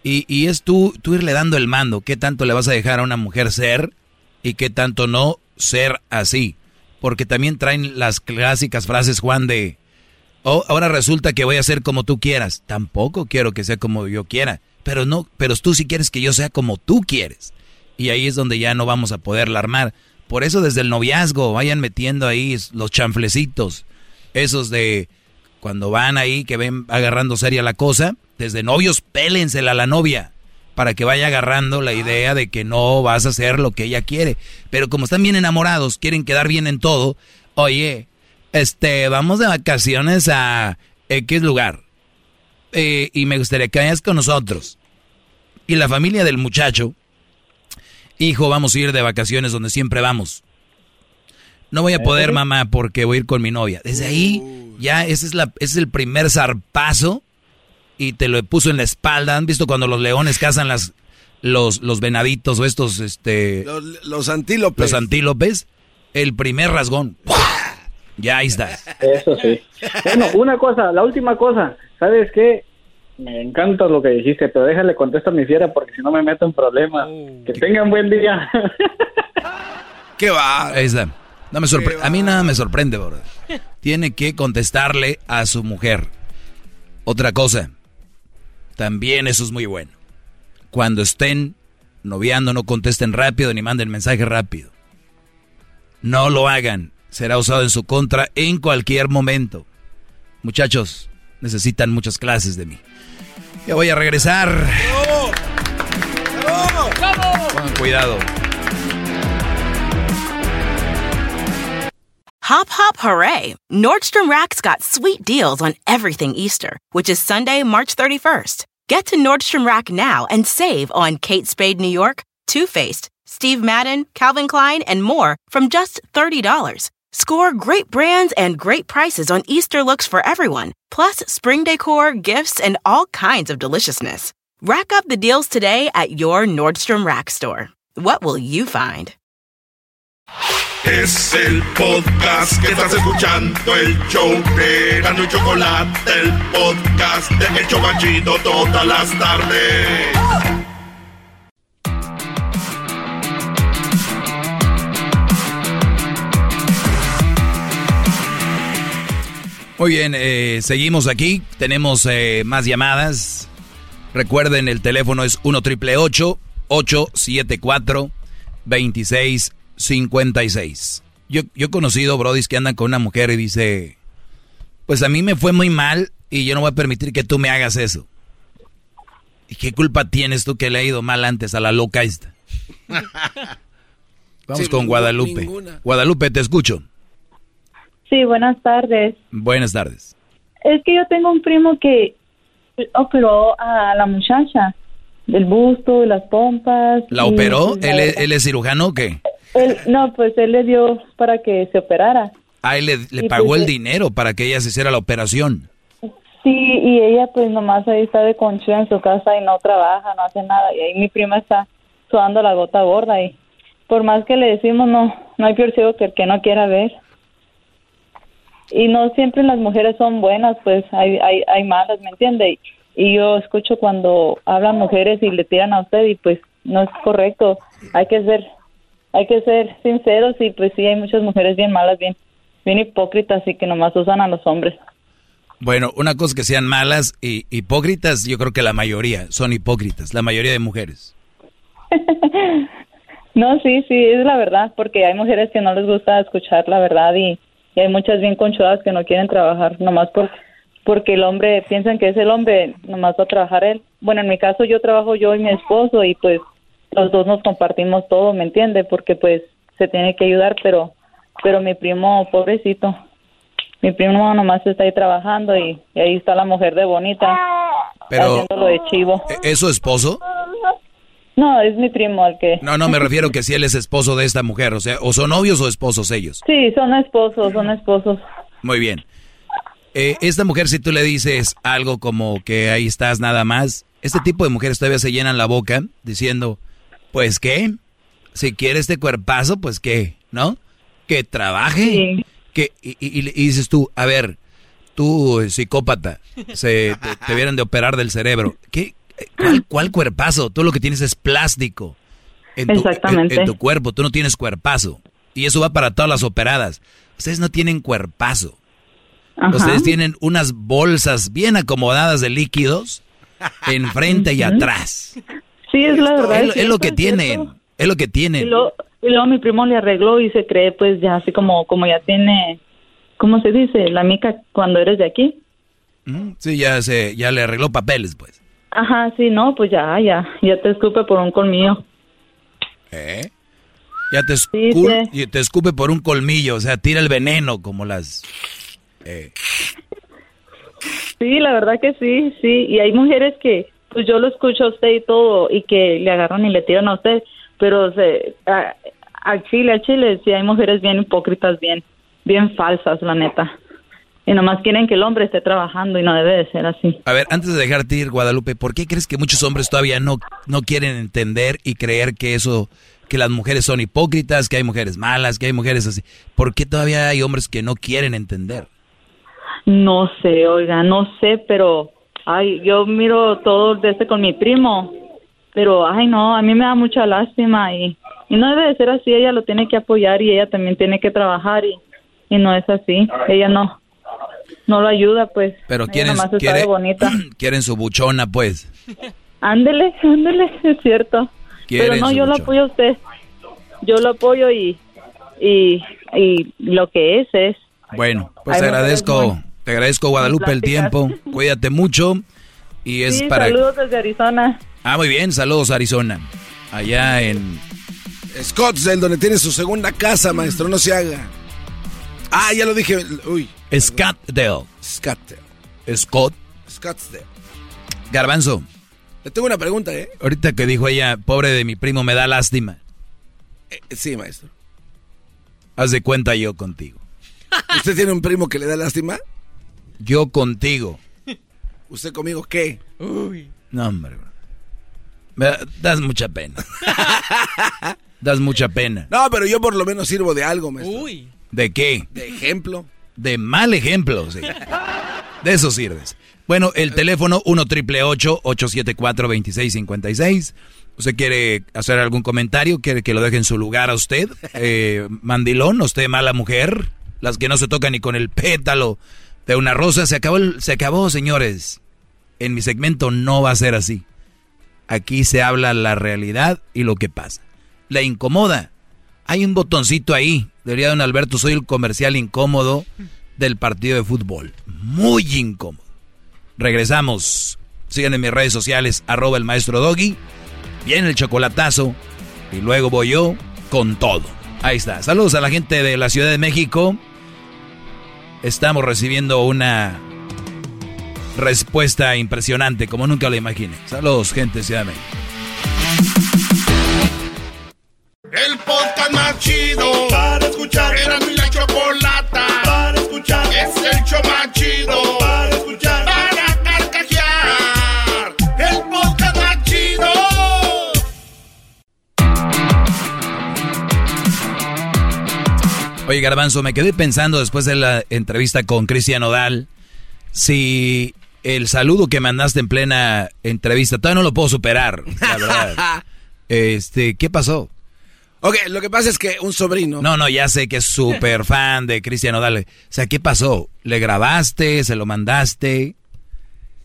Y, y es tú, tú irle dando el mando, qué tanto le vas a dejar a una mujer ser y qué tanto no ser así. Porque también traen las clásicas frases, Juan, de Oh, ahora resulta que voy a ser como tú quieras. Tampoco quiero que sea como yo quiera. Pero no, pero tú sí quieres que yo sea como tú quieres. Y ahí es donde ya no vamos a poderla armar. Por eso desde el noviazgo vayan metiendo ahí los chanflecitos. Esos de cuando van ahí que ven agarrando seria la cosa. Desde novios pélensela a la novia. Para que vaya agarrando la idea de que no vas a hacer lo que ella quiere. Pero como están bien enamorados, quieren quedar bien en todo. Oye, este, vamos de vacaciones a X lugar. Eh, y me gustaría que vayas con nosotros. Y la familia del muchacho, hijo, vamos a ir de vacaciones donde siempre vamos. No voy a poder, mamá, porque voy a ir con mi novia. Desde ahí, ya ese es, la, ese es el primer zarpazo y te lo puso en la espalda. ¿Han visto cuando los leones cazan las, los, los venaditos o estos, este... Los, los antílopes. Los antílopes, el primer rasgón, ya ahí está. Eso sí. Bueno, una cosa, la última cosa, ¿sabes qué? Me encanta lo que dijiste, pero déjale contestar a mi fiera porque si no me meto en problemas. que tengan buen día. ¿Qué va? Ahí está. No me sorpre- a mí nada me sorprende, bro. Tiene que contestarle a su mujer. Otra cosa, también eso es muy bueno. Cuando estén noviando, no contesten rápido ni manden mensaje rápido. No lo hagan. Será usado en su contra en cualquier momento. Muchachos, necesitan muchas clases de mí. Ya voy a regresar. Pongan cuidado. Hop, hop, hooray! Nordstrom Rack's got sweet deals on everything Easter, which is Sunday, March 31st. Get to Nordstrom Rack now and save on Kate Spade New York, Too Faced, Steve Madden, Calvin Klein, and more from just $30. Score great brands and great prices on Easter looks for everyone, plus spring decor, gifts, and all kinds of deliciousness. Rack up the deals today at your Nordstrom Rack store. What will you find? Es el podcast que estás escuchando, el show de Erasmo y Chocolate, el podcast de El Chobachito todas las tardes. Muy bien, eh, seguimos aquí. Tenemos eh, más llamadas. Recuerden, el teléfono es 1 triple 874 2656. Yo, yo he conocido brodis que andan con una mujer y dice, pues a mí me fue muy mal y yo no voy a permitir que tú me hagas eso. ¿Y qué culpa tienes tú que le ha ido mal antes a la loca esta? Vamos Sí, con Guadalupe. ninguna. Guadalupe, te escucho. Sí, buenas tardes. Buenas tardes. Es que yo tengo un primo que operó a la muchacha del busto, las pompas. ¿La operó? ¿Él, la- es- él es cirujano o qué? él- no, pues él le dio para que se operara. Ah, él le, pagó pues, el dinero para que ella se hiciera la operación. Sí, y ella pues nomás ahí está de conchuda en su casa y no trabaja, no hace nada. Y ahí mi prima está sudando la gota gorda y por más que le decimos no, no hay peor ciego que el que no quiera ver. Y no siempre las mujeres son buenas, pues hay, hay, hay malas, ¿me entiende? Y, yo escucho cuando hablan mujeres y le tiran a usted y pues no es correcto. Hay que ser, hay que ser sinceros y pues sí hay muchas mujeres bien malas, bien, bien hipócritas y que nomás usan a los hombres. Bueno, una cosa que sean malas y hipócritas, yo creo que la mayoría son hipócritas, la mayoría de mujeres. No, sí, sí, es la verdad, porque hay mujeres que no les gusta escuchar la verdad y, y hay muchas bien conchudas que no quieren trabajar nomás por, porque el hombre, piensan que es el hombre, nomás va a trabajar él. Bueno, en mi caso yo trabajo yo y mi esposo y pues los dos nos compartimos todo, ¿me entiende? Porque pues se tiene que ayudar, pero pero mi primo, pobrecito, mi primo nomás está ahí trabajando y, y ahí está la mujer de bonita Pero, haciéndolo de chivo. ¿es su esposo? No, es mi primo el que... No, no, me refiero que si él es esposo de esta mujer, o sea, o son novios o esposos ellos. Sí, son esposos, son esposos. Muy bien. Eh, esta mujer, si tú le dices algo como que ahí estás nada más, este tipo de mujeres todavía se llenan la boca diciendo, pues qué, si quiere este cuerpazo, pues qué, ¿no? Que trabaje. Que, y, y- y dices tú, a ver, tú, psicópata, se, te, te de operar del cerebro. ¿Qué? ¿Cuál, cuál cuerpazo? Tú lo que tienes es plástico en tu, en- Exactamente. en tu cuerpo, tú no tienes cuerpazo. Y eso va para todas las operadas. Ustedes no tienen cuerpazo. Ajá. Ustedes tienen unas bolsas bien acomodadas de líquidos enfrente y atrás. Sí, es la verdad. Es, es lo que cierto. tienen. Es lo que Y tienen. luego, y luego mi primo le arregló y se cree pues ya así como como ya tiene, ¿cómo se dice? La mica cuando eres de aquí. Sí, ya se, ya le arregló papeles, pues. Ajá, sí, no, pues ya, ya, ya te escupe por un colmillo. ¿Eh? Ya te, escu- te escupe por un colmillo, o sea, tira el veneno como las... eh, Sí, la verdad que sí, sí. Y hay mujeres que, pues yo lo escucho a usted y todo, y que le agarran y le tiran a usted, pero se, a- al chile, al chile, sí hay mujeres bien hipócritas, bien, bien falsas, la neta. Y nomás quieren que el hombre esté trabajando y no debe de ser así. A ver, antes de dejarte ir, Guadalupe, ¿por qué crees que muchos hombres todavía no, no quieren entender y creer que eso, que las mujeres son hipócritas, que hay mujeres malas, que hay mujeres así? ¿Por qué todavía hay hombres que no quieren entender? No sé, oiga, no sé, pero ay, yo miro todo desde con mi primo, pero ay no, a mí me da mucha lástima y, y no debe de ser así, ella lo tiene que apoyar y ella también tiene que trabajar y, y no es así, ella no no lo ayuda, pues. Pero quieren, quiere- bonita. quieren su buchona, pues. Ándele, ándele, es cierto. Pero no, yo lo apoyo a usted. Yo lo apoyo y, y, y lo que es, es. Bueno, pues Hay te agradezco, te agradezco Guadalupe el tiempo. Cuídate mucho. Y es sí, para... saludos desde Arizona. Ah, muy bien, saludos Arizona. Allá en... Scottsdale, donde tiene su segunda casa, maestro, no se haga. Ah, ya lo dije. Uy. Scottsdale. Scottsdale. Scott. Scottsdale. Garbanzo, Le tengo una pregunta, ¿eh? ahorita que dijo ella, pobre de mi primo, me da lástima. Eh, Sí, maestro. Haz de cuenta yo contigo. ¿Usted tiene un primo que le da lástima? Yo contigo. ¿Usted conmigo qué? No, hombre. bro. Me da- das mucha pena. das mucha pena. No, pero yo por lo menos sirvo de algo, maestro. ¿De qué? De ejemplo. De mal ejemplo, sí. De eso sirves. Bueno, el teléfono 1 triple 874 2656. ¿Usted quiere hacer algún comentario? ¿Quiere que lo deje en su lugar a usted? Eh, mandilón, usted mala mujer. Las que no se tocan ni con el pétalo de una rosa. Se acabó, se acabó, señores. En mi segmento no va a ser así. Aquí se habla la realidad y lo que pasa. Le incomoda. Hay un botoncito ahí. Debería don Alberto, soy el comercial incómodo del partido de fútbol. Muy incómodo. Regresamos. Sigan en mis redes sociales, arroba el maestro Doggy. Viene el chocolatazo. Y luego voy yo con todo. Ahí está. Saludos a la gente de la Ciudad de México. Estamos recibiendo una respuesta impresionante, como nunca lo imaginé. Saludos, gente de Ciudad de México. El podcast más chido para escuchar. Era mi la chocolata para escuchar. Es el show más chido para escuchar. Para carcajear. El podcast más chido. Oye, Garbanzo, me quedé pensando después de la entrevista con Cristian Odal, si el saludo que mandaste en plena entrevista, todavía no lo puedo superar, la verdad. Este, ¿qué pasó? Ok, lo que pasa es que un sobrino. No, no, ya sé que es súper fan de Cristian Odal. O sea, ¿qué pasó? ¿Le grabaste? ¿Se lo mandaste?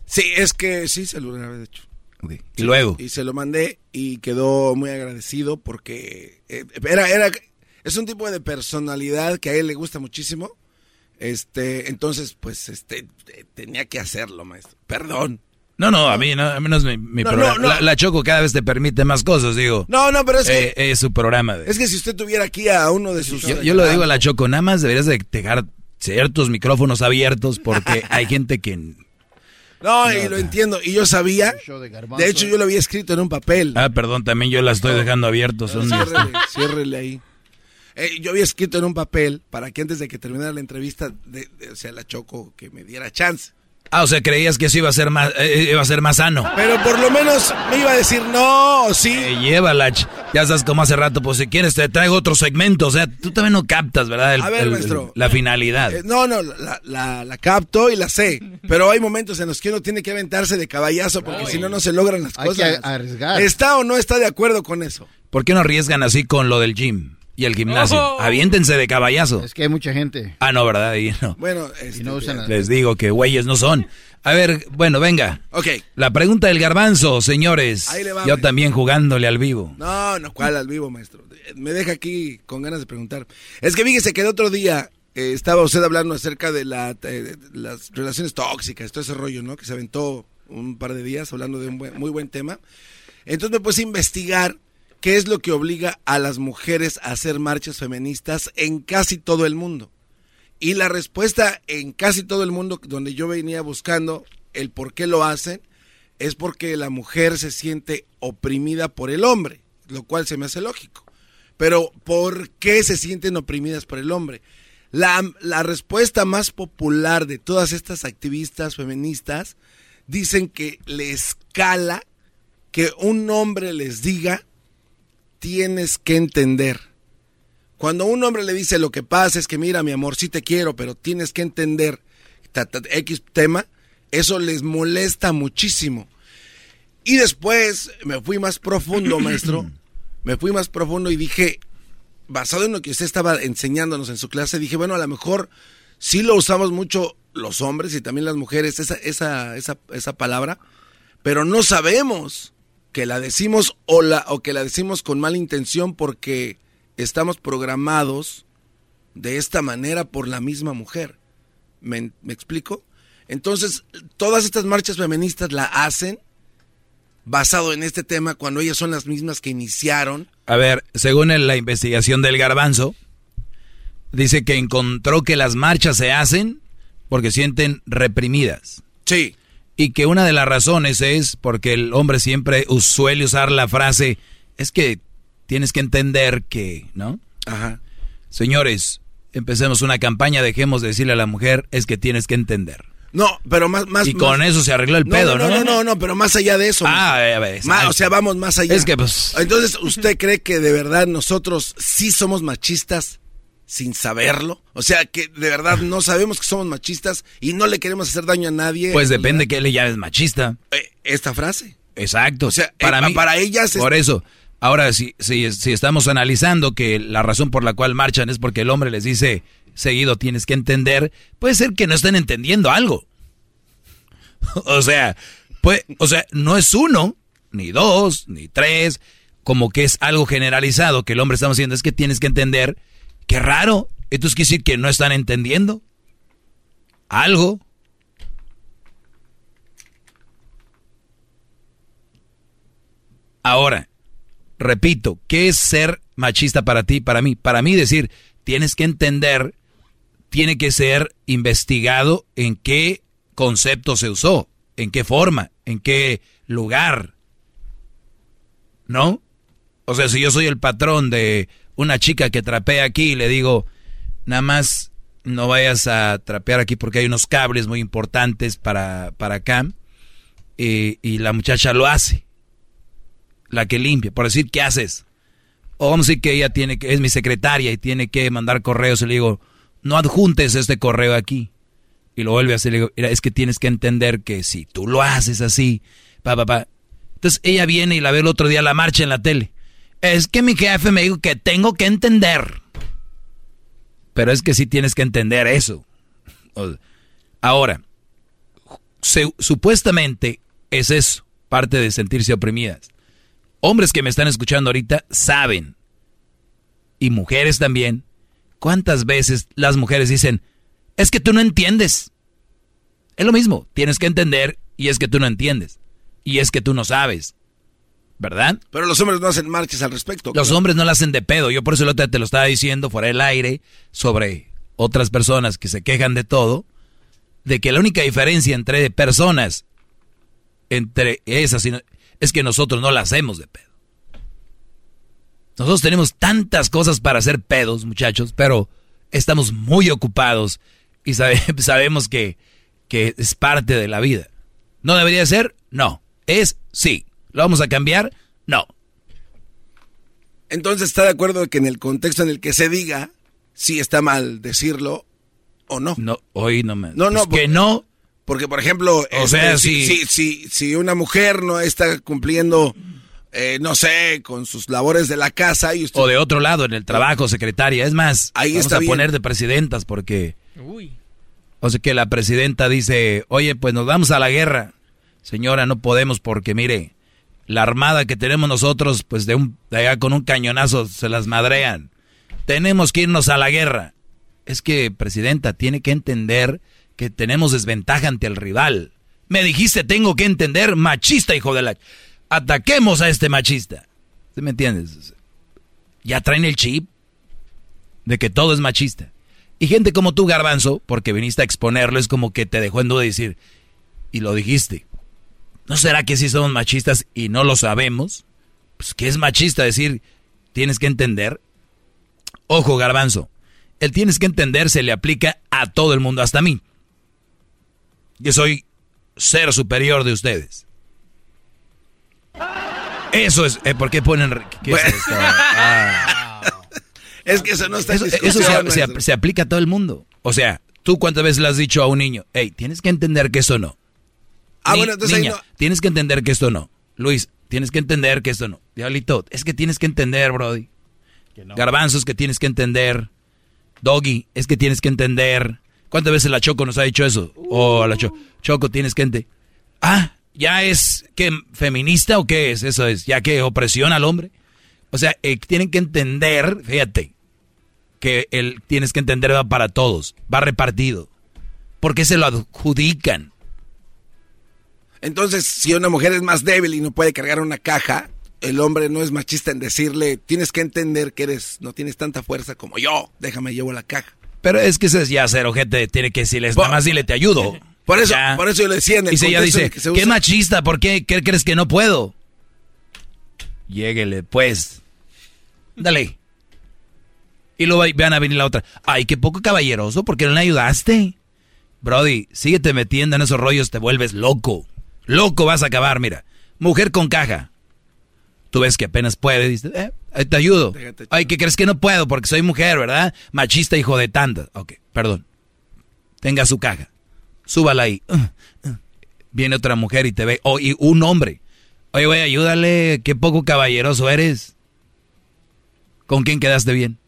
Sí, es que sí, se lo grabé, de hecho. Y luego. Y se lo mandé y quedó muy agradecido porque eh, era, era, es un tipo de personalidad que a él le gusta muchísimo. Este, entonces, pues, este, tenía que hacerlo, maestro. Perdón. No, no, a mí no, a mí no es mi, mi No, programa. no, no. La, la Choco cada vez te permite más cosas, digo. No, no, pero es que, Eh, es su programa. de- es que si usted tuviera aquí a uno de sus... Yo, yo lo digo a la Choco, nada más deberías de dejar ciertos micrófonos abiertos porque hay gente que... No, y lo entiendo. Y yo sabía, de hecho yo lo había escrito en un papel. Ah, perdón, también yo la estoy dejando abiertos. Son Ciérrele, ciérrele ahí. Eh, yo había escrito en un papel para que antes de que terminara la entrevista, de, de- o sea, la Choco, que me diera chance. Ah, o sea, creías que eso iba a ser más, eh, iba a ser más sano. Pero por lo menos me iba a decir no, o sí. Eh, llévala, ch- ya sabes como hace rato, pues si quieres te traigo otro segmento. O sea, tú también no captas, ¿verdad? El- A ver, el- maestro. la finalidad. Eh, no, no, la, la- la capto y la sé. Pero hay momentos en los que uno tiene que aventarse de caballazo porque si no, no se logran las Hay cosas. que arriesgar. ¿Está o no está de acuerdo con eso? ¿Por qué no arriesgan así con lo del gym y el gimnasio? Oh. Aviéntense de caballazo. Es que hay mucha gente. Ah, no, ¿verdad? Ahí no. Bueno, este, Y no usan Les digo que güeyes no son. A ver, bueno, venga. Ok. La pregunta del garbanzo, señores. Ahí le va, Yo maestro. también jugándole al vivo. No, no, ¿cuál al vivo, maestro? Me deja aquí con ganas de preguntar. Es que fíjese que el otro día eh, estaba usted hablando acerca de, la, eh, de las relaciones tóxicas, todo ese rollo, ¿no? Que se aventó un par de días hablando de un buen- muy buen tema. Entonces me puse a investigar qué es lo que obliga a las mujeres a hacer marchas feministas en casi todo el mundo. Y la respuesta en casi todo el mundo donde yo venía buscando el por qué lo hacen es porque la mujer se siente oprimida por el hombre, lo cual se me hace lógico. Pero ¿por qué se sienten oprimidas por el hombre? La, la respuesta más popular de todas estas activistas feministas dicen que le escala que un hombre les diga, tienes que entender. Cuando un hombre le dice lo que pasa es que mira mi amor, sí te quiero, pero tienes que entender X tema, eso les molesta muchísimo. Y después me fui más profundo, maestro. Me fui más profundo y dije, basado en lo que usted estaba enseñándonos en su clase, dije, bueno, a lo mejor sí lo usamos mucho los hombres y también las mujeres, esa, esa, esa, esa palabra, pero no sabemos que la decimos o, la, o que la decimos con mala intención porque estamos programados de esta manera por la misma mujer. ¿Me, me explico? Entonces, todas estas marchas feministas la hacen basado en este tema cuando ellas son las mismas que iniciaron. A ver, según la investigación del garbanzo, dice que encontró que las marchas se hacen porque sienten reprimidas. Sí. Y que una de las razones es porque el hombre siempre suele usar la frase, es que tienes que entender que, ¿no? Ajá. Señores, empecemos una campaña, dejemos de decirle a la mujer, es que tienes que entender. No, pero más, más y con eso se arregló el pedo, no, ¿no? No, no, no, pero más allá de eso. Ah, a ver, o sea, vamos más allá. Es que pues Entonces, ¿usted cree que de verdad nosotros sí somos machistas sin saberlo? O sea, que de verdad no sabemos que somos machistas y no le queremos hacer daño a nadie. Pues depende que le llames machista. Eh, esta frase. Exacto. O sea, para eh, mí para ellas Por eso Ahora, si, si, si estamos analizando que la razón por la cual marchan es porque el hombre les dice seguido tienes que entender, puede ser que no estén entendiendo algo. o sea, pues, o sea, no es uno, ni dos, ni tres, como que es algo generalizado que el hombre está haciendo, es que tienes que entender, qué raro, entonces quiere decir que no están entendiendo algo. Ahora, repito, ¿qué es ser machista para ti, para mí? Para mí decir, tienes que entender, tiene que ser investigado en qué concepto se usó, en qué forma, en qué lugar. ¿No? O sea, si yo soy el patrón de una chica que trapea aquí y le digo, nada más no vayas a trapear aquí porque hay unos cables muy importantes para, para acá, y, y la muchacha lo hace la que limpia, por decir, ¿qué haces? O vamos a decir que ella tiene que, es mi secretaria y tiene que mandar correos y le digo, no adjuntes este correo aquí. Y lo vuelve a hacer, le digo, es que tienes que entender que si tú lo haces así, pa, pa, pa. Entonces ella viene y la ve el otro día la marcha en la tele. Es que mi jefe me dijo que tengo que entender. Pero es que sí tienes que entender eso. Ahora, supuestamente es eso, parte de sentirse oprimidas hombres que me están escuchando ahorita saben, y mujeres también, cuántas veces las mujeres dicen, es que tú no entiendes. Es lo mismo, tienes que entender y es que tú no entiendes. Y es que tú no sabes. ¿Verdad? Pero los hombres no hacen marchas al respecto. Los hombres no la hacen de pedo. Yo por eso te lo estaba diciendo fuera del aire sobre otras personas que se quejan de todo. De que la única diferencia entre personas, entre esas es que nosotros no la hacemos de pedo. Nosotros tenemos tantas cosas para hacer pedos, muchachos, pero estamos muy ocupados y sabemos que, que es parte de la vida. ¿No debería ser? No. Es sí. ¿Lo vamos a cambiar? No. Entonces, ¿está de acuerdo que en el contexto en el que se diga si está mal decirlo o no? No, hoy no me. No, no, que no. Porque, por ejemplo, o este, sea, si, si, si, si, una mujer no está cumpliendo, eh, no sé, con sus labores de la casa y O de otro lado, en el trabajo, secretaria. Es más, Ahí vamos está a bien. poner de presidentas porque... O sea que la presidenta dice, oye, pues nos vamos a la guerra. Señora, no podemos porque, mire, la armada que tenemos nosotros, pues de, un, allá con un cañonazo se las madrean. Tenemos que irnos a la guerra. Es que, presidenta, tiene que entender que tenemos desventaja ante el rival. Me dijiste, tengo que entender, machista, hijo de la... Ataquemos a este machista. ¿Sí me entiendes? Ya traen el chip de que todo es machista. Y gente como tú, Garbanzo, porque viniste a exponerlo, es como que te dejó en duda decir, y lo dijiste. ¿No será que sí somos machistas y no lo sabemos? Pues que es machista decir, tienes que entender. Ojo, Garbanzo, El tienes que entender se le aplica a todo el mundo, hasta a mí. Yo soy ser superior de ustedes. Eso es, eh, ¿por qué ponen... ¿qué es, esto? Ah. es que eso no está Eso, eso se, se, aplica a todo el mundo. O sea, ¿tú cuántas veces le has dicho a un niño, hey, tienes que entender que eso no? Ah, bueno, entonces niña, no. tienes que entender que esto no. Luis, tienes que entender que esto no. Diablito, es que tienes que entender, Brody. Garbanzos que tienes que entender. Doggy, es que tienes que entender. ¿Cuántas veces la Choco nos ha dicho eso? O la Choco, Choco, tienes que entender. Ah, ¿ya es que feminista o qué es? Eso es, ¿ya que opresión al hombre? O sea, eh, tienen que entender, fíjate, que el tienes que entender va para todos, va repartido. Porque se lo adjudican. Entonces, si una mujer es más débil y no puede cargar una caja, el hombre no es machista en decirle, tienes que entender que eres, no tienes tanta fuerza como yo, déjame llevo la caja. Pero es que ese es ya ser ojete, tiene que decirles, nada más dile te ayudo. Por eso, por eso yo le decía en el Y si ella dice, qué machista, ¿por qué? ¿Qué crees que no puedo? Lléguele, pues. Dale. Y luego van a venir la otra. Ay, qué poco caballeroso, ¿por qué no le ayudaste? Brody, síguete metiendo en esos rollos, te vuelves loco. Loco vas a acabar, mira. Mujer con caja. Tú ves que apenas puede, dices, eh, te ayudo. Ay, ¿qué crees que no puedo? Porque soy mujer, ¿verdad? Machista, hijo de tanta. Ok, perdón. Tenga su caja. Súbala ahí. Uh, uh. Viene otra mujer y te ve. O y un hombre. Oye, güey, ayúdale. Qué poco caballeroso eres. ¿Con quién quedaste bien?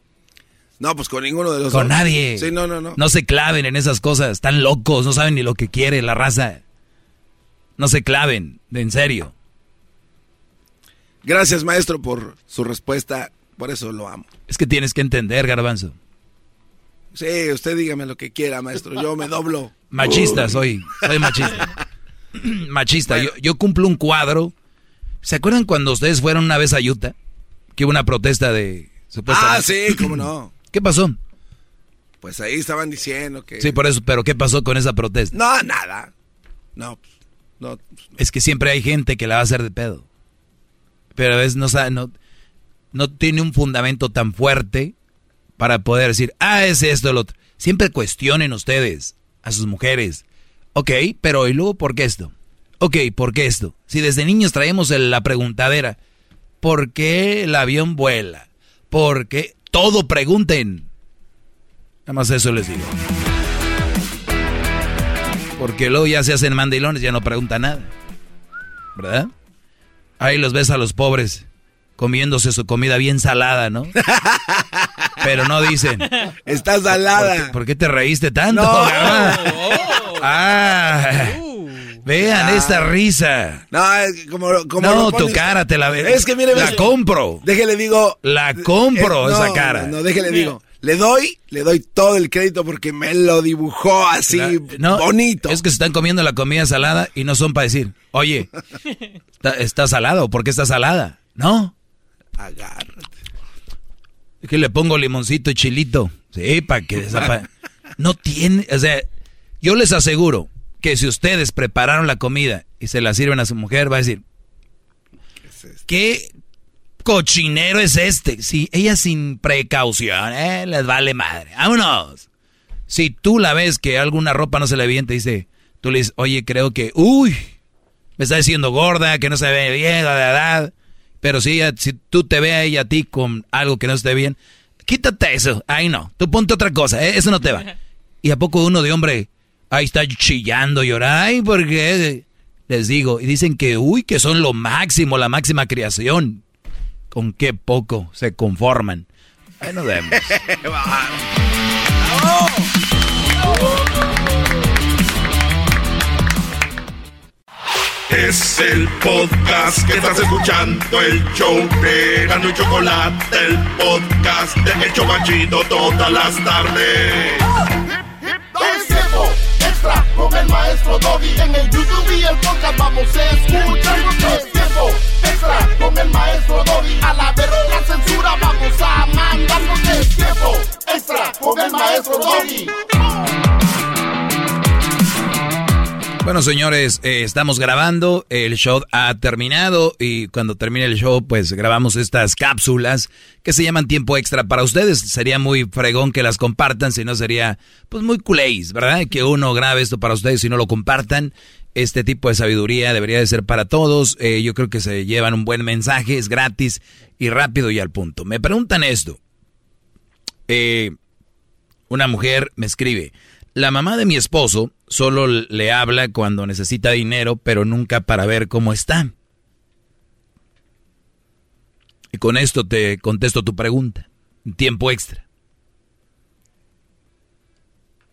No, pues con ninguno de los Con nadie. Sí, no, no, no. No se claven en esas cosas. Están locos. No saben ni lo que quiere la raza. No se claven. De en serio. Gracias, maestro, por su respuesta. Por eso lo amo. Es que tienes que entender, garbanzo. Sí, usted dígame lo que quiera, maestro. Yo me doblo. Machista soy. Soy machista. machista. Yo, yo, cumplo un cuadro. ¿Se acuerdan cuando ustedes fueron una vez a Utah? Que hubo una protesta de... Ah, sí, cómo no. ¿Qué pasó? Pues ahí estaban diciendo que... Sí, por eso. Pero ¿qué pasó con esa protesta? No, nada. No, no. Es que siempre hay gente que la va a hacer de pedo pero es no, no, no tiene un fundamento tan fuerte para poder decir, ah, es esto, lo otro. Siempre cuestionen ustedes a sus mujeres. Ok, pero ¿y luego por qué esto? Ok, ¿por qué esto? Si desde niños traemos la preguntadera, ¿por qué el avión vuela? ¿Por qué? Todo pregunten. Nada más eso les digo. Porque luego ya se hacen mandilones, ya no preguntan nada. ¿Verdad? Ahí los ves a los pobres comiéndose su comida bien salada, ¿no? Pero no dicen. Está salada. ¿Por qué, te reíste tanto? No. Ah. vean ah. esta risa. No, como, como No, tu cara te la ves. Es que mire, la compro. Déjele digo. La compro eh, esa cara. No, déjele digo. Le doy, le doy todo el crédito porque me lo dibujó así bonito. Es que se están comiendo la comida salada y no son para decir, oye, ¿Está, salado? ¿Por qué está salada? ¿No? Agárrate. Es que le pongo limoncito y chilito. Sí, para que No tiene, o sea, yo les aseguro que si ustedes prepararon la comida y se la sirven a su mujer, va a decir, ¿qué cochinero es este? Si ella sin precaución, eh, les vale madre. Vámonos. Si tú la ves que alguna ropa no se le bien, te dice, tú le dices, oye, creo que, uy, me está diciendo gorda, que no se ve bien, la edad. Pero si, si tú te ve a ella a ti con algo que no esté bien, quítate eso. Ahí no. Tú ponte otra cosa. ¿eh? Eso no te va. ¿Y a poco uno de hombre ahí está chillando, llorando? Ay, porque les digo. Y dicen que, uy, que son lo máximo, la máxima creación. Con qué poco se conforman. Ahí nos vemos. Es el podcast que estás escuchando, el show de Gano y Chocolate, el podcast de Hecho Machito todas las tardes. Es tiempo extra con el maestro Doggy. En el YouTube y el podcast vamos a escuchar. Extra con el maestro Doggy. A la verga censura vamos a mandarnos. Es tiempo extra con el maestro Doggy. Bueno, señores, eh, estamos grabando, el show ha terminado y cuando termine el show, pues grabamos estas cápsulas que se llaman tiempo extra para ustedes. Sería muy fregón que las compartan, si no sería pues muy culéis, ¿verdad? Que uno grabe esto para ustedes y no lo compartan. Este tipo de sabiduría debería de ser para todos. Eh, yo creo que se llevan un buen mensaje, es gratis y rápido y al punto. Me preguntan esto. Eh, una mujer me escribe, la mamá de mi esposo solo le habla cuando necesita dinero, pero nunca para ver cómo está. Y con esto te contesto tu pregunta. Tiempo extra.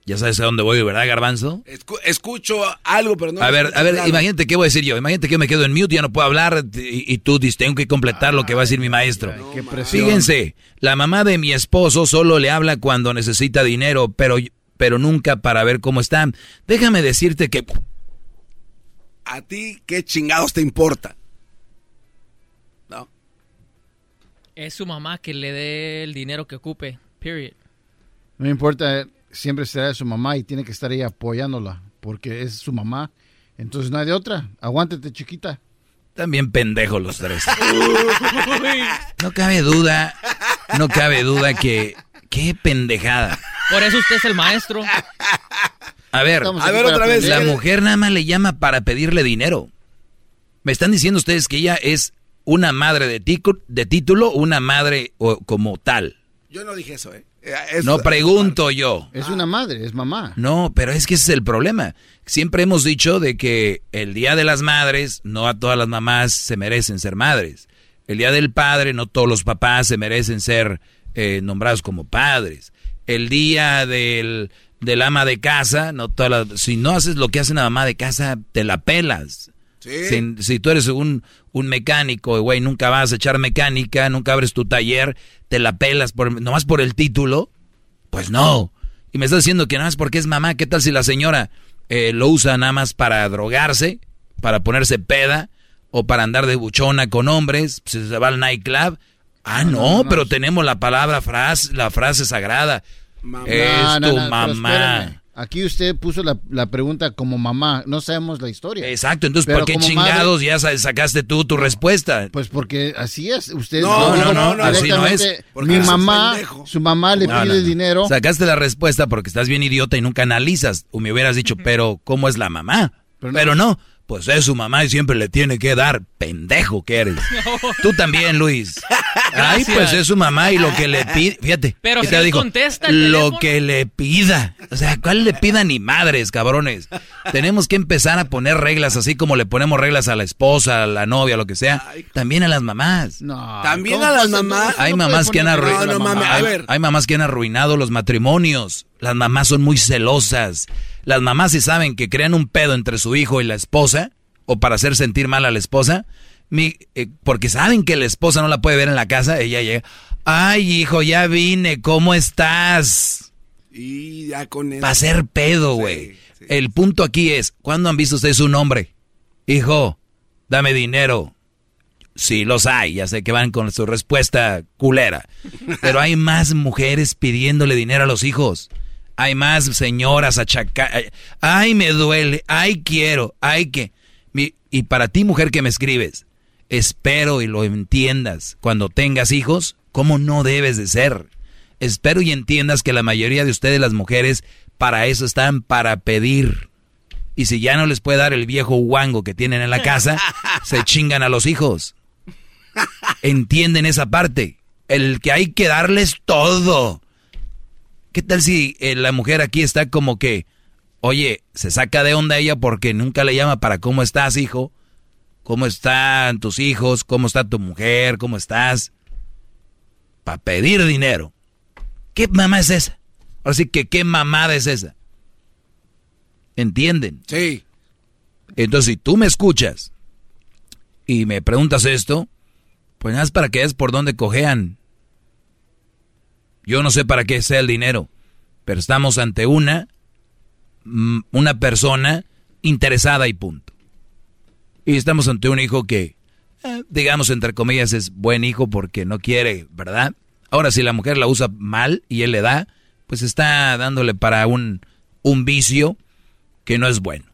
Ya sabes a dónde voy, ¿verdad, Garbanzo? escucho algo, pero no... A ver, a ver, imagínate qué voy a decir yo. Imagínate que yo me quedo en mute, ya no puedo hablar y, tú dices, tengo que completar lo que va a decir mi maestro. Fíjense, la mamá de mi esposo solo le habla cuando necesita dinero, pero pero nunca para ver cómo están. Déjame decirte que... ¿A ti qué chingados te importa? ¿No? Es su mamá que le dé el dinero que ocupe, period. No importa, siempre será su mamá y tiene que estar ahí apoyándola, porque es su mamá. Entonces no hay de otra. Aguántate, chiquita. También pendejos los tres. no cabe duda, no cabe duda que... Qué pendejada. Por eso usted es el maestro. A ver, a ver otra vez. La mujer nada más le llama para pedirle dinero. Me están diciendo ustedes que ella es una madre de, de título, una madre como tal. Yo no dije eso, ¿eh? eh no pregunto yo. Es una madre, es mamá. No, pero es que ese es el problema. Siempre hemos dicho de que el Día de las Madres, no a todas las mamás se merecen ser madres. El Día del Padre, no todos los papás se merecen ser eh, nombrados como padres el día del, ama de casa, no si no haces lo que hace una mamá de casa, te la pelas. Si, tú eres un, un mecánico, güey, nunca vas a echar mecánica, nunca abres tu taller, te la pelas por, nomás por el título, pues no. Y me estás diciendo que nada más porque es mamá, ¿qué tal si la señora eh, lo usa nada más para drogarse, para ponerse peda, o para andar de buchona con hombres, se va al nightclub? Ah, no, pero tenemos la palabra frase, la frase sagrada. Es tu mamá. Aquí usted puso la, pregunta como mamá, no sabemos la historia. Exacto, entonces ¿por qué chingados ya sacaste tú tu respuesta? Pues porque así es, usted no, no, no, no así no es. Mi mamá, su mamá le pide dinero. Sacaste la respuesta porque estás bien idiota y nunca analizas. O me hubieras dicho, pero ¿cómo es la mamá? Pero no, pues es su mamá y siempre le tiene que dar, pendejo que eres. Tú también, Luis. Ay, pues es su mamá y lo que le pide, fíjate. Pero si dijo, contesta Lo que le pida. O sea, ¿cuál le pida ni madres, cabrones? Tenemos que empezar a poner reglas así como le ponemos reglas a la esposa, a la novia, lo que sea. También a las mamás. No. También a las mamás. Hay mamás que han arruinado. hay mamás que han arruinado los matrimonios. Las mamás son muy celosas. Las mamás si saben que crean un pedo entre su hijo y la esposa, o para hacer sentir mal a la esposa, mi, eh, porque saben que la esposa no la puede ver en la casa, ella llega, ay hijo, ya vine, ¿cómo estás? Y ya con eso. Para hacer pedo, güey. El punto aquí es, ¿cuándo han visto ustedes un hombre? Hijo, dame dinero. Sí, los hay, ya sé que van con su respuesta culera. Pero hay más mujeres pidiéndole dinero a los hijos. Hay más señoras achacadas. Ay, me duele. Ay, quiero. Ay, que. y para ti, mujer que me escribes, espero y lo entiendas. Cuando tengas hijos, ¿cómo no debes de ser? Espero y entiendas que la mayoría de ustedes, las mujeres, para eso están, para pedir. Y si ya no les puede dar el viejo guango que tienen en la casa, se chingan a los hijos. Entienden esa parte. El que hay que darles todo. ¿Qué tal si eh, la mujer aquí está como que, oye, se saca de onda ella porque nunca le llama para cómo estás, hijo? ¿Cómo están tus hijos? ¿Cómo está tu mujer? ¿Cómo estás? Para pedir dinero. ¿Qué mamá es esa? Ahora sí que, ¿qué mamada es esa? ¿Entienden? Sí. Entonces, si tú me escuchas y me preguntas esto, pues nada más para que veas por dónde cojean yo no sé para qué sea el dinero, pero estamos ante una, mm, una persona interesada y punto. Y estamos ante un hijo que, eh, digamos, entre comillas, es buen hijo porque no quiere, ¿verdad? Ahora, si la mujer la usa mal y él le da, pues está dándole para un, un vicio que no es bueno.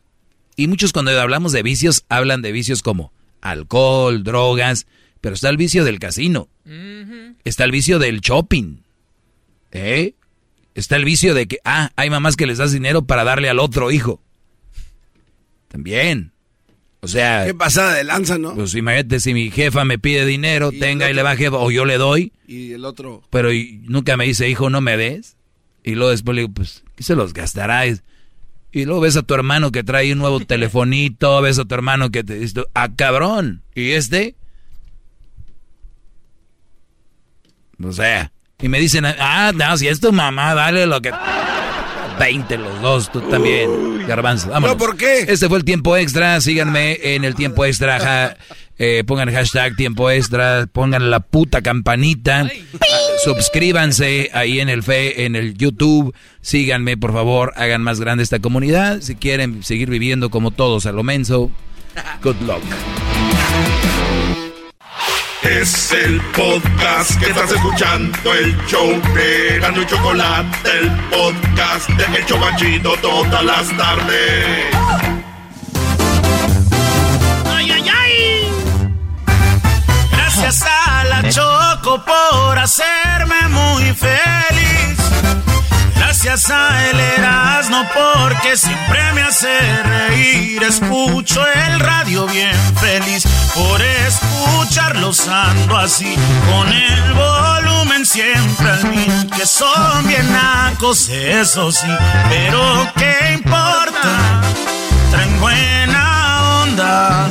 Y muchos cuando hablamos de vicios, hablan de vicios como alcohol, drogas, pero está el vicio del casino. Está el vicio del shopping. ¿Eh? Está el vicio de que, ah, hay mamás que les das dinero para darle al otro hijo. También. O sea... Qué pasada de lanza, ¿no? Pues imagínate, si mi jefa me pide dinero, tenga y le baje, o yo le doy. Y el otro... Pero nunca me dice, hijo, no me des. Y luego después le digo, pues, ¿qué se los gastará? Y luego ves a tu hermano que trae un nuevo telefonito, ves a tu hermano que te dice, ah, cabrón. ¿Y este? O sea, y me dicen, ah, no, si es tu mamá, dale lo que... 20 los dos, tú también, Garbanzo. ¿No, por qué? Este fue el tiempo extra, síganme en el tiempo extra, eh, pongan hashtag tiempo extra, pongan la puta campanita, suscríbanse ahí en el fe, en el YouTube, síganme por favor, hagan más grande esta comunidad, si quieren seguir viviendo como todos a lo menso, good luck. Es el podcast que estás escuchando, el show de Gano y Chocolate, el podcast de El Chobachito todas las tardes. ¡Ay, ay, ay! Gracias a la Choco por hacerme muy feliz. Gracias a el Erasmo porque siempre me hace reír. Escucho el radio bien feliz por escucharlos ando así. Con el volumen siempre al mil. Que son bien nacos, eso sí. Pero qué importa, traen buena onda.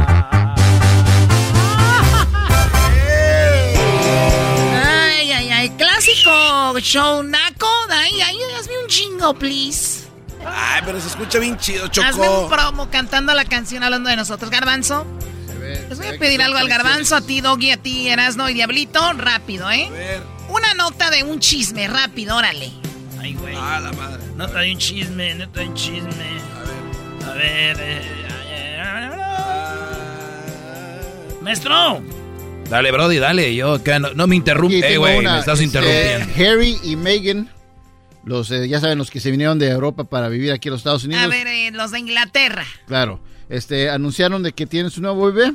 Show naco. Ay, ay, hazme un jingo, please. Ay, pero se escucha bien chido, Choco. Hazme un promo cantando la canción hablando de nosotros. Garbanzo. Les voy a pedir algo al garbanzo, a ti, Doggy, a ti, Erasno y Diablito. Rápido, ¿eh? A ver. Una nota de un chisme, rápido, órale. Ay, güey. Ah, la madre. Nota de un chisme, nota de un chisme. A ver. A ver. Eh, Maestro. Dale, Brody, dale. Yo acá no, me interrumpe, güey. Me estás este, interrumpiendo. Harry y Meghan, los, eh, ya saben, los que se vinieron de Europa para vivir aquí en los Estados Unidos. A ver, eh, los de Inglaterra. Claro. Este, anunciaron de que tienen su nuevo bebé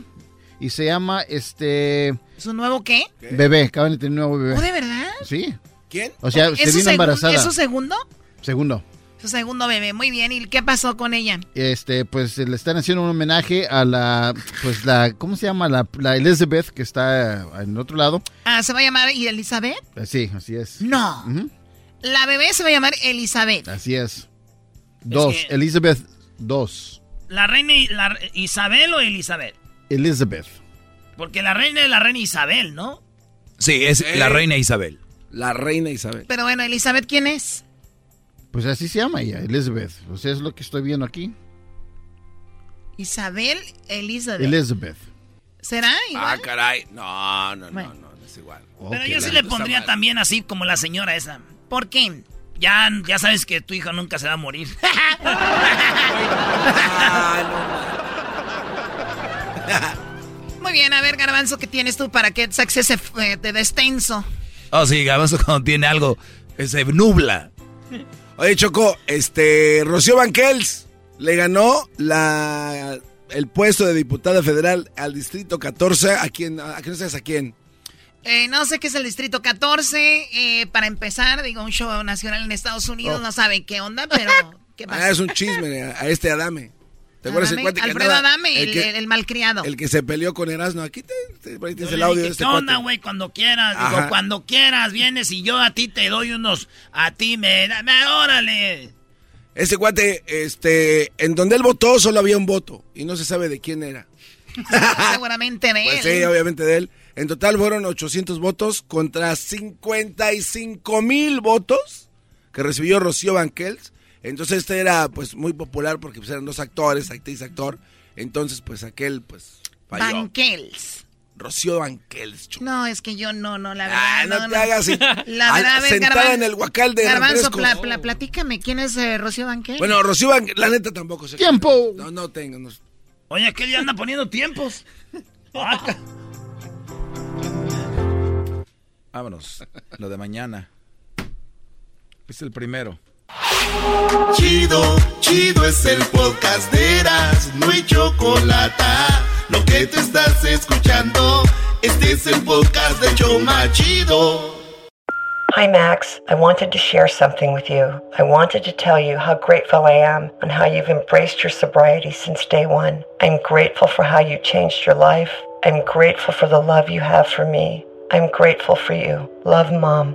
y se llama este ¿Su nuevo qué? Bebé, acaban de tener un nuevo bebé. ¿Oh, de verdad? Sí. ¿Quién? O sea, se vino embarazada. ¿Es su segundo? Segundo. Su segundo bebé, muy bien. ¿Y qué pasó con ella? Este, pues le están haciendo un homenaje a la, pues la, ¿cómo se llama? La, la Elizabeth, que está en otro lado. Ah, ¿se va a llamar Elizabeth? Eh, sí, así es. No. La bebé se va a llamar Elizabeth. Así es. Dos, Elizabeth dos. ¿La reina la, Isabel o Elizabeth? Elizabeth. Porque la reina es la reina Isabel, ¿no? Sí, es la reina Isabel. La reina Isabel. Pero bueno, Elizabeth, ¿quién es? Pues así se llama ella, Elizabeth. O sea, es lo que estoy viendo aquí. Isabel Elizabeth. Elizabeth. ¿Será igual? Ah, caray. No, no, no, no, es igual. Pero yo sí le pondría también así como la señora esa. ¿Por qué? Ya, ya sabes que tu hijo nunca se va a morir. ah. Muy bien, a ver, Garbanzo, ¿qué tienes tú para que saques ese eh, de descenso? Oh, sí, Garbanzo cuando tiene algo, se nubla. Oye, Choco, este, Rocío Banquels le ganó la, el puesto de diputada federal al Distrito 14. ¿A quién? ¿A quién sabes a quién? Eh, no sé qué es el Distrito 14. Eh, para empezar, digo, un show nacional en Estados Unidos, oh. no saben qué onda, pero... ¿qué pasa? Ah, es un chisme a este Adame. ¿Te acuerdas el cuate Alfredo Adame, el, el, malcriado. El que se peleó con Erasmo. Aquí te, tienes el audio de este ¿Qué onda, güey? Cuando quieras. Digo, cuando quieras vienes y yo a ti te doy unos... A ti me... me órale. Ese cuate, este... En donde él votó solo había un voto. Y no se sabe de quién era. Seguramente de pues él. Sí, obviamente de él. En total fueron 800 votos contra 55 mil votos que recibió Rocío Banquels. Entonces este era pues muy popular porque pues, eran dos actores, actriz, actor. Entonces pues aquel pues falló. Banquels. Rocío Banquels. No, es que yo no, no, la verdad. Ah, no, te hagas. La verdad, sentada Garban- en el huacal de Garbanzo, pla- pla- platícame, ¿quién es eh, Rocío Banquels? Bueno, Rocío Banquels, la neta tampoco sé. ¡Tiempo! No, no tengo. no- Oye, ¿qué día anda poniendo tiempos? Ah, Vámonos. Lo de mañana. Es el primero. Chido, chido es el podcast de Eras, no hay chocolate. Lo que te estás escuchando, este es el podcast de Choma Chido. Hi, Max. I wanted to share something with you. I wanted to tell you how grateful I am and how you've embraced your sobriety since day one. I'm grateful for how you changed your life. I'm grateful for the love you have for me. I'm grateful for you. Love, Mom.